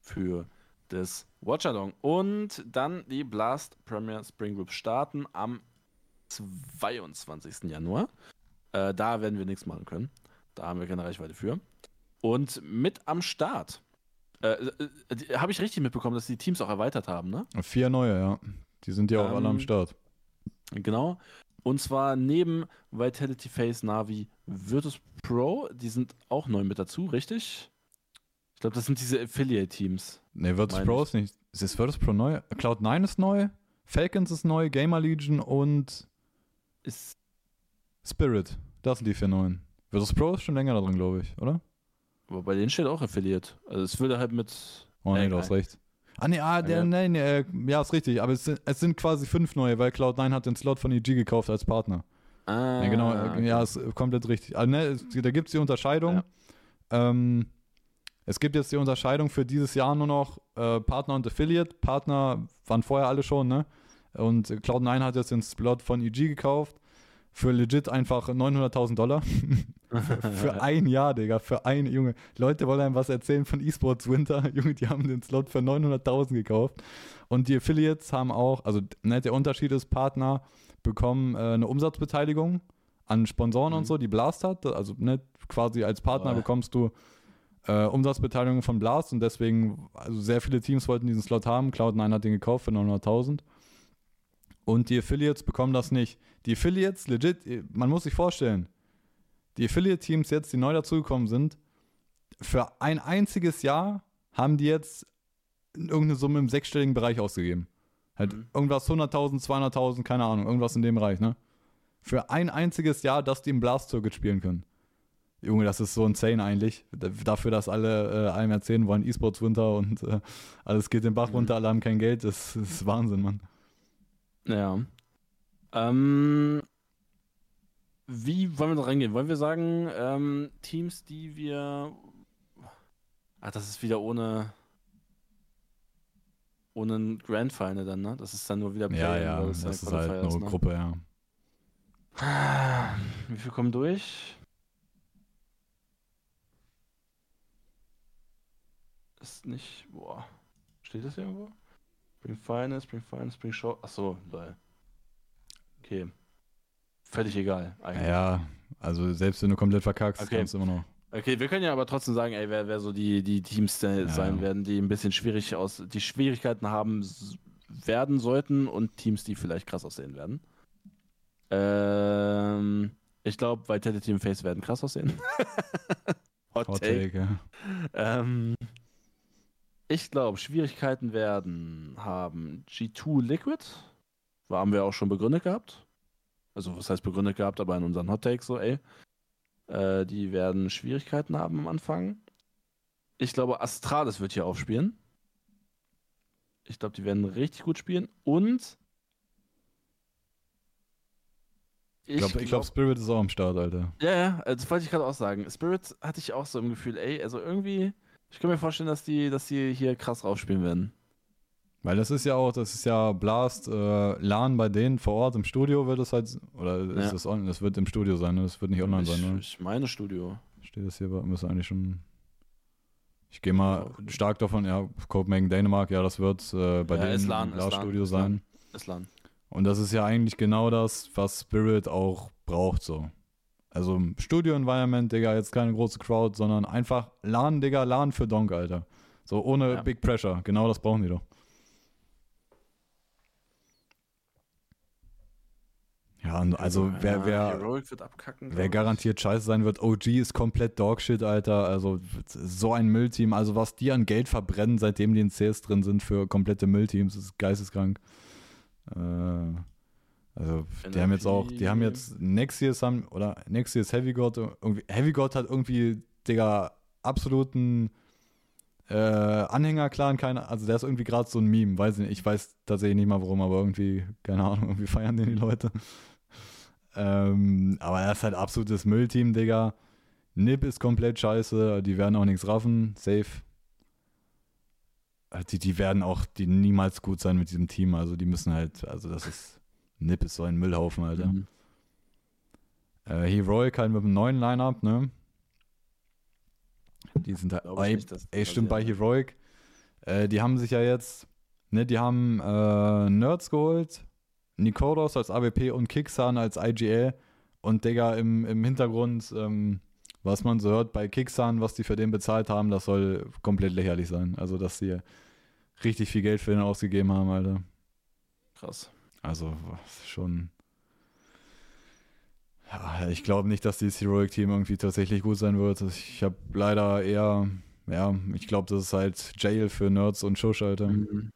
für das Watchalong. Und dann die Blast Premier Spring Group starten am 22. Januar. Äh, da werden wir nichts machen können. Da haben wir keine Reichweite für. Und mit am Start. Äh, äh, Habe ich richtig mitbekommen, dass die Teams auch erweitert haben, ne? Vier neue, ja. Die sind ja auch alle am Ähm, Start. Genau. Und zwar neben Vitality Phase, Navi, Virtus Pro, die sind auch neu mit dazu, richtig? Ich glaube, das sind diese Affiliate-Teams. Ne, Virtus Pro ich. ist nicht. Ist Virtus Pro neu? Cloud9 ist neu, Falcons ist neu, Gamer Legion und Ist. Spirit. Das sind die vier neuen. Virtus Pro ist schon länger da drin, glaube ich, oder? Aber bei denen steht auch Affiliate. Also es würde halt mit. Oh nee, Äh, du hast geil. recht. Ah nee, ah, der, Ja. nee, nee, äh, ja, ist richtig. Aber es sind, es sind quasi fünf neue, weil Cloud9 hat den Slot von EG gekauft als Partner. Ah, Ja, genau, äh, okay. ja, ist komplett richtig. Also, ne, da gibt es die Unterscheidung. Ähm, es gibt jetzt die Unterscheidung für dieses Jahr nur noch äh, Partner und Affiliate. Partner waren vorher alle schon, ne? Und Cloud9 hat jetzt den Slot von EG gekauft. Für legit einfach 900.000 Dollar. für ein Jahr, Digga. Für ein, Junge. Leute wollen einem was erzählen von eSports Winter. Junge, die haben den Slot für 900.000 gekauft. Und die Affiliates haben auch, also ne, der Unterschied ist, Partner bekommen äh, eine Umsatzbeteiligung an Sponsoren Mhm. und so, die Blast hat. Also ne, quasi als Partner Boah. bekommst du äh, Umsatzbeteiligung von Blast und deswegen, also sehr viele Teams wollten diesen Slot haben. Cloud9 hat den gekauft für 900.000. Und die Affiliates bekommen das nicht. Die Affiliates, legit, man muss sich vorstellen, die Affiliate-Teams jetzt, die neu dazugekommen sind, für ein einziges Jahr haben die jetzt irgendeine Summe im sechsstelligen Bereich ausgegeben. Halt Mhm. irgendwas 100.000, 200.000, keine Ahnung, irgendwas in dem Bereich, ne? Für ein einziges Jahr, dass die im Blast Circuit spielen können. Junge, das ist so insane eigentlich. Dafür, dass alle äh, einem erzählen wollen, E-Sports runter und äh, alles geht den Bach runter, alle haben kein Geld. Das, das ist Wahnsinn, Mann. Ja. Ähm, wie wollen wir da reingehen? Wollen wir sagen, ähm, Teams, die wir. Ach, das ist wieder ohne. Ohne ein Grand Final dann, ne? Das ist dann nur wieder Play Ja, ja, das, das ist halt nur ne? Gruppe, ja. Wie viel kommen durch? Ist nicht. Boah. Steht das irgendwo? Spring Final, Spring Final, Spring Show. Achso, lol. Okay. Völlig egal. Eigentlich. Ja, also selbst wenn du komplett verkackst, okay. kannst du immer noch. Okay, wir können ja aber trotzdem sagen, ey, wer, wer so die, die Teams ja. sein werden, die ein bisschen schwierig aus, die Schwierigkeiten haben werden sollten und Teams, die vielleicht krass aussehen werden. Ähm, ich glaube, Vitality und Face werden krass aussehen. Hot, Hot Take. take ja. ähm, ich glaube, Schwierigkeiten werden haben G2 Liquid. Haben wir auch schon begründet gehabt. Also, was heißt begründet gehabt, aber in unseren Hot Takes so, ey. Äh, die werden Schwierigkeiten haben am Anfang. Ich glaube, Astralis wird hier aufspielen. Ich glaube, die werden richtig gut spielen. Und Ich glaube, glaub, glaub, Spirit ist auch am Start, Alter. Ja, ja, das wollte ich gerade auch sagen. Spirit hatte ich auch so im Gefühl, ey, also irgendwie, ich kann mir vorstellen, dass die, dass die hier krass rausspielen werden. Weil das ist ja auch, das ist ja Blast, äh, LAN bei denen vor Ort im Studio wird es halt, oder ist ja. das online? Das wird im Studio sein, ne? Das wird nicht online ich, sein, ne? Ich meine Studio. Steht das hier, müsste eigentlich schon. Ich gehe mal ja, stark davon, ja, Copenhagen, Dänemark, ja, das wird äh, bei ja, denen im Blast-Studio sein. Ist LAN. Und das ist ja eigentlich genau das, was Spirit auch braucht, so. Also Studio-Environment, Digga, jetzt keine große Crowd, sondern einfach LAN, Digga, LAN für Donk, Alter. So ohne ja. Big Pressure. Genau das brauchen die doch. Ja, also wer, ja, wer, abkacken, wer garantiert scheiße sein wird, OG ist komplett Dogshit, Alter. Also so ein Müllteam. Also was die an Geld verbrennen, seitdem die in CS drin sind für komplette Müllteams, ist geisteskrank. Äh, also die haben jetzt auch, die haben jetzt Nexius haben, oder Nexius Heavy God, irgendwie, Heavy God hat irgendwie, Digga, absoluten äh, Anhängerclan, keine, also der ist irgendwie gerade so ein Meme, weiß ich nicht, ich weiß tatsächlich nicht mal warum, aber irgendwie, keine Ahnung, irgendwie feiern den die Leute. ähm, aber er ist halt absolutes Müllteam, Digga. Nip ist komplett scheiße, die werden auch nichts raffen, safe. Die, die werden auch die niemals gut sein mit diesem Team. Also die müssen halt, also das ist, Nip ist so ein Müllhaufen, Alter. Mhm. Äh, Heroic halt mit einem neuen Line-Up, ne? Die sind halt, ey, nicht, ey stimmt bei Heroic. Äh, die haben sich ja jetzt, ne, die haben äh, Nerds geholt, Nikodos als AWP und Kixan als IGL und Digga im, im Hintergrund, ähm, was man so hört bei Kicksan, was die für den bezahlt haben, das soll komplett lächerlich sein. Also, dass sie richtig viel Geld für den ausgegeben haben, Alter. Krass. Also, schon. Ja, ich glaube nicht, dass dieses Heroic Team irgendwie tatsächlich gut sein wird. Ich habe leider eher, ja, ich glaube, das ist halt Jail für Nerds und Showschalter. Mhm.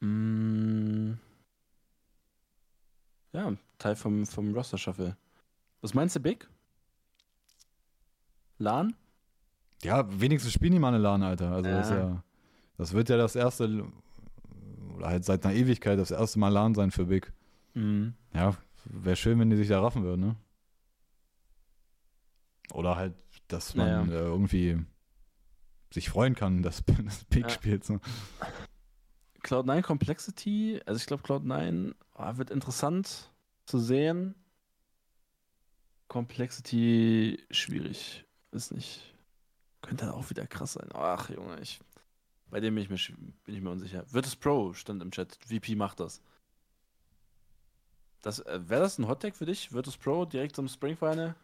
Mm. Ja, Teil vom, vom Roster Shuffle. Was meinst du, Big? LAN? Ja, wenigstens spielen die mal eine LAN, Alter. Also ja. Das, ja, das, wird ja das erste, oder halt seit einer Ewigkeit das erste Mal LAN sein für Big. Mhm. Ja, wäre schön, wenn die sich da raffen würden, ne? Oder halt, dass man naja. äh, irgendwie sich freuen kann, dass, dass Big ja. spielt. So. Cloud9 Complexity, also ich glaube Cloud9 oh, wird interessant zu sehen. Complexity schwierig. Ist nicht. Könnte dann auch wieder krass sein. Ach, Junge, ich. Bei dem bin ich mir, bin ich mir unsicher. Virtus Pro stand im Chat. VP macht das. Das äh, Wäre das ein Hottag für dich? Virtus Pro direkt zum Spring Final?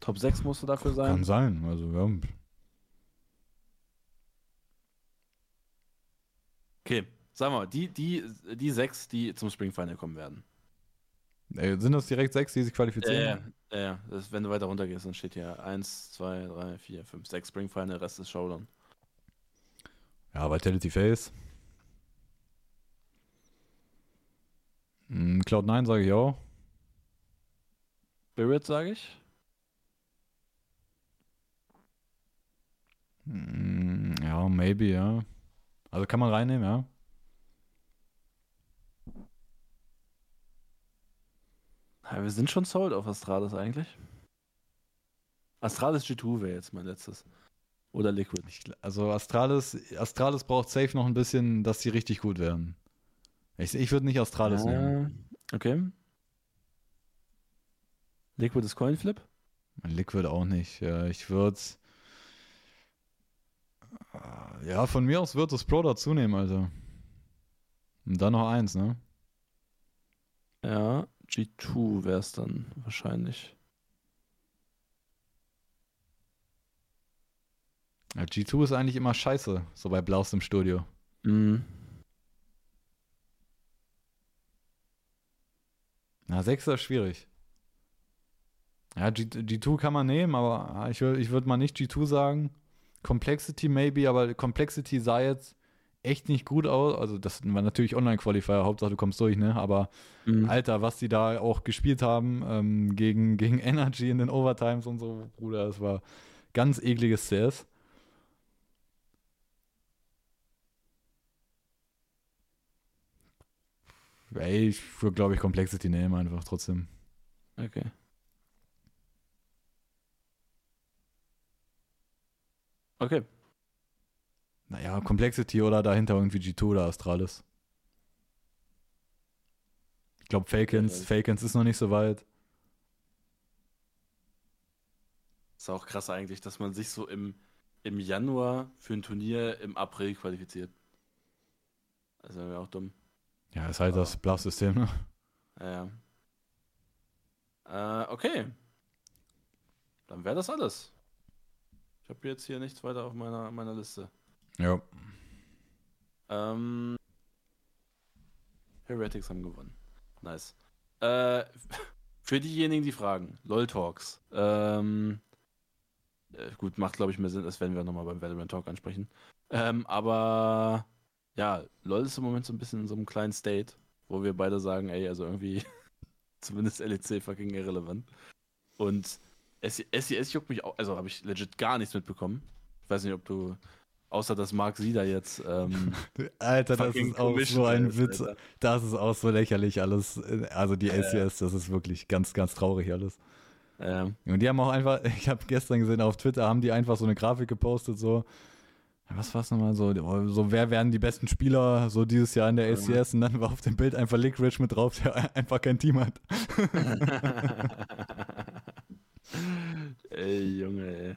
Top 6 musste dafür sein? Kann sein. Also, ja. Okay, sagen wir mal, die, die, die sechs, die zum Spring Final kommen werden. Äh, sind das direkt sechs, die sich qualifizieren? Ja, ja. ja. Das, wenn du weiter runter gehst, dann steht hier 1, 2, 3, 4, 5, 6 Spring Final, Rest ist Showdown. Ja, Vitality Face. Cloud9 sage ich auch. Spirit, sage ich. Mm, Ja, maybe, ja. Also kann man reinnehmen, ja. Ja, wir sind schon sold auf Astralis eigentlich. Astralis G2 wäre jetzt mein letztes. Oder Liquid. Also Astralis, Astralis braucht safe noch ein bisschen, dass die richtig gut werden. Ich, ich würde nicht Astralis nehmen. Äh, okay. Liquid ist Coinflip? Liquid auch nicht. Ich würde ja, von mir aus wird das Pro dazu nehmen, Alter. Und dann noch eins, ne? Ja, G2 wäre es dann wahrscheinlich. Ja, G2 ist eigentlich immer scheiße, so bei Blaust im Studio. Mhm. Na, 6 ist schwierig. Ja, G G2 kann man nehmen, aber ich, würd- ich würde mal nicht G2 sagen. Complexity maybe, aber Complexity sah jetzt echt nicht gut aus. Also das war natürlich Online-Qualifier, Hauptsache du kommst durch, ne? Aber Mhm. Alter, was die da auch gespielt haben ähm, gegen, gegen Energy in den Overtimes und so, Bruder, das war ganz ekliges CS. Ey, ich würde, glaube ich, Complexity nehmen einfach trotzdem. Okay. Okay. Naja, Complexity oder dahinter irgendwie G2 oder Astralis. Ich glaube, Falcons, Ja. Falcons ist noch nicht so weit. Ist auch krass eigentlich, dass man sich so im, im Januar für ein Turnier im April qualifiziert. Also wäre auch dumm. Ja, ist halt das Bluff-System, ne? Ja. ja. Äh, okay. Dann wäre das alles. Ich habe jetzt hier nichts weiter auf meiner, meiner Liste. Ja. Ähm, Heretics haben gewonnen. Nice. Äh, für diejenigen, die fragen, LOL Talks. Ähm, äh, gut, macht glaube ich mehr Sinn, das werden wir nochmal beim Valorant Talk ansprechen. Ähm, aber ja, LOL ist im Moment so ein bisschen in so einem kleinen State, wo wir beide sagen, ey, also irgendwie zumindest LEC fucking irrelevant. Und SES juckt mich auch, also habe ich legit gar nichts mitbekommen. Ich weiß nicht, ob du, außer dass Mark Sieder jetzt ähm, Alter, das ist auch so ein Witz. Alter. Das ist auch so lächerlich alles. Also die. LCS, das ist wirklich ganz, ganz traurig alles. Ja. Und die haben auch einfach, ich habe gestern gesehen auf Twitter, haben die einfach so eine Grafik gepostet, so, was war es nochmal, so, so, wer werden die besten Spieler so dieses Jahr in der Ja. LCS und dann war auf dem Bild einfach Lick Rich mit drauf, der einfach kein Team hat. ey, Junge, ey.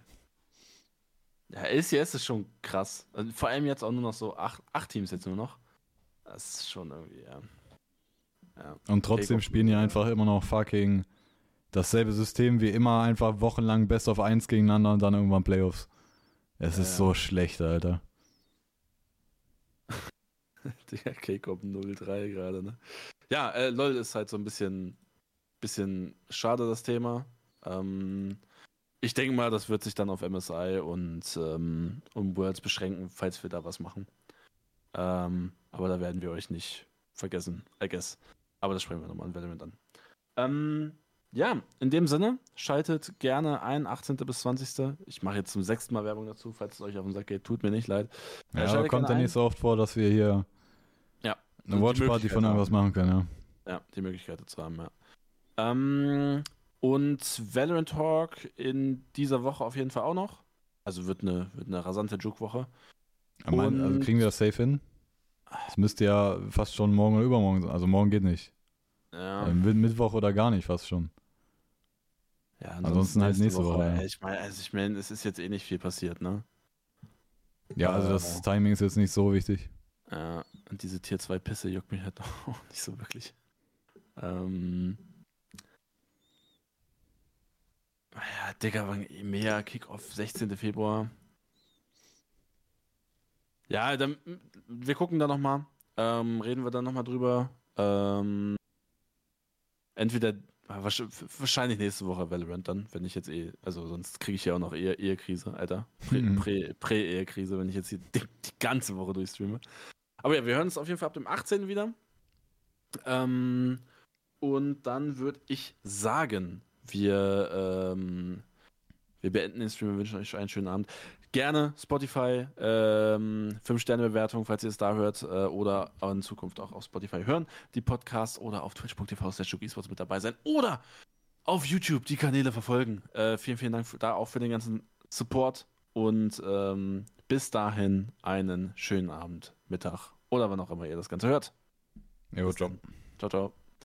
Ja, LCS ist schon krass. Also vor allem jetzt auch nur noch so acht, acht Teams jetzt nur noch. Das ist schon irgendwie, ja. ja. Und trotzdem spielen die ja. einfach immer noch fucking dasselbe System wie immer, einfach wochenlang Best of 1 gegeneinander und dann irgendwann Playoffs. Es Ja, ist so schlecht, Alter. Digga, K-Cop 03 gerade, ne? Ja, äh, LOL ist halt so ein bisschen, bisschen schade, das Thema. Ähm, ich denke mal, das wird sich dann auf MSI und ähm, um Worlds beschränken, falls wir da was machen. Ähm, aber da werden wir euch nicht vergessen, I guess. Aber das sprechen wir nochmal in Valorant an. Ähm, ja, in dem Sinne, schaltet gerne ein, 18. bis 20. Ich mache jetzt zum sechsten Mal Werbung dazu, falls es euch auf den Sack geht. Tut mir nicht leid. Äh, Ja, aber schaltet kommt ja nicht so oft vor, dass wir hier Ja, eine Watchparty von irgendwas machen können, ja. Ja, die Möglichkeit dazu haben, ja. Ähm, und Valorant Talk in dieser Woche auf jeden Fall auch noch. Also wird eine, wird eine rasante Juke-Woche. Aber also kriegen wir das safe hin? Es müsste ja fast schon morgen oder übermorgen sein. Also morgen geht nicht. Ja, Ähm, Mit- Mittwoch oder gar nicht, fast schon. Ja ansonsten halt nächste Woche, ja. ey, Ich meine, also ich mein, es ist jetzt eh nicht viel passiert, ne? Ja, also Äh. das Timing ist jetzt nicht so wichtig. Ja, und diese Tier 2 Pisse juckt mich halt auch nicht so wirklich. Ähm. Ja, Digga, EMEA, Kickoff, 16. Februar. Ja, dann, wir gucken da nochmal. Ähm, reden wir dann nochmal drüber. Ähm, entweder, wahrscheinlich nächste Woche Valorant dann, wenn ich jetzt eh, also sonst kriege ich ja auch noch Ehe, Ehekrise, Alter. Prä- Mhm. Prä- Prä-Ehekrise, wenn ich jetzt hier die, die ganze Woche durchstreame. Aber ja, wir hören uns auf jeden Fall ab dem 18. wieder. Ähm, und dann würde ich sagen, Wir, ähm, wir beenden den Stream und wünschen euch einen schönen Abend. Gerne Spotify, ähm, 5-Sterne-Bewertung, falls ihr es da hört, äh, oder in Zukunft auch auf Spotify hören, die Podcasts oder auf twitch.tv slash esports mit dabei sein oder auf YouTube die Kanäle verfolgen. Äh, vielen, vielen Dank für, da auch für den ganzen Support und ähm, bis dahin einen schönen Abend, Mittag oder wann auch immer ihr das Ganze hört. Jo, ciao. Ciao, ciao.